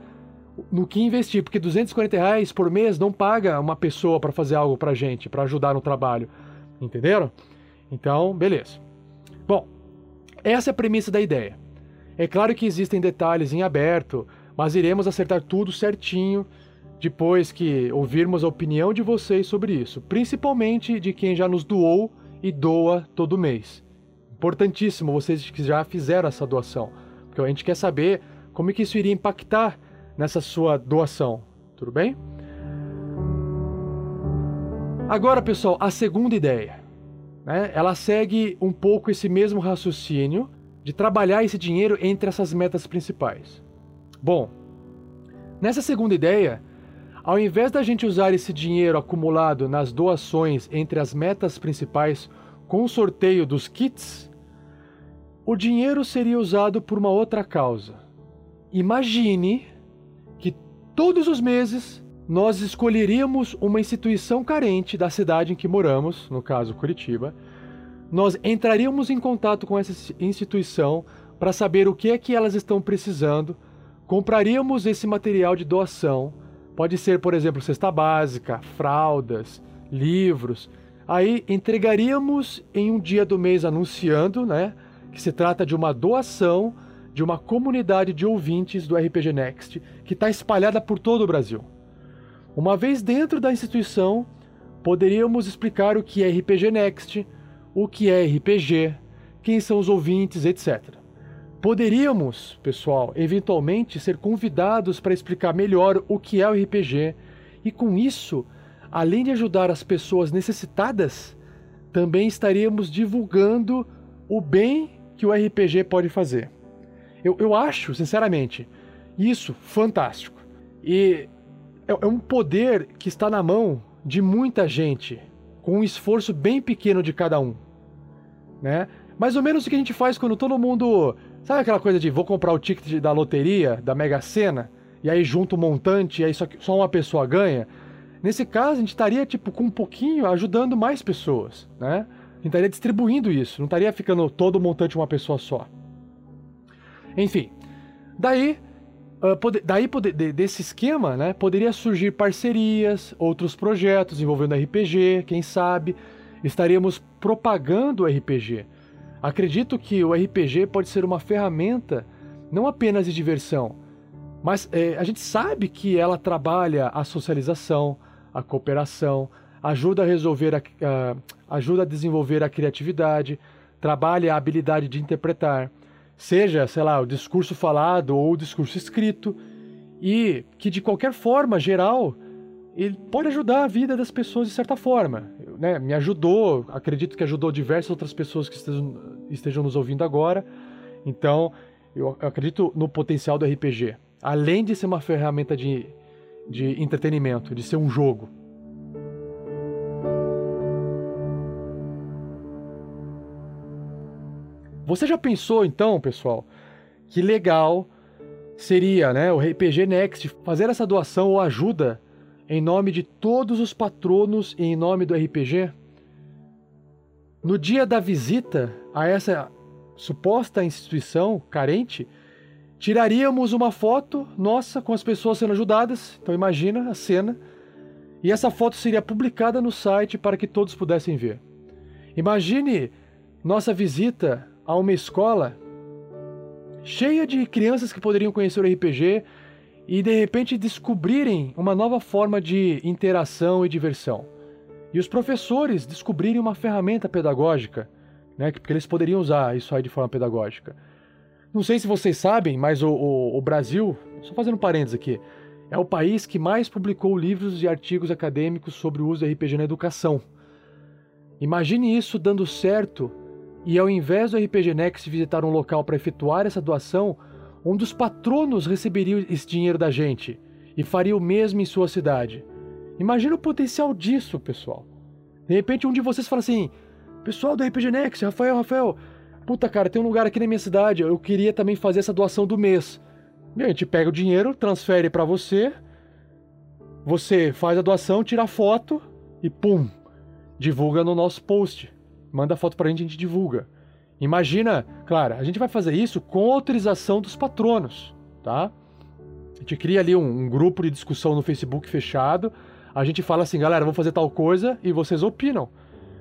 no que investir, porque 240 reais por mês não paga uma pessoa para fazer algo para gente, para ajudar no trabalho, entenderam? Então, beleza. Bom, essa é a premissa da ideia. É claro que existem detalhes em aberto, mas iremos acertar tudo certinho depois que ouvirmos a opinião de vocês sobre isso, principalmente de quem já nos doou e doa todo mês importantíssimo vocês que já fizeram essa doação, porque a gente quer saber como é que isso iria impactar nessa sua doação, tudo bem? Agora, pessoal, a segunda ideia, né? Ela segue um pouco esse mesmo raciocínio de trabalhar esse dinheiro entre essas metas principais. Bom, nessa segunda ideia, ao invés da gente usar esse dinheiro acumulado nas doações entre as metas principais com o sorteio dos kits, o dinheiro seria usado por uma outra causa. Imagine que todos os meses nós escolheríamos uma instituição carente da cidade em que moramos, no caso Curitiba. Nós entraríamos em contato com essa instituição para saber o que é que elas estão precisando, compraríamos esse material de doação. Pode ser, por exemplo, cesta básica, fraldas, livros, Aí entregaríamos em um dia do mês anunciando, né, que se trata de uma doação de uma comunidade de ouvintes do RPG Next que está espalhada por todo o Brasil. Uma vez dentro da instituição, poderíamos explicar o que é RPG Next, o que é RPG, quem são os ouvintes, etc. poderíamos, pessoal, eventualmente ser convidados para explicar melhor o que é o RPG e com isso, além de ajudar as pessoas necessitadas, também estaríamos divulgando o bem que o RPG pode fazer. Eu, eu acho, sinceramente, isso fantástico. E é, é um poder que está na mão de muita gente, com um esforço bem pequeno de cada um. Né? Mais ou menos o que a gente faz quando todo mundo. Sabe aquela coisa de vou comprar o ticket da loteria, da Mega Sena, e aí junta um montante e aí só, só uma pessoa ganha? Nesse caso, a gente estaria, tipo, com um pouquinho ajudando mais pessoas, né? A gente estaria distribuindo isso, não estaria ficando todo o montante uma pessoa só. Enfim, daí, uh, pode, daí pode, de, desse esquema, né, poderia surgir parcerias, outros projetos envolvendo RPG, quem sabe. Estaríamos propagando o RPG. Acredito que o RPG pode ser uma ferramenta não apenas de diversão, mas é, a gente sabe que ela trabalha a socialização, a cooperação, ajuda a resolver, a, a, ajuda a desenvolver a criatividade, trabalha a habilidade de interpretar, seja, sei lá, o discurso falado ou o discurso escrito, e que de qualquer forma geral ele pode ajudar a vida das pessoas de certa forma. Né? Me ajudou, acredito que ajudou diversas outras pessoas que estejam, estejam nos ouvindo agora. Então, eu acredito no potencial do RPG. Além de ser uma ferramenta de, de entretenimento, de ser um jogo. Você já pensou então, pessoal, que legal seria, né, o RPG Next fazer essa doação ou ajuda em nome de todos os patronos e em nome do RPG? No dia da visita a essa suposta instituição carente, tiraríamos uma foto nossa com as pessoas sendo ajudadas. Então imagina a cena. E essa foto seria publicada no site para que todos pudessem ver. Imagine nossa visita a uma escola cheia de crianças que poderiam conhecer o RPG e de repente descobrirem uma nova forma de interação e diversão. E os professores descobrirem uma ferramenta pedagógica, né, porque eles poderiam usar isso aí de forma pedagógica. Não sei se vocês sabem, mas o, o, o Brasil, só fazendo parênteses aqui, é o país que mais publicou livros e artigos acadêmicos sobre o uso do RPG na educação. Imagine isso dando certo e ao invés do RPG Next visitar um local para efetuar essa doação, um dos patronos receberia esse dinheiro da gente e faria o mesmo em sua cidade. Imagina o potencial disso, pessoal. De repente um de vocês fala assim: Pessoal do RPG Next, Rafael, Rafael, puta cara, tem um lugar aqui na minha cidade, eu queria também fazer essa doação do mês. E a gente pega o dinheiro, transfere para você, você faz a doação, tira a foto e pum, divulga no nosso post. Manda a foto pra gente, a gente divulga. Imagina, claro, a gente vai fazer isso com autorização dos patronos, tá? A gente cria ali um, um, grupo de discussão no Facebook fechado. A gente fala assim, galera, vamos fazer tal coisa e vocês opinam.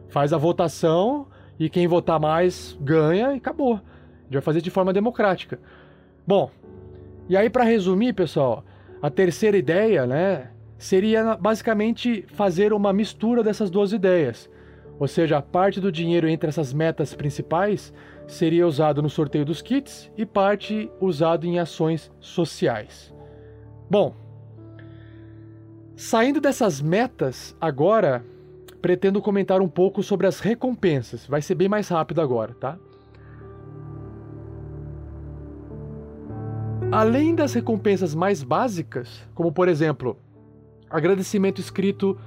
Faz a votação e quem votar mais ganha e acabou. A gente vai fazer de forma democrática. Bom, e aí para resumir, pessoal, a terceira ideia, né, seria basicamente fazer uma mistura dessas duas ideias. Ou seja, parte do dinheiro entre essas metas principais seria usado no sorteio dos kits e parte usado em ações sociais. Bom, saindo dessas metas, agora pretendo comentar um pouco sobre as recompensas. Vai ser bem mais rápido agora, tá? Além das recompensas mais básicas, como por exemplo, agradecimento escrito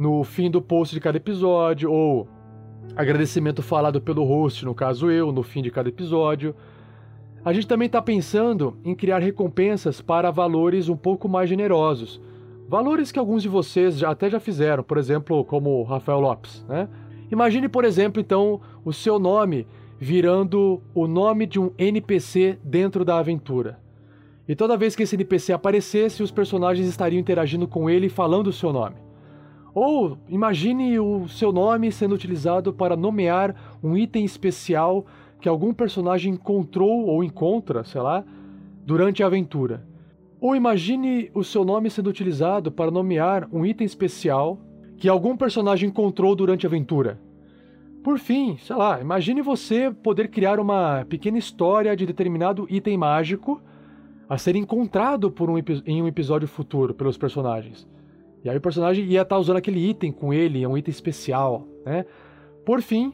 no fim do post de cada episódio, ou agradecimento falado pelo host, no caso eu, no fim de cada episódio. A gente também está pensando em criar recompensas para valores um pouco mais generosos. Valores que alguns de vocês já, até já fizeram, por exemplo, como Rafael Lopes. Né? Imagine, por exemplo, então, o seu nome virando o nome de um NPC dentro da aventura. E toda vez que esse NPC aparecesse, os personagens estariam interagindo com ele falando o seu nome. Ou imagine o seu nome sendo utilizado para nomear um item especial que algum personagem encontrou ou encontra, sei lá, durante a aventura. Ou imagine o seu nome sendo utilizado para nomear um item especial que algum personagem encontrou durante a aventura. Por fim, sei lá, imagine você poder criar uma pequena história de determinado item mágico a ser encontrado por um, em um episódio futuro pelos personagens. E aí o personagem ia estar usando aquele item com ele, é um item especial, né? Por fim,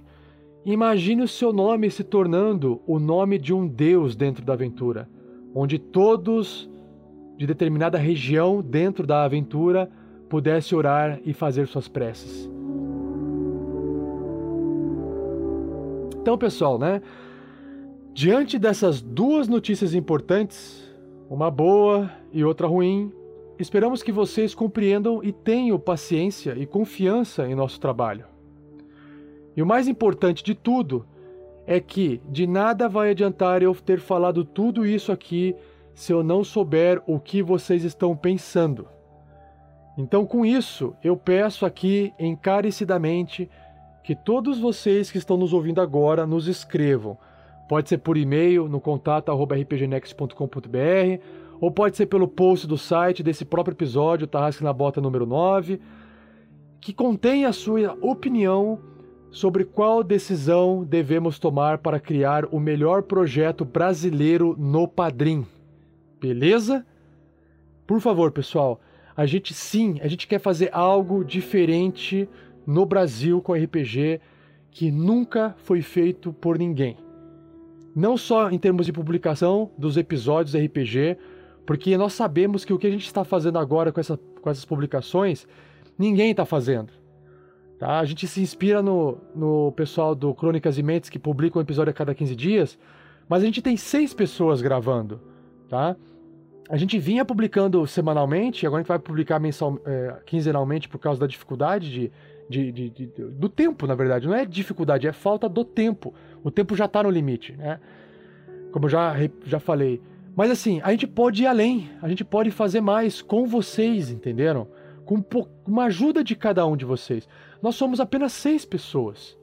imagine o seu nome se tornando o nome de um deus dentro da aventura, onde todos de determinada região dentro da aventura pudesse orar e fazer suas preces. Então, pessoal, né? Diante dessas duas notícias importantes, uma boa e outra ruim, esperamos que vocês compreendam e tenham paciência e confiança em nosso trabalho. E o mais importante de tudo é que de nada vai adiantar eu ter falado tudo isso aqui se eu não souber o que vocês estão pensando. Então, com isso, eu peço aqui encarecidamente que todos vocês que estão nos ouvindo agora nos escrevam. Pode ser por e-mail no contato rpgnext.com.br ou pode ser pelo post do site desse próprio episódio, Tarrasque na Bota número 9, que contém a sua opinião sobre qual decisão devemos tomar para criar o melhor projeto brasileiro no Padrim. Beleza? Por favor, pessoal, a gente sim, a gente quer fazer algo diferente no Brasil com RPG que nunca foi feito por ninguém. Não só em termos de publicação dos episódios RPG, porque nós sabemos que o que a gente está fazendo agora com, essa, com essas publicações, ninguém está fazendo. Tá? A gente se inspira no, no pessoal do Crônicas e Mentes, que publica um episódio a cada 15 dias, mas a gente tem seis pessoas gravando tá? A gente vinha publicando semanalmente, agora a gente vai publicar mensal, é, quinzenalmente por causa da dificuldade de, de, de, de, do tempo, na verdade. Não é dificuldade, é falta do tempo. O tempo já está no limite, né? Como eu já, já falei. Mas assim, a gente pode ir além, a gente pode fazer mais com vocês, entenderam? Com uma ajuda de cada um de vocês. Nós somos apenas seis pessoas.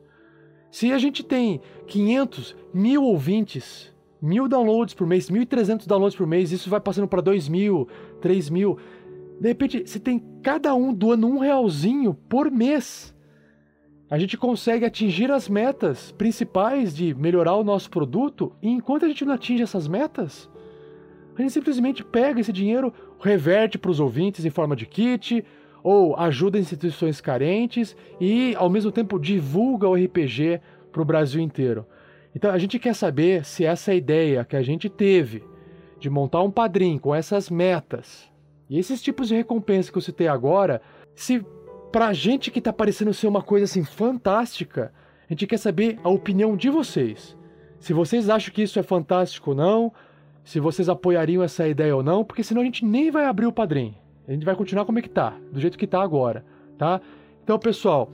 Se a gente tem 500, mil ouvintes, mil downloads por mês, 1.300 downloads por mês, isso vai passando para 2.000, 3.000. De repente, se tem cada um doando um realzinho por mês, a gente consegue atingir as metas principais de melhorar o nosso produto. E enquanto a gente não atinge essas metas, a gente simplesmente pega esse dinheiro, reverte para os ouvintes em forma de kit, ou ajuda instituições carentes e, ao mesmo tempo, divulga o RPG para o Brasil inteiro. Então a gente quer saber se essa ideia que a gente teve de montar um padrinho com essas metas e esses tipos de recompensa que eu citei agora, se pra gente que tá parecendo ser uma coisa assim fantástica, a gente quer saber a opinião de vocês. Se vocês acham que isso é fantástico ou não, se vocês apoiariam essa ideia ou não, porque senão a gente nem vai abrir o padrinho. A gente vai continuar como é que tá, do jeito que tá agora, tá? Então, pessoal,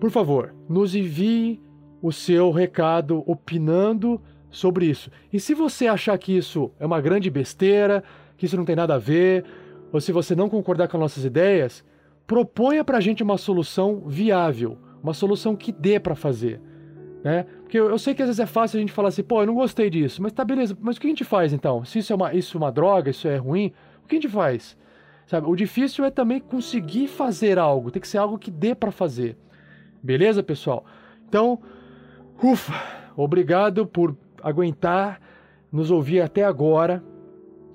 por favor, nos envie o seu recado opinando sobre isso. E se você achar que isso é uma grande besteira, que isso não tem nada a ver, ou se você não concordar com nossas ideias, proponha para a gente uma solução viável, uma solução que dê para fazer. Né? Porque eu, eu, sei que às vezes é fácil a gente falar assim, pô, eu não gostei disso, mas tá beleza, mas o que a gente faz então? Se isso é uma, isso é uma droga, isso é ruim, o que a gente faz? Sabe? O difícil é também conseguir fazer algo, tem que ser algo que dê para fazer. Beleza, pessoal? Então, Ufa, obrigado por aguentar nos ouvir até agora.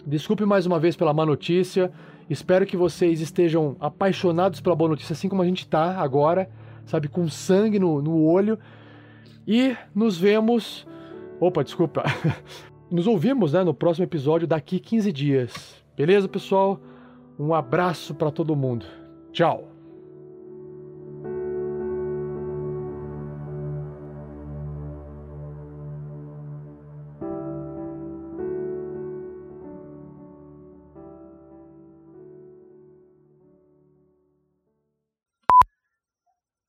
Desculpe mais uma vez pela má notícia. Espero que vocês estejam apaixonados pela boa notícia, assim como a gente está agora, sabe, com sangue no, no olho. E nos vemos. Opa, desculpa. Nos ouvimos né, no próximo episódio daqui 15 dias. Beleza, pessoal? Um abraço para todo mundo. Tchau.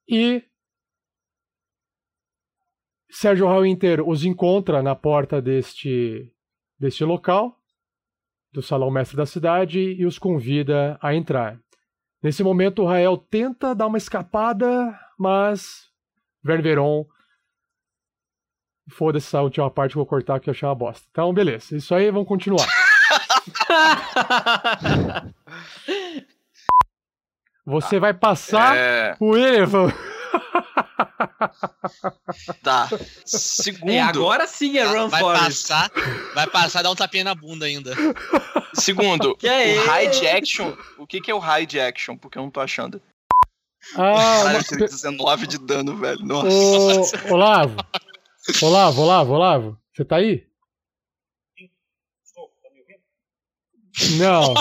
E Sérgio Rauinter os encontra na porta deste, deste local, do Salão Mestre da Cidade, e os convida a entrar. Nesse momento, o Rael tenta dar uma escapada, mas Ververon. Foda-se essa última parte que eu vou cortar que eu achei uma bosta. Então, beleza. Isso aí, vamos continuar. Você vai passar É. o Evan. Tá. Segundo. É, agora sim é Run vai Forest. passar, vai passar e dar um tapinha na bunda ainda. Segundo, Que é o hide esse? action. O que, que é o hide action? Porque eu não tô achando. Ah, Caralho, uma- eu tive 19 de dano, velho. Nossa. Ô, Olavo. Olavo, Olavo, Olavo. Você tá aí? Não.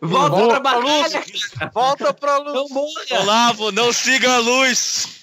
Volta Vou- pra batalha. Volta pra luz. Olavo, não siga a luz!